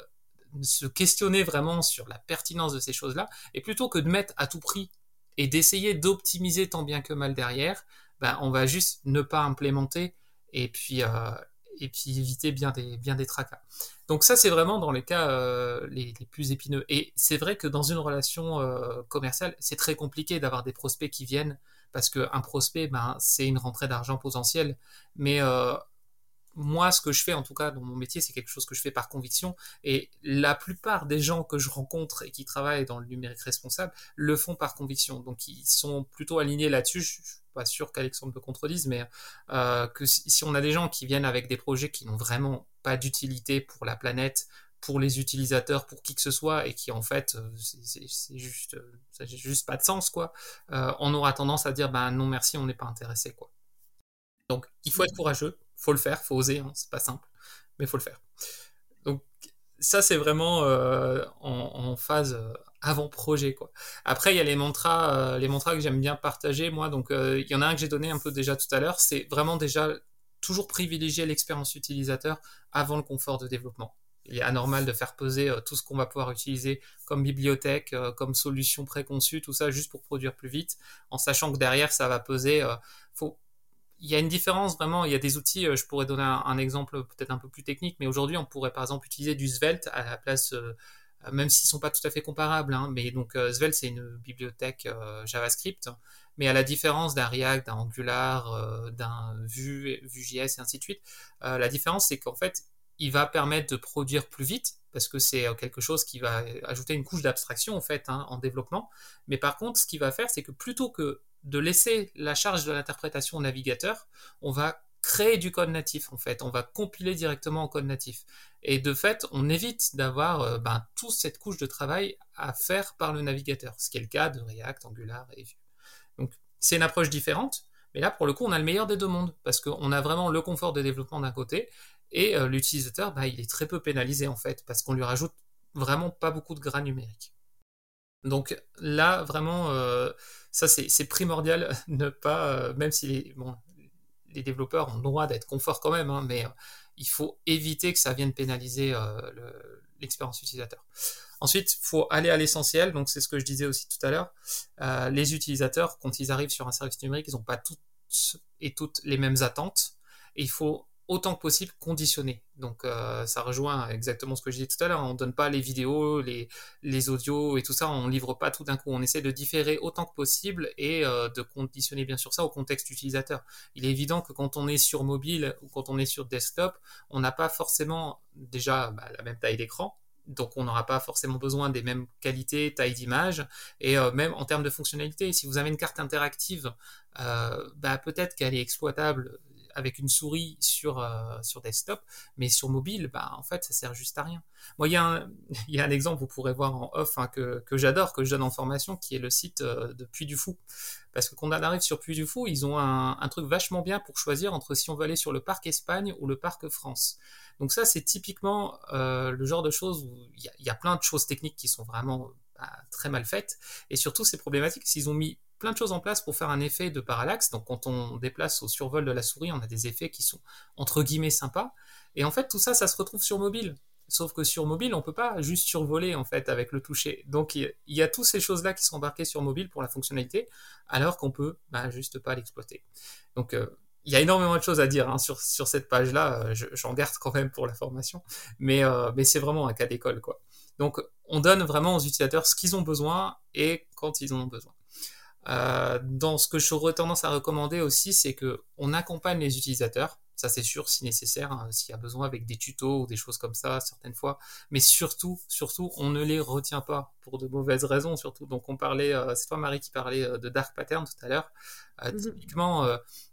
se questionner vraiment sur la pertinence de ces choses-là, et plutôt que de mettre à tout prix et d'essayer d'optimiser tant bien que mal derrière, ben, on va juste ne pas implémenter et puis, euh, et puis éviter bien des, tracas. Donc ça, c'est vraiment dans les cas euh, les, plus épineux. Et c'est vrai que dans une relation euh, commerciale, c'est très compliqué d'avoir des prospects qui viennent, parce qu'un prospect, ben, c'est une rentrée d'argent potentielle. Mais euh, moi, ce que je fais, en tout cas, dans mon métier, c'est quelque chose que je fais par conviction. Et la plupart des gens que je rencontre et qui travaillent dans le numérique responsable le font par conviction. Donc, ils sont plutôt alignés là-dessus. Je, suis pas sûr qu'Alexandre me contredise, mais euh, que si, on a des gens qui viennent avec des projets qui n'ont vraiment pas d'utilité pour la planète, pour les utilisateurs, pour qui que ce soit, et qui en fait, euh, c'est juste, euh, ça juste pas de sens, quoi. on aura tendance à dire, ben non merci, on n'est pas intéressé, quoi. Donc, il faut être courageux faut le faire, faut oser, hein, c'est pas simple, mais faut le faire. Donc ça c'est vraiment euh, en, phase euh, avant projet quoi. Après il y a les mantras, euh, les mantras que j'aime bien partager moi. Donc il y en a un que j'ai donné un peu déjà tout à l'heure, c'est vraiment déjà toujours privilégier l'expérience utilisateur avant le confort de développement. Il est anormal de faire peser tout ce qu'on va pouvoir utiliser comme bibliothèque, comme solution préconçue, tout ça juste pour produire plus vite, en sachant que derrière ça va peser. Il y a une différence vraiment. Il y a des outils, euh, je pourrais donner un, exemple peut-être un peu plus technique, mais aujourd'hui, on pourrait par exemple utiliser du Svelte à la place, euh, même s'ils sont pas tout à fait comparables. Hein, mais donc euh, Svelte, c'est une bibliothèque JavaScript, mais à la différence d'un React, d'un Angular, d'un Vue, Vue.js et ainsi de suite, la différence c'est qu'en fait, il va permettre de produire plus vite parce que c'est quelque chose qui va ajouter une couche d'abstraction en fait hein, en développement. Mais par contre, ce qu'il va faire, c'est que plutôt que de laisser la charge de l'interprétation au navigateur, on va créer du code natif en fait, on va compiler directement en code natif. Et de fait, on évite d'avoir euh, ben, toute cette couche de travail à faire par le navigateur, ce qui est le cas de React, Angular et Vue. Donc c'est une approche différente, mais là pour le coup on a le meilleur des deux mondes, parce qu'on a vraiment le confort de développement d'un côté, et euh, l'utilisateur, ben, il est très peu pénalisé en fait, parce qu'on lui rajoute vraiment pas beaucoup de gras numériques. Donc là, vraiment, euh, ça c'est primordial, ne pas, euh, même si les, développeurs ont le droit d'être confort quand même, hein, mais euh, il faut éviter que ça vienne pénaliser l'expérience utilisateur. Ensuite, il faut aller à l'essentiel, donc c'est ce que je disais aussi tout à l'heure. les utilisateurs, quand ils arrivent sur un service numérique, ils n'ont pas toutes et toutes les mêmes attentes. Il faut autant que possible conditionné. Donc euh, ça rejoint exactement ce que je disais tout à l'heure. On donne pas les vidéos, les, audios et tout ça. On livre pas tout d'un coup. On essaie de différer autant que possible et euh, de conditionner bien sûr ça au contexte utilisateur. Il est évident que quand on est sur mobile ou quand on est sur desktop, on n'a pas forcément déjà bah, la même taille d'écran. Donc on n'aura pas forcément besoin des mêmes qualités, taille d'image, et euh, même en termes de fonctionnalité, si vous avez une carte interactive, bah, peut-être qu'elle est exploitable avec une souris sur, euh, sur desktop, mais sur mobile, bah, en fait, ça sert juste à rien. Moi, il y, a un, y a un exemple, vous pourrez voir en off, hein, que, que j'adore, que je donne en formation, qui est le site euh, de Puy du Fou. Parce que quand on arrive sur Puy du Fou, ils ont un, un, truc vachement bien pour choisir entre si on veut aller sur le parc Espagne ou le parc France. Donc ça, c'est typiquement euh, le genre de choses où il y, y, a plein de choses techniques qui sont vraiment bah, très mal faites. Et surtout, c'est problématique s'ils ont mis plein de choses en place pour faire un effet de parallaxe. Donc quand on déplace au survol de la souris, on a des effets qui sont entre guillemets sympas. Et en fait, tout ça, ça se retrouve sur mobile. Sauf que sur mobile, on peut pas juste survoler en fait avec le toucher. Donc il y a toutes ces choses-là qui sont embarquées sur mobile pour la fonctionnalité, alors qu'on peut bah, juste pas l'exploiter. Donc euh, il y a énormément de choses à dire hein, sur, sur cette page-là. Euh, j'en garde quand même pour la formation, mais, euh, mais c'est vraiment un cas d'école quoi. Donc on donne vraiment aux utilisateurs ce qu'ils ont besoin et quand ils en ont besoin. Euh, dans ce que j'aurais tendance à recommander aussi, c'est que on accompagne les utilisateurs. Ça, c'est sûr, si nécessaire, hein, s'il y a besoin avec des tutos ou des choses comme ça, certaines fois. Mais surtout, surtout, on ne les retient pas pour de mauvaises raisons, surtout. Donc, on parlait, euh, c'est toi, Marie, qui parlait euh, de dark pattern tout à l'heure. Mhm. Typiquement,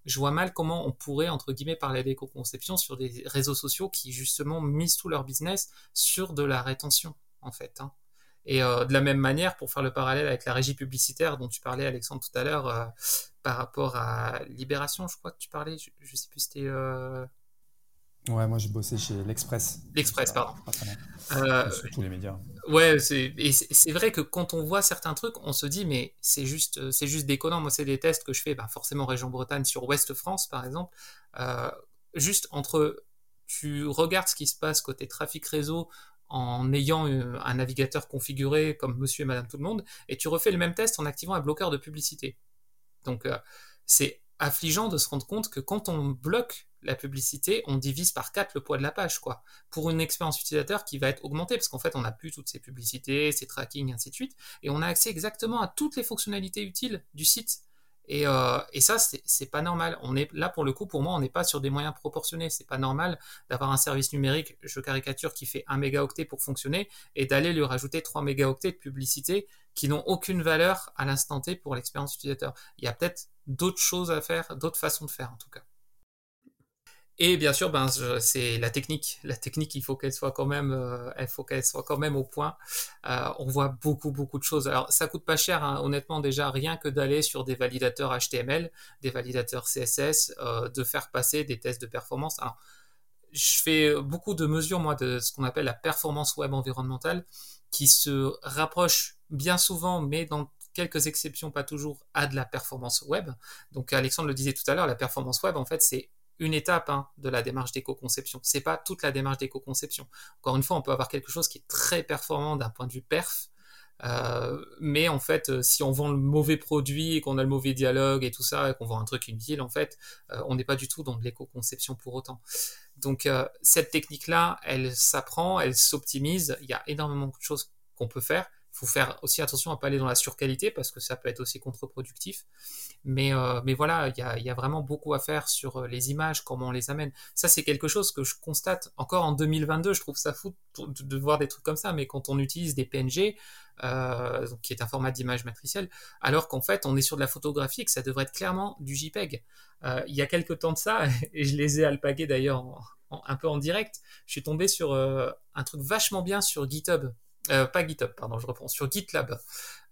je vois mal comment on pourrait, entre guillemets, parler d'éco-conception sur des réseaux sociaux qui, justement, misent tout leur business sur de la rétention, en fait. Hein. Et de la même manière, pour faire le parallèle avec la régie publicitaire dont tu parlais, Alexandre, tout à l'heure, par rapport à Libération, je crois que tu parlais, je, ne sais plus, c'était. Euh,
ouais, moi j'ai bossé chez l'Express.
L'Express, pardon.
Euh, sur tous les médias.
Ouais, et c'est vrai que quand on voit certains trucs, on se dit, mais c'est juste, c'est juste déconnant. Moi, c'est des tests que je fais, bah, forcément région Bretagne sur Ouest France, par exemple. Euh, juste entre, tu regardes ce qui se passe côté trafic réseau en ayant un navigateur configuré comme monsieur et madame tout le monde, et tu refais le même test en activant un bloqueur de publicité. Donc euh, c'est affligeant de se rendre compte que quand on bloque la publicité, on divise par 4 le poids de la page, quoi. Pour une expérience utilisateur qui va être augmentée, parce qu'en fait, on n'a plus toutes ces publicités, ces tracking, ainsi de suite, et on a accès exactement à toutes les fonctionnalités utiles du site. Et, euh, et ça, c'est pas normal. On est là pour le coup, pour moi, on n'est pas sur des moyens proportionnés. C'est pas normal d'avoir un service numérique, je caricature, qui fait 1 mégaoctet pour fonctionner et d'aller lui rajouter 3 mégaoctets de publicité qui n'ont aucune valeur à l'instant T pour l'expérience utilisateur. Il y a peut-être d'autres choses à faire, d'autres façons de faire en tout cas. Et bien sûr, ben, c'est la technique. La technique, il faut qu'elle soit quand même, euh, faut qu'elle soit quand même au point. Euh, on voit beaucoup, beaucoup de choses. Alors, ça coûte pas cher, hein, honnêtement, déjà rien que d'aller sur des validateurs HTML, des validateurs CSS, euh, de faire passer des tests de performance. Alors, je fais beaucoup de mesures, moi, de ce qu'on appelle la performance web environnementale, qui se rapproche bien souvent, mais dans quelques exceptions, pas toujours, à de la performance web. Donc, Alexandre le disait tout à l'heure, la performance web, en fait, c'est une étape hein, de la démarche d'éco-conception. C'est pas toute la démarche d'éco-conception. Encore une fois, on peut avoir quelque chose qui est très performant d'un point de vue perf, euh, mais en fait, euh, si on vend le mauvais produit et qu'on a le mauvais dialogue et tout ça, et qu'on vend un truc inutile, en fait, euh, on n'est pas du tout dans de l'éco-conception pour autant. Donc cette technique-là, elle s'apprend, elle s'optimise. Il y a énormément de choses qu'on peut faire faut faire aussi attention à pas aller dans la surqualité parce que ça peut être aussi contre-productif. Mais, euh, voilà, il y a, vraiment beaucoup à faire sur euh, les images, comment on les amène. Ça, c'est quelque chose que je constate encore en 2022. Je trouve ça fou de, voir des trucs comme ça, mais quand on utilise des PNG, euh, qui est un format d'image matricielle, alors qu'en fait, on est sur de la photographie et que ça devrait être clairement du JPEG. Il y a quelques temps de ça, et je les ai alpagués d'ailleurs un peu en direct, je suis tombé sur un truc vachement bien sur GitHub euh, pas GitHub, pardon, je reprends, sur GitLab.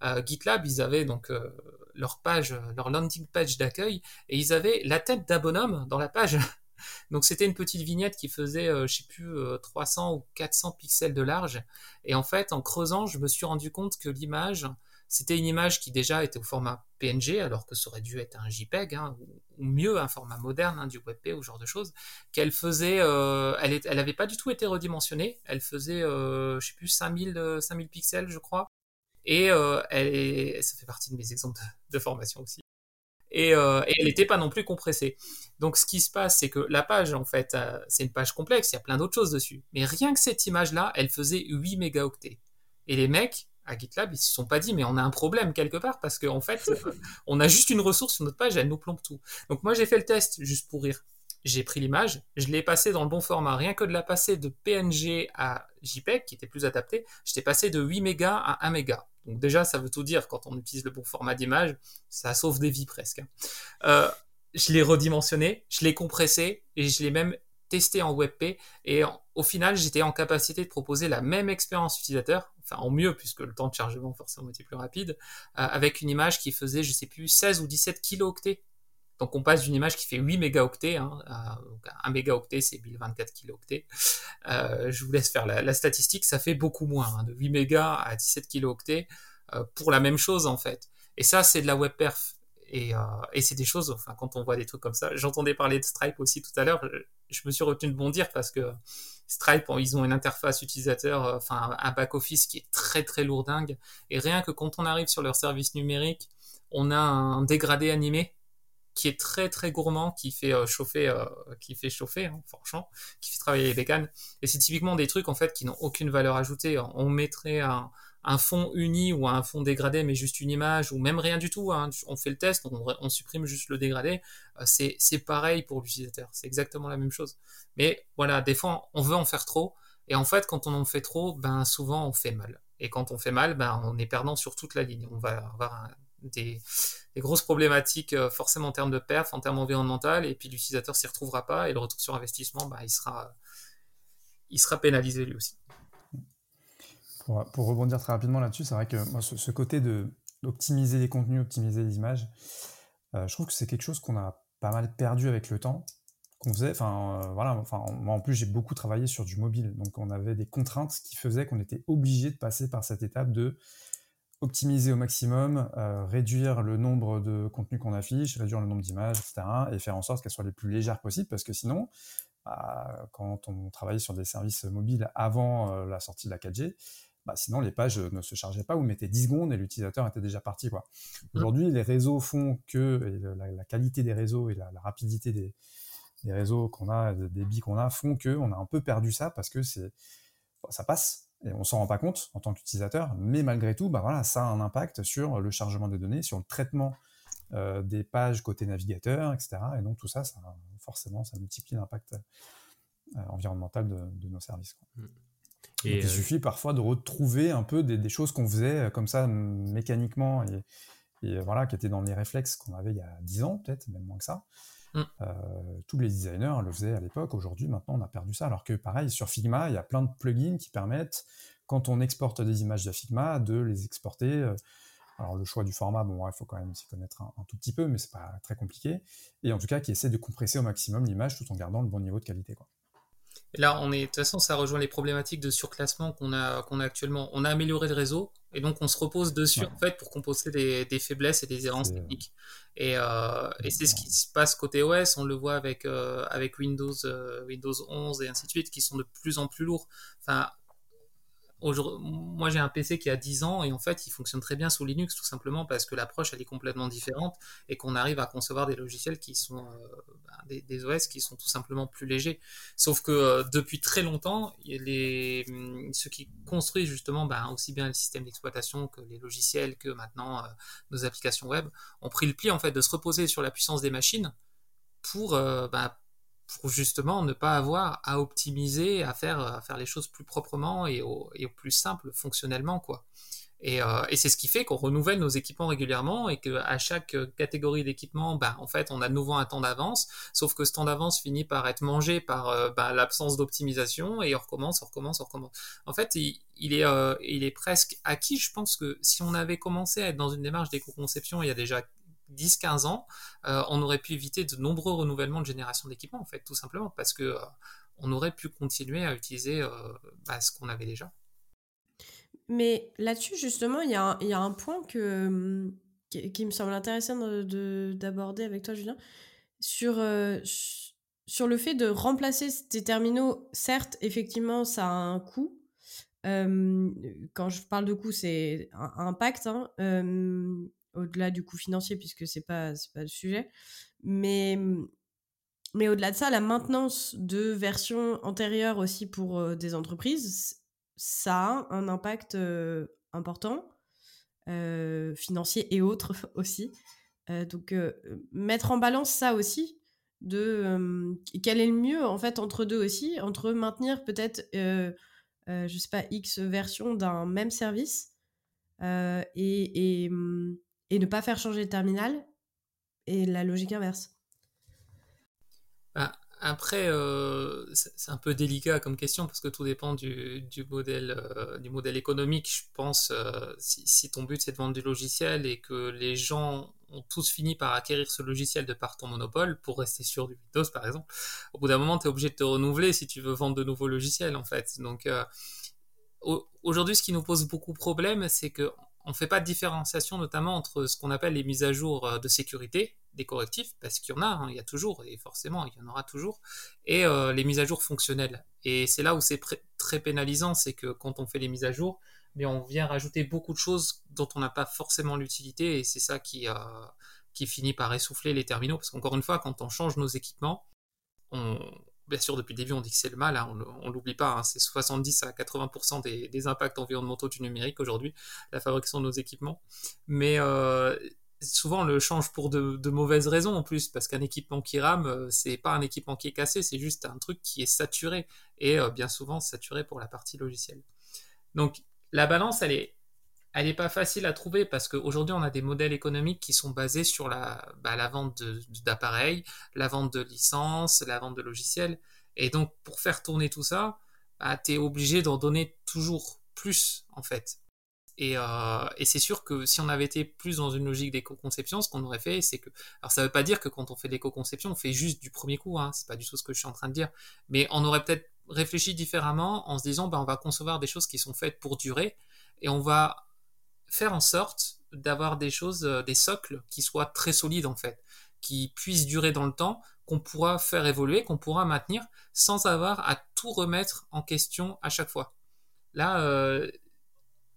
Euh, GitLab, ils avaient donc euh, leur page, leur landing page d'accueil, et ils avaient la tête d'un bonhomme dans la page. donc c'était une petite vignette qui faisait, je sais plus, 300 ou 400 pixels de large. Et en fait, en creusant, je me suis rendu compte que l'image, c'était une image qui déjà était au format PNG, alors que ça aurait dû être un JPEG, hein, ou, mieux un format moderne, hein, du WebP ou ce genre de choses, qu'elle faisait, euh, elle, elle avait pas du tout été redimensionnée, elle faisait, euh, je sais plus, 5000, 5000 pixels, je crois, et, euh, ça fait partie de mes exemples de, formation aussi. Et, euh, elle n'était pas non plus compressée. Donc ce qui se passe, c'est que la page, en fait, euh, c'est une page complexe, il y a plein d'autres choses dessus. Mais rien que cette image-là, elle faisait 8 mégaoctets. Et les mecs, GitLab, ils se sont pas dit, mais on a un problème quelque part parce qu'en en fait, on a juste une ressource sur notre page, elle nous plombe tout. Donc moi, j'ai fait le test juste pour rire. J'ai pris l'image, je l'ai passé dans le bon format. Rien que de la passer de PNG à JPEG, qui était plus adapté, j'étais passé de 8 mégas à 1 méga. Donc déjà, ça veut tout dire quand on utilise le bon format d'image, ça sauve des vies presque. Euh, je l'ai redimensionné, je l'ai compressé et je l'ai même testé en WebP et au final j'étais en capacité de proposer la même expérience utilisateur, enfin en mieux puisque le temps de chargement forcément était plus rapide, euh, avec une image qui faisait je sais plus 16 ou 17 kilooctets. Donc on passe d'une image qui fait 8 mégaoctets, hein, à, 1 mégaoctet c'est 1024 kilooctets. Euh, je vous laisse faire la, statistique, ça fait beaucoup moins, hein, de 8 mégas à 17 kilooctets euh, pour la même chose en fait. Et ça c'est de la web perf. Et, et c'est des choses, enfin, quand on voit des trucs comme ça, j'entendais parler de Stripe aussi tout à l'heure, je, me suis retenu de bondir parce que Stripe, ils ont une interface utilisateur, euh, enfin, un back-office qui est très très lourdingue. Et rien que quand on arrive sur leur service numérique, on a un dégradé animé qui est très très gourmand, qui fait euh, chauffer, euh, qui fait chauffer, hein, franchement, qui fait travailler les bécanes. Et c'est typiquement des trucs en fait qui n'ont aucune valeur ajoutée. On mettrait un, un fond uni ou un fond dégradé, mais juste une image, ou même rien du tout. Hein. On fait le test, on, supprime juste le dégradé. Euh, c'est pareil pour l'utilisateur. C'est exactement la même chose. Mais voilà, des fois, on veut en faire trop. Et en fait, quand on en fait trop, ben, souvent, on fait mal. Et quand on fait mal, ben, on est perdant sur toute la ligne. On va avoir des, grosses problématiques, euh, forcément en termes de perf, en termes environnemental, et puis l'utilisateur s'y retrouvera pas, et le retour sur investissement, ben, il, sera, il sera pénalisé lui aussi.
Pour, rebondir très rapidement là-dessus, c'est vrai que moi, ce, côté d'optimiser les contenus, optimiser les images, euh, je trouve que c'est quelque chose qu'on a pas mal perdu avec le temps, qu'on faisait. Enfin, euh, voilà. Moi en plus, j'ai beaucoup travaillé sur du mobile, donc on avait des contraintes qui faisaient qu'on était obligé de passer par cette étape de optimiser au maximum, euh, réduire le nombre de contenus qu'on affiche, réduire le nombre d'images, etc., et faire en sorte qu'elles soient les plus légères possibles, parce que sinon, bah, quand on travaillait sur des services mobiles avant la sortie de la 4G, bah, sinon les pages ne se chargeaient pas ou mettaient 10 secondes et l'utilisateur était déjà parti. Quoi. Mmh. Aujourd'hui, les réseaux font que la, qualité des réseaux et la, rapidité des, réseaux qu'on a, des débits qu'on a, font qu'on a un peu perdu ça parce que c'est, ça passe et on s'en rend pas compte en tant qu'utilisateur, mais malgré tout, bah voilà, ça a un impact sur le chargement des données, sur le traitement euh, des pages côté navigateur, etc. Et donc tout ça, ça forcément, ça multiplie l'impact euh, environnemental de, nos services. Il euh, suffit parfois de retrouver un peu des, choses qu'on faisait euh, comme ça mécaniquement et, voilà, qui étaient dans les réflexes qu'on avait il y a 10 ans, peut-être, même moins que ça. Mm. Euh, tous les designers le faisaient à l'époque. Aujourd'hui, maintenant, on a perdu ça. Alors que pareil, sur Figma, il y a plein de plugins qui permettent, quand on exporte des images de Figma, de les exporter. Alors le choix du format, bon, il faut quand même s'y connaître un, tout petit peu, mais c'est pas très compliqué. Et en tout cas, qui essaie de compresser au maximum l'image tout en gardant le bon niveau de qualité. Quoi
là, on est, de toute façon, ça rejoint les problématiques de surclassement qu'on a, qu'on a actuellement. On a amélioré le réseau et donc on se repose dessus en fait pour composer des, faiblesses et des errances techniques. Et, euh, et c'est ce qui se passe côté OS. On le voit avec euh, avec Windows, euh, Windows 11 et ainsi de suite, qui sont de plus en plus lourds. Enfin, moi j'ai un PC qui a 10 ans et en fait il fonctionne très bien sous Linux tout simplement parce que l'approche elle est complètement différente et qu'on arrive à concevoir des logiciels qui sont euh, ben, des, OS qui sont tout simplement plus légers. Sauf que euh, depuis très longtemps, hum, ceux qui construisent justement ben, aussi bien le système d'exploitation que les logiciels que maintenant euh, nos applications web ont pris le pli en fait de se reposer sur la puissance des machines pour ben, pour justement ne pas avoir à optimiser, à faire, à faire les choses plus proprement et au, et au plus simple fonctionnellement, quoi. Et, euh, et c'est ce qui fait qu'on renouvelle nos équipements régulièrement et qu'à chaque catégorie d'équipement, bah, en fait, on a de nouveau un temps d'avance, sauf que ce temps d'avance finit par être mangé par euh, bah, l'absence d'optimisation et on recommence, on recommence, on recommence. En fait, il, il est, euh, il est presque acquis. Je pense que si on avait commencé à être dans une démarche d'éco-conception il y a déjà 10-15 ans, euh, on aurait pu éviter de nombreux renouvellements de génération d'équipements, en fait, tout simplement, parce que euh, on aurait pu continuer à utiliser euh, bah, ce qu'on avait déjà.
Mais là-dessus, justement, il y, a un point que, qui, me semble intéressant d'aborder avec toi, Julien, sur, sur le fait de remplacer ces terminaux. Certes, effectivement, ça a un coût. quand je parle de coût, c'est un, impact. Hein, au-delà du coût financier, puisque c'est pas, pas le sujet. Mais, mais au-delà de ça, la maintenance de versions antérieures aussi pour euh, des entreprises, ça a un impact euh, important, euh, financier et autres aussi. donc, mettre en balance ça aussi, de quel est le mieux en fait entre deux aussi, entre maintenir peut-être, je sais pas, X versions d'un même service et, et et ne pas faire changer le terminal et la logique inverse.
Bah, après, euh, c'est un peu délicat comme question parce que tout dépend du, modèle, euh, du modèle économique. Je pense, euh, si, ton but c'est de vendre du logiciel et que les gens ont tous fini par acquérir ce logiciel de par ton monopole pour rester sur du Windows par exemple, au bout d'un moment tu es obligé de te renouveler si tu veux vendre de nouveaux logiciels en fait. Donc aujourd'hui, ce qui nous pose beaucoup de problèmes, c'est que on ne fait pas de différenciation notamment entre ce qu'on appelle les mises à jour euh, de sécurité, des correctifs, parce qu'il y en a, hein, il y a toujours, et forcément il y en aura toujours, et euh, les mises à jour fonctionnelles. Et c'est là où c'est très pénalisant, c'est que quand on fait les mises à jour, mais on vient rajouter beaucoup de choses dont on n'a pas forcément l'utilité, et c'est ça qui, euh, qui finit par essouffler les terminaux, parce qu'encore une fois, quand on change nos équipements, on, bien sûr, depuis le début, on dit que c'est le mal, hein, on ne l'oublie pas, hein, c'est 70 à 80% des, impacts environnementaux du numérique aujourd'hui, la fabrication de nos équipements. Mais euh, souvent, on le change pour de, mauvaises raisons en plus, parce qu'un équipement qui rame, euh, c'est pas un équipement qui est cassé, c'est juste un truc qui est saturé, et bien souvent saturé pour la partie logicielle. Donc, la balance, elle est elle n'est pas facile à trouver parce qu'aujourd'hui, on a des modèles économiques qui sont basés sur la, bah, vente d'appareils, la vente de licences, la vente de logiciels. Et donc, pour faire tourner tout ça, bah, tu es obligé d'en donner toujours plus, en fait. Et, euh, et c'est sûr que si on avait été plus dans une logique d'éco-conception, ce qu'on aurait fait, c'est que. Alors, ça ne veut pas dire que quand on fait l'éco-conception, on fait juste du premier coup, hein, c'est pas du tout ce que je suis en train de dire. Mais on aurait peut-être réfléchi différemment en se disant, bah, on va concevoir des choses qui sont faites pour durer et on va faire en sorte d'avoir des choses, euh, des socles qui soient très solides en fait, qui puissent durer dans le temps, qu'on pourra faire évoluer, qu'on pourra maintenir sans avoir à tout remettre en question à chaque fois. Là, euh,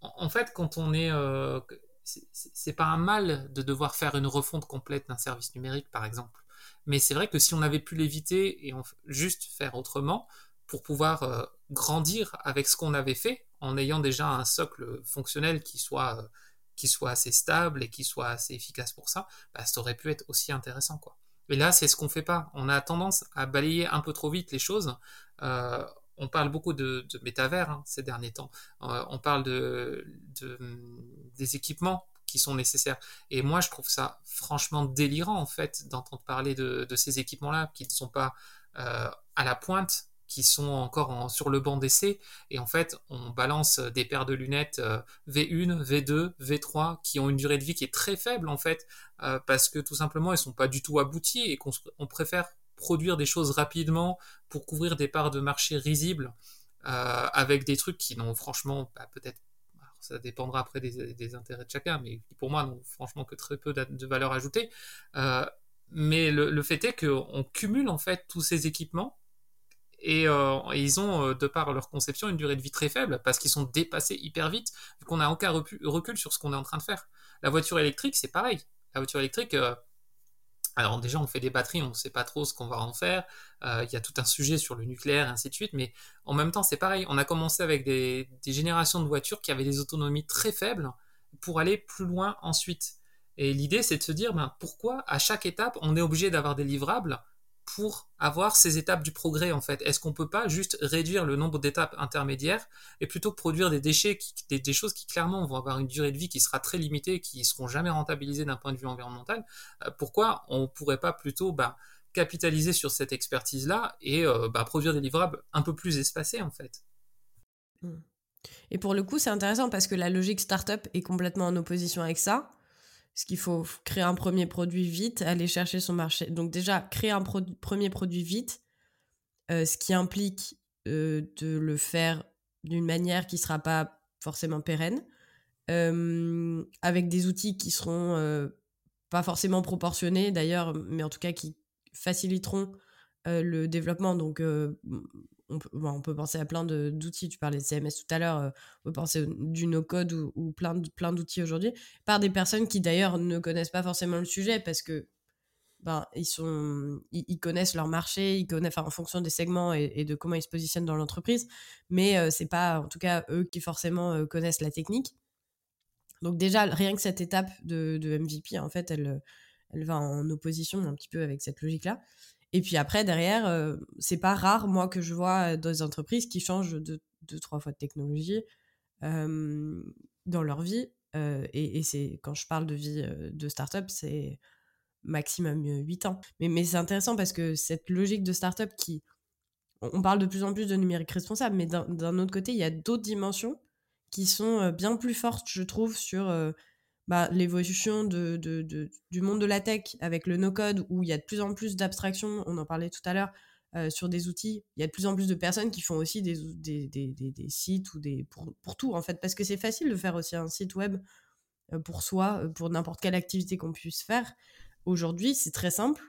en fait, quand on est, euh, c'est pas un mal de devoir faire une refonte complète d'un service numérique, par exemple. Mais c'est vrai que si on avait pu l'éviter et juste faire autrement, pour pouvoir grandir avec ce qu'on avait fait, en ayant déjà un socle fonctionnel qui soit, euh, assez stable et qui soit assez efficace pour ça, bah, ça aurait pu être aussi intéressant. Quoi. Et là, c'est ce qu'on fait pas. On a tendance à balayer un peu trop vite les choses. Euh, on parle beaucoup de, métavers hein, ces derniers temps. Euh, on parle de, des équipements qui sont nécessaires. Et moi, je trouve ça franchement délirant, en fait, d'entendre parler de, de ces équipements-là qui ne sont pas à la pointe qui sont encore sur le banc d'essai. Et en fait, on balance des paires de lunettes V1, V2, V3 qui ont une durée de vie qui est très faible en fait, euh, parce que tout simplement, elles sont pas du tout abouties et qu'on préfère produire des choses rapidement pour couvrir des parts de marché risibles euh, avec des trucs qui n'ont franchement bah, peut-être ça dépendra après des, intérêts de chacun, mais pour moi n'ont franchement que très peu de valeur ajoutée. Euh, mais le, fait est qu'on cumule en fait tous ces équipements euh, et, ils ont, euh, de par leur conception, une durée de vie très faible parce qu'ils sont dépassés hyper vite, vu qu'on n'a aucun recul sur ce qu'on est en train de faire. La voiture électrique, c'est pareil. La voiture électrique, euh, alors déjà, on fait des batteries, on ne sait pas trop ce qu'on va en faire. Il y a tout un sujet sur le nucléaire, et ainsi de suite. Mais en même temps, c'est pareil. On a commencé avec des, des générations de voitures qui avaient des autonomies très faibles pour aller plus loin ensuite. Et l'idée, c'est de se dire, ben, pourquoi à chaque étape, on est obligé d'avoir des livrables pour avoir ces étapes du progrès en fait Est-ce qu'on peut pas juste réduire le nombre d'étapes intermédiaires et plutôt produire des déchets, des, choses qui clairement vont avoir une durée de vie qui sera très limitée, qui seront jamais rentabilisées d'un point de vue environnemental euh, Pourquoi on pourrait pas plutôt bah, capitaliser sur cette expertise là et euh, bah, produire des livrables un peu plus espacés en fait?
Mmh. Et pour le coup, c'est intéressant parce que la logique startup est complètement en opposition avec ça. Parce qu'il faut créer un premier produit vite, aller chercher son marché. Donc déjà, créer un premier produit vite, euh, ce qui implique euh, de le faire d'une manière qui ne sera pas forcément pérenne, euh, avec des outils qui seront pas forcément proportionnés d'ailleurs, mais en tout cas qui faciliteront le développement. Donc on peut, penser à plein d'outils. Tu parlais de CMS tout à l'heure. Euh, on peut penser du no-code ou, plein, plein d'outils aujourd'hui par des personnes qui d'ailleurs ne connaissent pas forcément le sujet parce que ben, ils, sont, ils, connaissent leur marché, ils connaissent en fonction des segments et, de comment ils se positionnent dans l'entreprise. Mais euh, c'est pas en tout cas eux qui forcément euh, connaissent la technique. Donc déjà, rien que cette étape de, de MVP, en fait, elle, elle va en opposition un petit peu avec cette logique-là. Et puis après, derrière, euh, c'est pas rare, moi, que je vois dans des entreprises qui changent de deux, trois fois de technologie dans leur vie. Euh, et, c'est quand je parle de vie euh, de start-up, c'est maximum 8 ans. Mais, mais c'est intéressant parce que cette logique de start-up qui. On parle de plus en plus de numérique responsable, mais d'un autre côté, il y a d'autres dimensions qui sont bien plus fortes, je trouve, sur bah, l'évolution de, de, du monde de la tech avec le no-code, où il y a de plus en plus d'abstractions, on en parlait tout à l'heure, euh, sur des outils. Il y a de plus en plus de personnes qui font aussi des, des, des, des sites ou des pour, pour, tout, en fait, parce que c'est facile de faire aussi un site web euh, pour soi, euh, pour n'importe quelle activité qu'on puisse faire. Aujourd'hui, c'est très simple.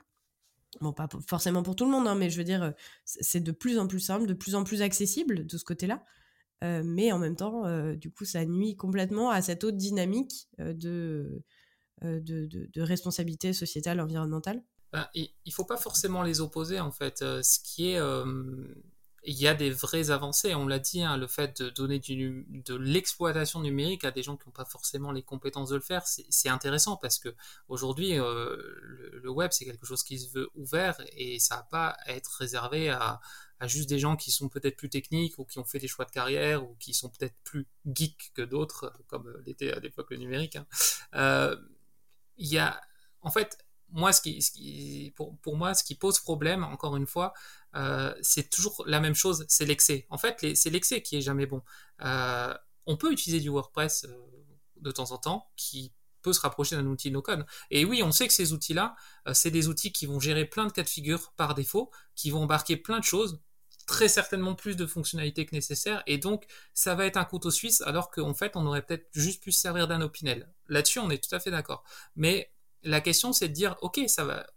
Bon, pas forcément pour tout le monde, hein, mais je veux dire, c'est de plus en plus simple, de plus en plus accessible de ce côté-là. Euh, mais en même temps, euh, du coup, ça nuit complètement à cette autre dynamique euh, de, responsabilité sociétale, environnementale.
ben, il ne faut pas forcément les opposer en fait. ce qui est il y a des vraies avancées. On l'a dit, hein, le fait de donner de l'exploitation numérique à des gens qui n'ont pas forcément les compétences de le faire, c'est intéressant parce que aujourd'hui, euh, le, web, c'est quelque chose qui se veut ouvert et ça n'a pas être réservé à, à juste des gens qui sont peut-être plus techniques ou qui ont fait des choix de carrière ou qui sont peut-être plus geeks que d'autres, comme l'était à l'époque le numérique. Hein. Euh, y a, en fait, moi, ce qui, pour, pour, moi, ce qui pose problème, encore une fois, euh, c'est toujours la même chose, c'est l'excès. En fait, c'est l'excès qui est jamais bon. Euh, on peut utiliser du WordPress euh, de temps en temps, qui se rapprocher d'un outil no-code. Et oui, on sait que ces outils-là, c'est des outils qui vont gérer plein de cas de figure par défaut, qui vont embarquer plein de choses, très certainement plus de fonctionnalités que nécessaire, et donc ça va être un couteau suisse, alors qu'en fait, on aurait peut-être juste pu se servir d'un Opinel. Là-dessus, on est tout à fait d'accord. Mais la question, c'est de dire, ok, ça va.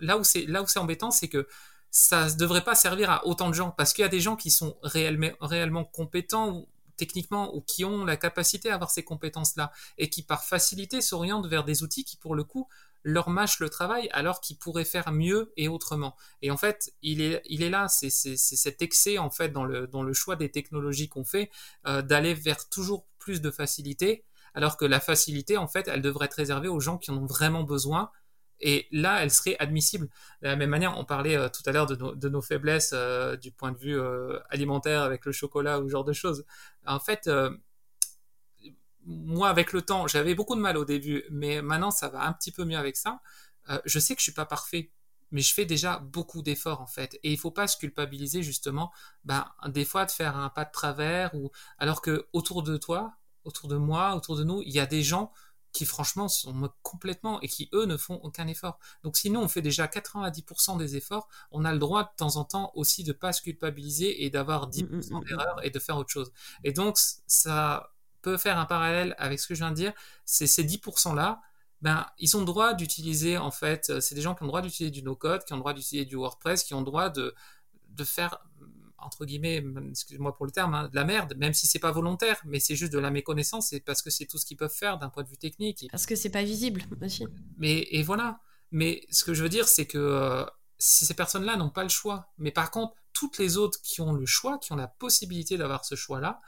Là où c'est là où c'est embêtant, c'est que ça ne devrait pas servir à autant de gens parce qu'il y a des gens qui sont réellement, réellement compétents techniquement ou qui ont la capacité à avoir ces compétences-là et qui par facilité s'orientent vers des outils qui pour le coup leur mâchent le travail alors qu'ils pourraient faire mieux et autrement. Et en fait, il est, il est là, c'est cet excès en fait dans le, choix des technologies qu'on fait euh, d'aller vers toujours plus de facilité alors que la facilité, en fait, elle devrait être réservée aux gens qui en ont vraiment besoin. Et là, elle serait admissible. De la même manière, on parlait euh, tout à l'heure de, nos faiblesses euh, du point de vue euh, alimentaire avec le chocolat ou ce genre de choses. En fait, moi, avec le temps, j'avais beaucoup de mal au début, mais maintenant, ça va un petit peu mieux avec ça. je sais que je suis pas parfait, mais je fais déjà beaucoup d'efforts en fait. Et il faut pas se culpabiliser justement, ben, des fois de faire un pas de travers ou alors que autour de toi, autour de moi, autour de nous, il y a des gens qui franchement sont complètement et qui eux ne font aucun effort. Donc sinon on fait déjà 90% des efforts, on a le droit de temps en temps aussi de pas se culpabiliser et d'avoir 10% mm, mm, mm, d'erreurs et de faire autre chose. Et donc ça peut faire un parallèle avec ce que je viens de dire, c'est ces 10% là, ben ils ont le droit d'utiliser en fait, c'est des gens qui ont le droit d'utiliser du no-code, qui ont le droit d'utiliser du WordPress, qui ont le droit de de faire entre guillemets, excusez-moi pour le terme, hein, de la merde, même si c'est pas volontaire, mais c'est juste de la méconnaissance, c'est parce que c'est tout ce qu'ils peuvent faire d'un point de vue technique.
Parce que c'est pas visible aussi.
Mais et voilà. Mais ce que je veux dire, c'est que euh, si ces personnes-là n'ont pas le choix, mais par contre, toutes les autres qui ont le choix, qui ont la possibilité d'avoir ce choix-là,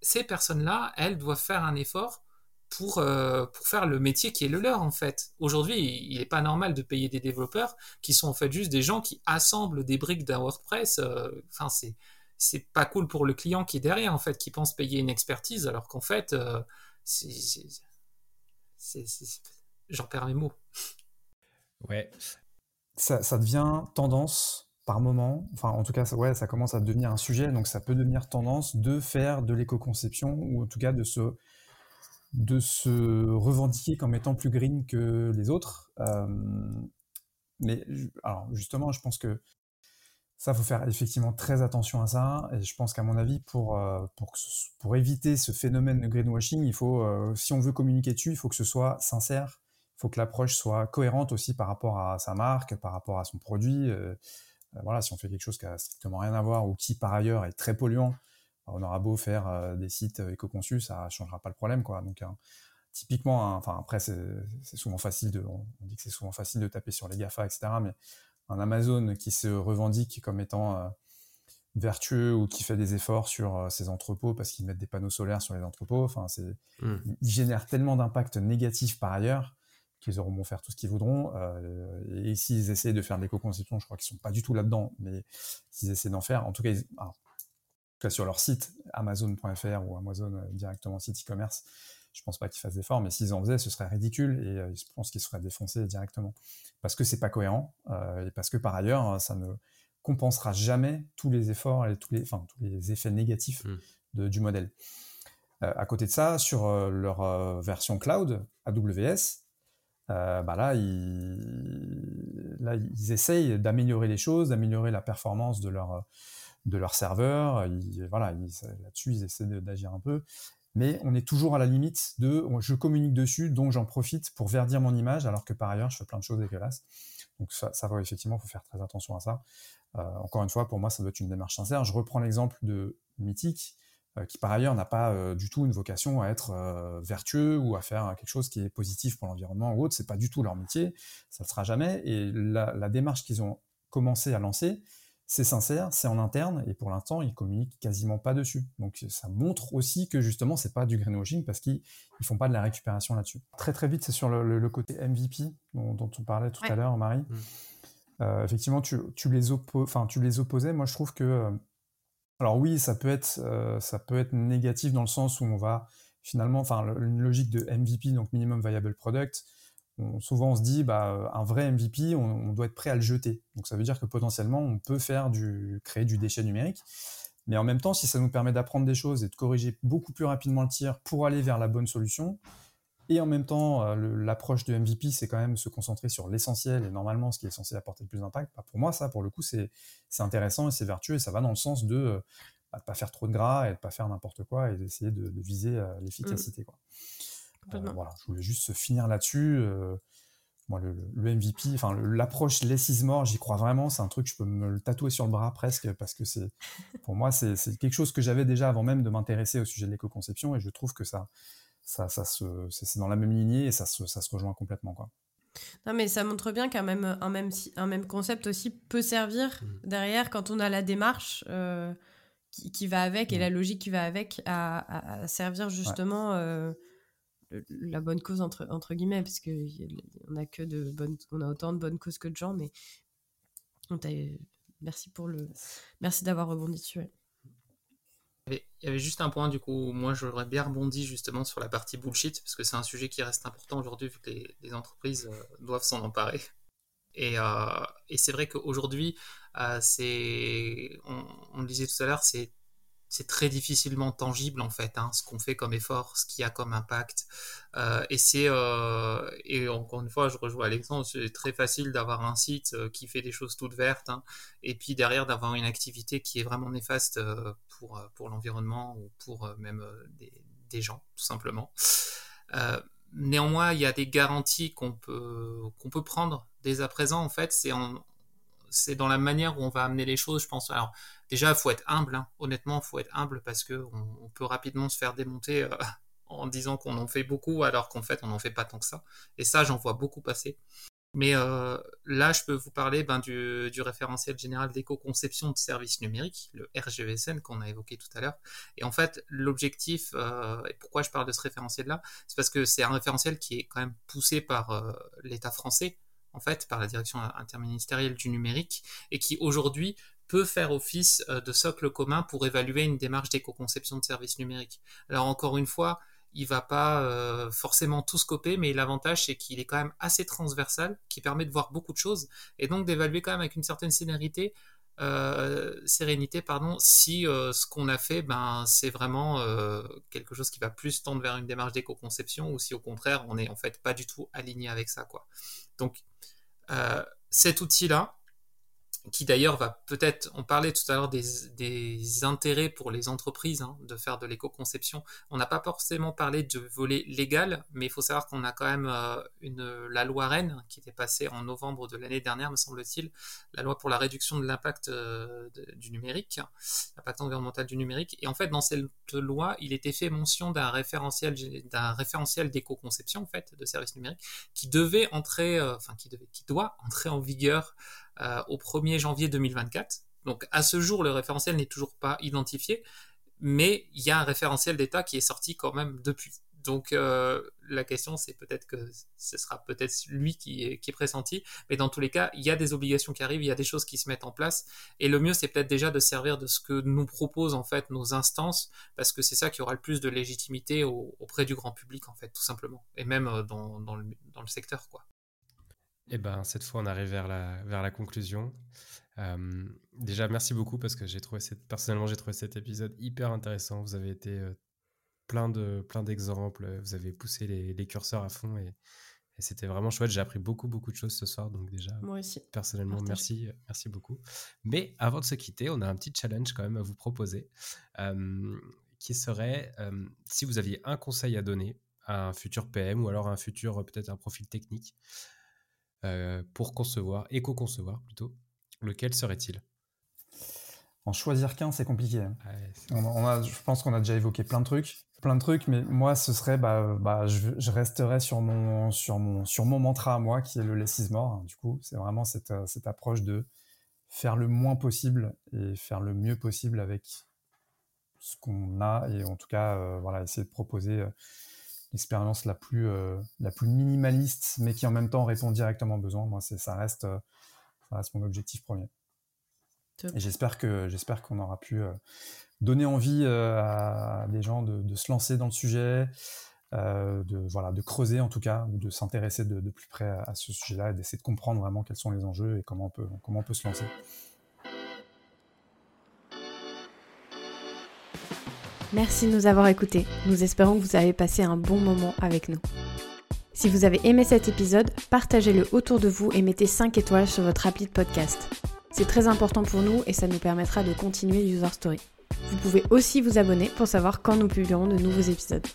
ces personnes-là, elles doivent faire un effort pour, euh, pour faire le métier qui est le leur en fait. Aujourd'hui, il n'est pas normal de payer des développeurs qui sont en fait juste des gens qui assemblent des briques d'un WordPress. Euh, enfin, c'est c'est pas cool pour le client qui est derrière en fait, qui pense payer une expertise alors qu'en fait, euh, j'en perds mes mots.
Ouais.
Ça, ça, devient tendance par moment, enfin en tout cas ça, ouais, ça commence à devenir un sujet, donc ça peut devenir tendance de faire de l'éco-conception ou en tout cas de se de se revendiquer comme étant plus green que les autres. Euh, mais alors justement, je pense que ça, faut faire effectivement très attention à ça. Et je pense qu'à mon avis, pour, euh, pour, pour, éviter ce phénomène de greenwashing, il faut, euh, si on veut communiquer dessus, il faut que ce soit sincère. Il faut que l'approche soit cohérente aussi par rapport à sa marque, par rapport à son produit. voilà, si on fait quelque chose qui a strictement rien à voir ou qui par ailleurs est très polluant, on aura beau faire euh, des sites euh, éco-conçus, ça changera pas le problème, quoi. Donc, typiquement, enfin, après, c'est souvent facile de, on dit que c'est souvent facile de taper sur les GAFA, etc. Mais un Amazon qui se revendique comme étant euh, vertueux ou qui fait des efforts sur ses entrepôts parce qu'ils mettent des panneaux solaires sur les entrepôts, enfin, c'est, mmh. ils génèrent tellement d'impact négatif par ailleurs qu'ils auront beau faire tout ce qu'ils voudront. et s'ils essaient de faire de l'éco-conception, je crois qu'ils sont pas du tout là-dedans, mais s'ils essaient d'en faire, en tout cas, sur leur site Amazon.fr ou Amazon euh, directement site e-commerce, je pense pas qu'ils fassent d'efforts, mais s'ils en faisaient, ce serait ridicule et euh, je pense qu'ils se feraient défoncer directement parce que c'est pas cohérent euh, et parce que par ailleurs, ça ne compensera jamais tous les efforts et tous les, enfin, tous les effets négatifs mmh. de, du modèle. à côté de ça, sur leur version cloud, AWS, bah là, ils, là, ils essayent d'améliorer les choses, d'améliorer la performance de leur de leur serveur. voilà, là-dessus, ils essaient d'agir un peu. Mais on est toujours à la limite de je communique dessus, donc j'en profite pour verdir mon image, alors que par ailleurs, je fais plein de choses dégueulasses. Donc ça, va effectivement, il faut faire très attention à ça. Euh, encore une fois, pour moi, ça doit être une démarche sincère. Je reprends l'exemple de Mythic. qui par ailleurs n'a pas du tout une vocation à être vertueux ou à faire quelque chose qui est positif pour l'environnement ou autre. C'est pas du tout leur métier, ça ne sera jamais. Et la démarche qu'ils ont commencé à lancer, c'est sincère, c'est en interne, et pour l'instant, ils communiquent quasiment pas dessus. Donc ça montre aussi que justement, c'est pas du greenwashing parce qu'ils ne font pas de la récupération là-dessus. Très très vite, c'est sur le, côté MVP dont, on parlait tout à l'heure, Marie. Mmh. Euh, effectivement, tu, les enfin, tu les opposais. Moi, je trouve que, euh, alors oui, ça peut être, euh, ça peut être négatif dans le sens où on va finalement, enfin, une logique de MVP, donc minimum viable product, souvent on se dit bah, un vrai MVP, on, doit être prêt à le jeter. Donc ça veut dire que potentiellement on peut faire du, créer du déchet numérique. Mais en même temps, si ça nous permet d'apprendre des choses et de corriger beaucoup plus rapidement le tir pour aller vers la bonne solution, et en même temps, euh, l'approche de MVP, c'est quand même se concentrer sur l'essentiel et normalement ce qui est censé apporter le plus d'impact. Bah, pour moi, ça, pour le coup, c'est intéressant et c'est vertueux et ça va dans le sens de ne bah, pas faire trop de gras et de pas faire n'importe quoi et d'essayer de, viser euh, l'efficacité. Mmh. Euh, voilà, je voulais juste finir là-dessus. Euh, moi, le, MVP, enfin l'approche less is more, j'y crois vraiment. C'est un truc, je peux me le tatouer sur le bras presque parce que c'est, pour moi, c'est quelque chose que j'avais déjà avant même de m'intéresser au sujet de l'éco-conception et je trouve que ça, ça, ça se, c'est dans la même lignée et ça se, ça se rejoint complètement, quoi.
Non, mais ça montre bien qu'un même, un même, un même concept aussi peut servir mmh. derrière quand on a la démarche euh, qui, va avec et mmh. la logique qui va avec à, servir justement la bonne cause entre, guillemets parce que on a que de bonnes on a autant de bonnes causes que de gens mais merci pour le merci d'avoir rebondi dessus
il y avait juste un point du coup moi j'aurais bien rebondi justement sur la partie bullshit parce que c'est un sujet qui reste important aujourd'hui vu que les, entreprises euh, doivent s'en emparer. Et, euh, et c'est vrai qu'aujourd'hui euh, on, on, le disait tout à l'heure c'est c'est très difficilement tangible en fait, hein, ce qu'on fait comme effort, ce qu'il y a comme impact. Euh, et c'est euh, et encore une fois, je rejoins Alexandre, c'est très facile d'avoir un site euh, qui fait des choses toutes vertes, hein, et puis derrière d'avoir une activité qui est vraiment néfaste pour pour l'environnement ou pour même des, gens, tout simplement. néanmoins, il y a des garanties qu'on peut qu'on peut prendre dès à présent. En fait, c'est c'est dans la manière où on va amener les choses, je pense. Alors, déjà, il faut être humble, hein. honnêtement, il faut être humble parce qu'on on peut rapidement se faire démonter euh, en disant qu'on en fait beaucoup alors qu'en fait, on n'en fait pas tant que ça. Et ça, j'en vois beaucoup passer. Mais euh, là, je peux vous parler ben, du, référentiel général d'éco-conception de services numériques, le RGESN qu'on a évoqué tout à l'heure. Et en fait, l'objectif, euh, et pourquoi je parle de ce référentiel-là, c'est parce que c'est un référentiel qui est quand même poussé par l'État français, en fait, par la direction interministérielle du numérique, et qui aujourd'hui peut faire office euh, de socle commun pour évaluer une démarche d'éco-conception de services numériques. Alors encore une fois, il va pas euh, forcément tout scoper, mais l'avantage c'est qu'il est quand même assez transversal, qui permet de voir beaucoup de choses, et donc d'évaluer quand même avec une certaine sérénité, euh, sérénité pardon, si ce qu'on a fait, ben c'est vraiment quelque chose qui va plus tendre vers une démarche d'éco-conception, ou si au contraire on n'est en fait pas du tout aligné avec ça, quoi. Donc cet outil-là, qui d'ailleurs va peut-être, on parlait tout à l'heure des, intérêts pour les entreprises hein, de faire de l'éco-conception. On n'a pas forcément parlé de volet légal, mais il faut savoir qu'on a quand même euh, la loi Rennes qui était passée en novembre de l'année dernière, me semble-t-il, la loi pour la réduction de l'impact euh, du numérique, l'impact environnemental du numérique. Et en fait, dans cette loi, il était fait mention d'un référentiel, d'un référentiel d'éco-conception en fait de services numériques qui devait entrer, euh, enfin qui doit entrer en vigueur au 1er janvier 2024. Donc à ce jour, le référentiel n'est toujours pas identifié, mais il y a un référentiel d'État qui est sorti quand même depuis. Donc euh, la question, c'est peut-être que ce sera peut-être lui qui est, qui est, pressenti, mais dans tous les cas, il y a des obligations qui arrivent, il y a des choses qui se mettent en place, et le mieux, c'est peut-être déjà de servir de ce que nous proposent en fait nos instances, parce que c'est ça qui aura le plus de légitimité auprès du grand public en fait, tout simplement, et même euh, dans, dans, le, dans le secteur quoi.
Eh ben, cette fois, on arrive vers la, vers la conclusion. Euh, déjà, merci beaucoup parce que j'ai trouvé cette, personnellement, j'ai trouvé cet épisode hyper intéressant. Vous avez été euh, plein de plein d'exemples, vous avez poussé les, les, curseurs à fond et, c'était vraiment chouette. J'ai appris beaucoup beaucoup de choses ce soir, donc déjà,
moi aussi.
Personnellement, merci merci beaucoup. Mais avant de se quitter, on a un petit challenge quand même à vous proposer, euh, qui serait si vous aviez un conseil à donner à un futur PM ou alors à un futur peut-être un profil technique. Euh, pour concevoir, éco-concevoir plutôt, lequel serait-il?
En choisir qu'un, c'est compliqué. Hein. on, a, je pense qu'on a déjà évoqué plein de trucs, plein de trucs, mais moi, ce serait, bah, bah je, je, resterais sur mon, sur mon, sur mon mantra à moi, qui est le less is more. Du coup, c'est vraiment cette, cette approche de faire le moins possible et faire le mieux possible avec ce qu'on a et en tout cas euh, voilà essayer de proposer euh, l'expérience la plus euh, la plus minimaliste mais qui en même temps répond directement aux besoins. Moi c'est ça reste ça reste mon objectif premier. Et j'espère que j'espère qu'on aura pu donner envie à des gens de, de, se lancer dans le sujet de voilà de creuser en tout cas ou de s'intéresser de, de, plus près à, ce sujet-là et d'essayer de comprendre vraiment quels sont les enjeux et comment on peut comment on peut se lancer.
Merci de nous avoir écoutés. Nous espérons que vous avez passé un bon moment avec nous. Si vous avez aimé cet épisode, partagez-le autour de vous et mettez 5 étoiles sur votre appli de podcast. C'est très important pour nous et ça nous permettra de continuer User Story. Vous pouvez aussi vous abonner pour savoir quand nous publierons de nouveaux épisodes.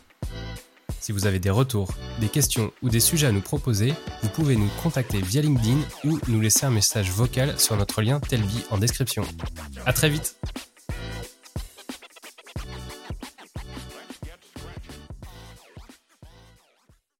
Si vous avez des retours, des questions ou des sujets à nous proposer, vous pouvez nous contacter via LinkedIn ou nous laisser un message vocal sur notre lien Telvi en description. À très vite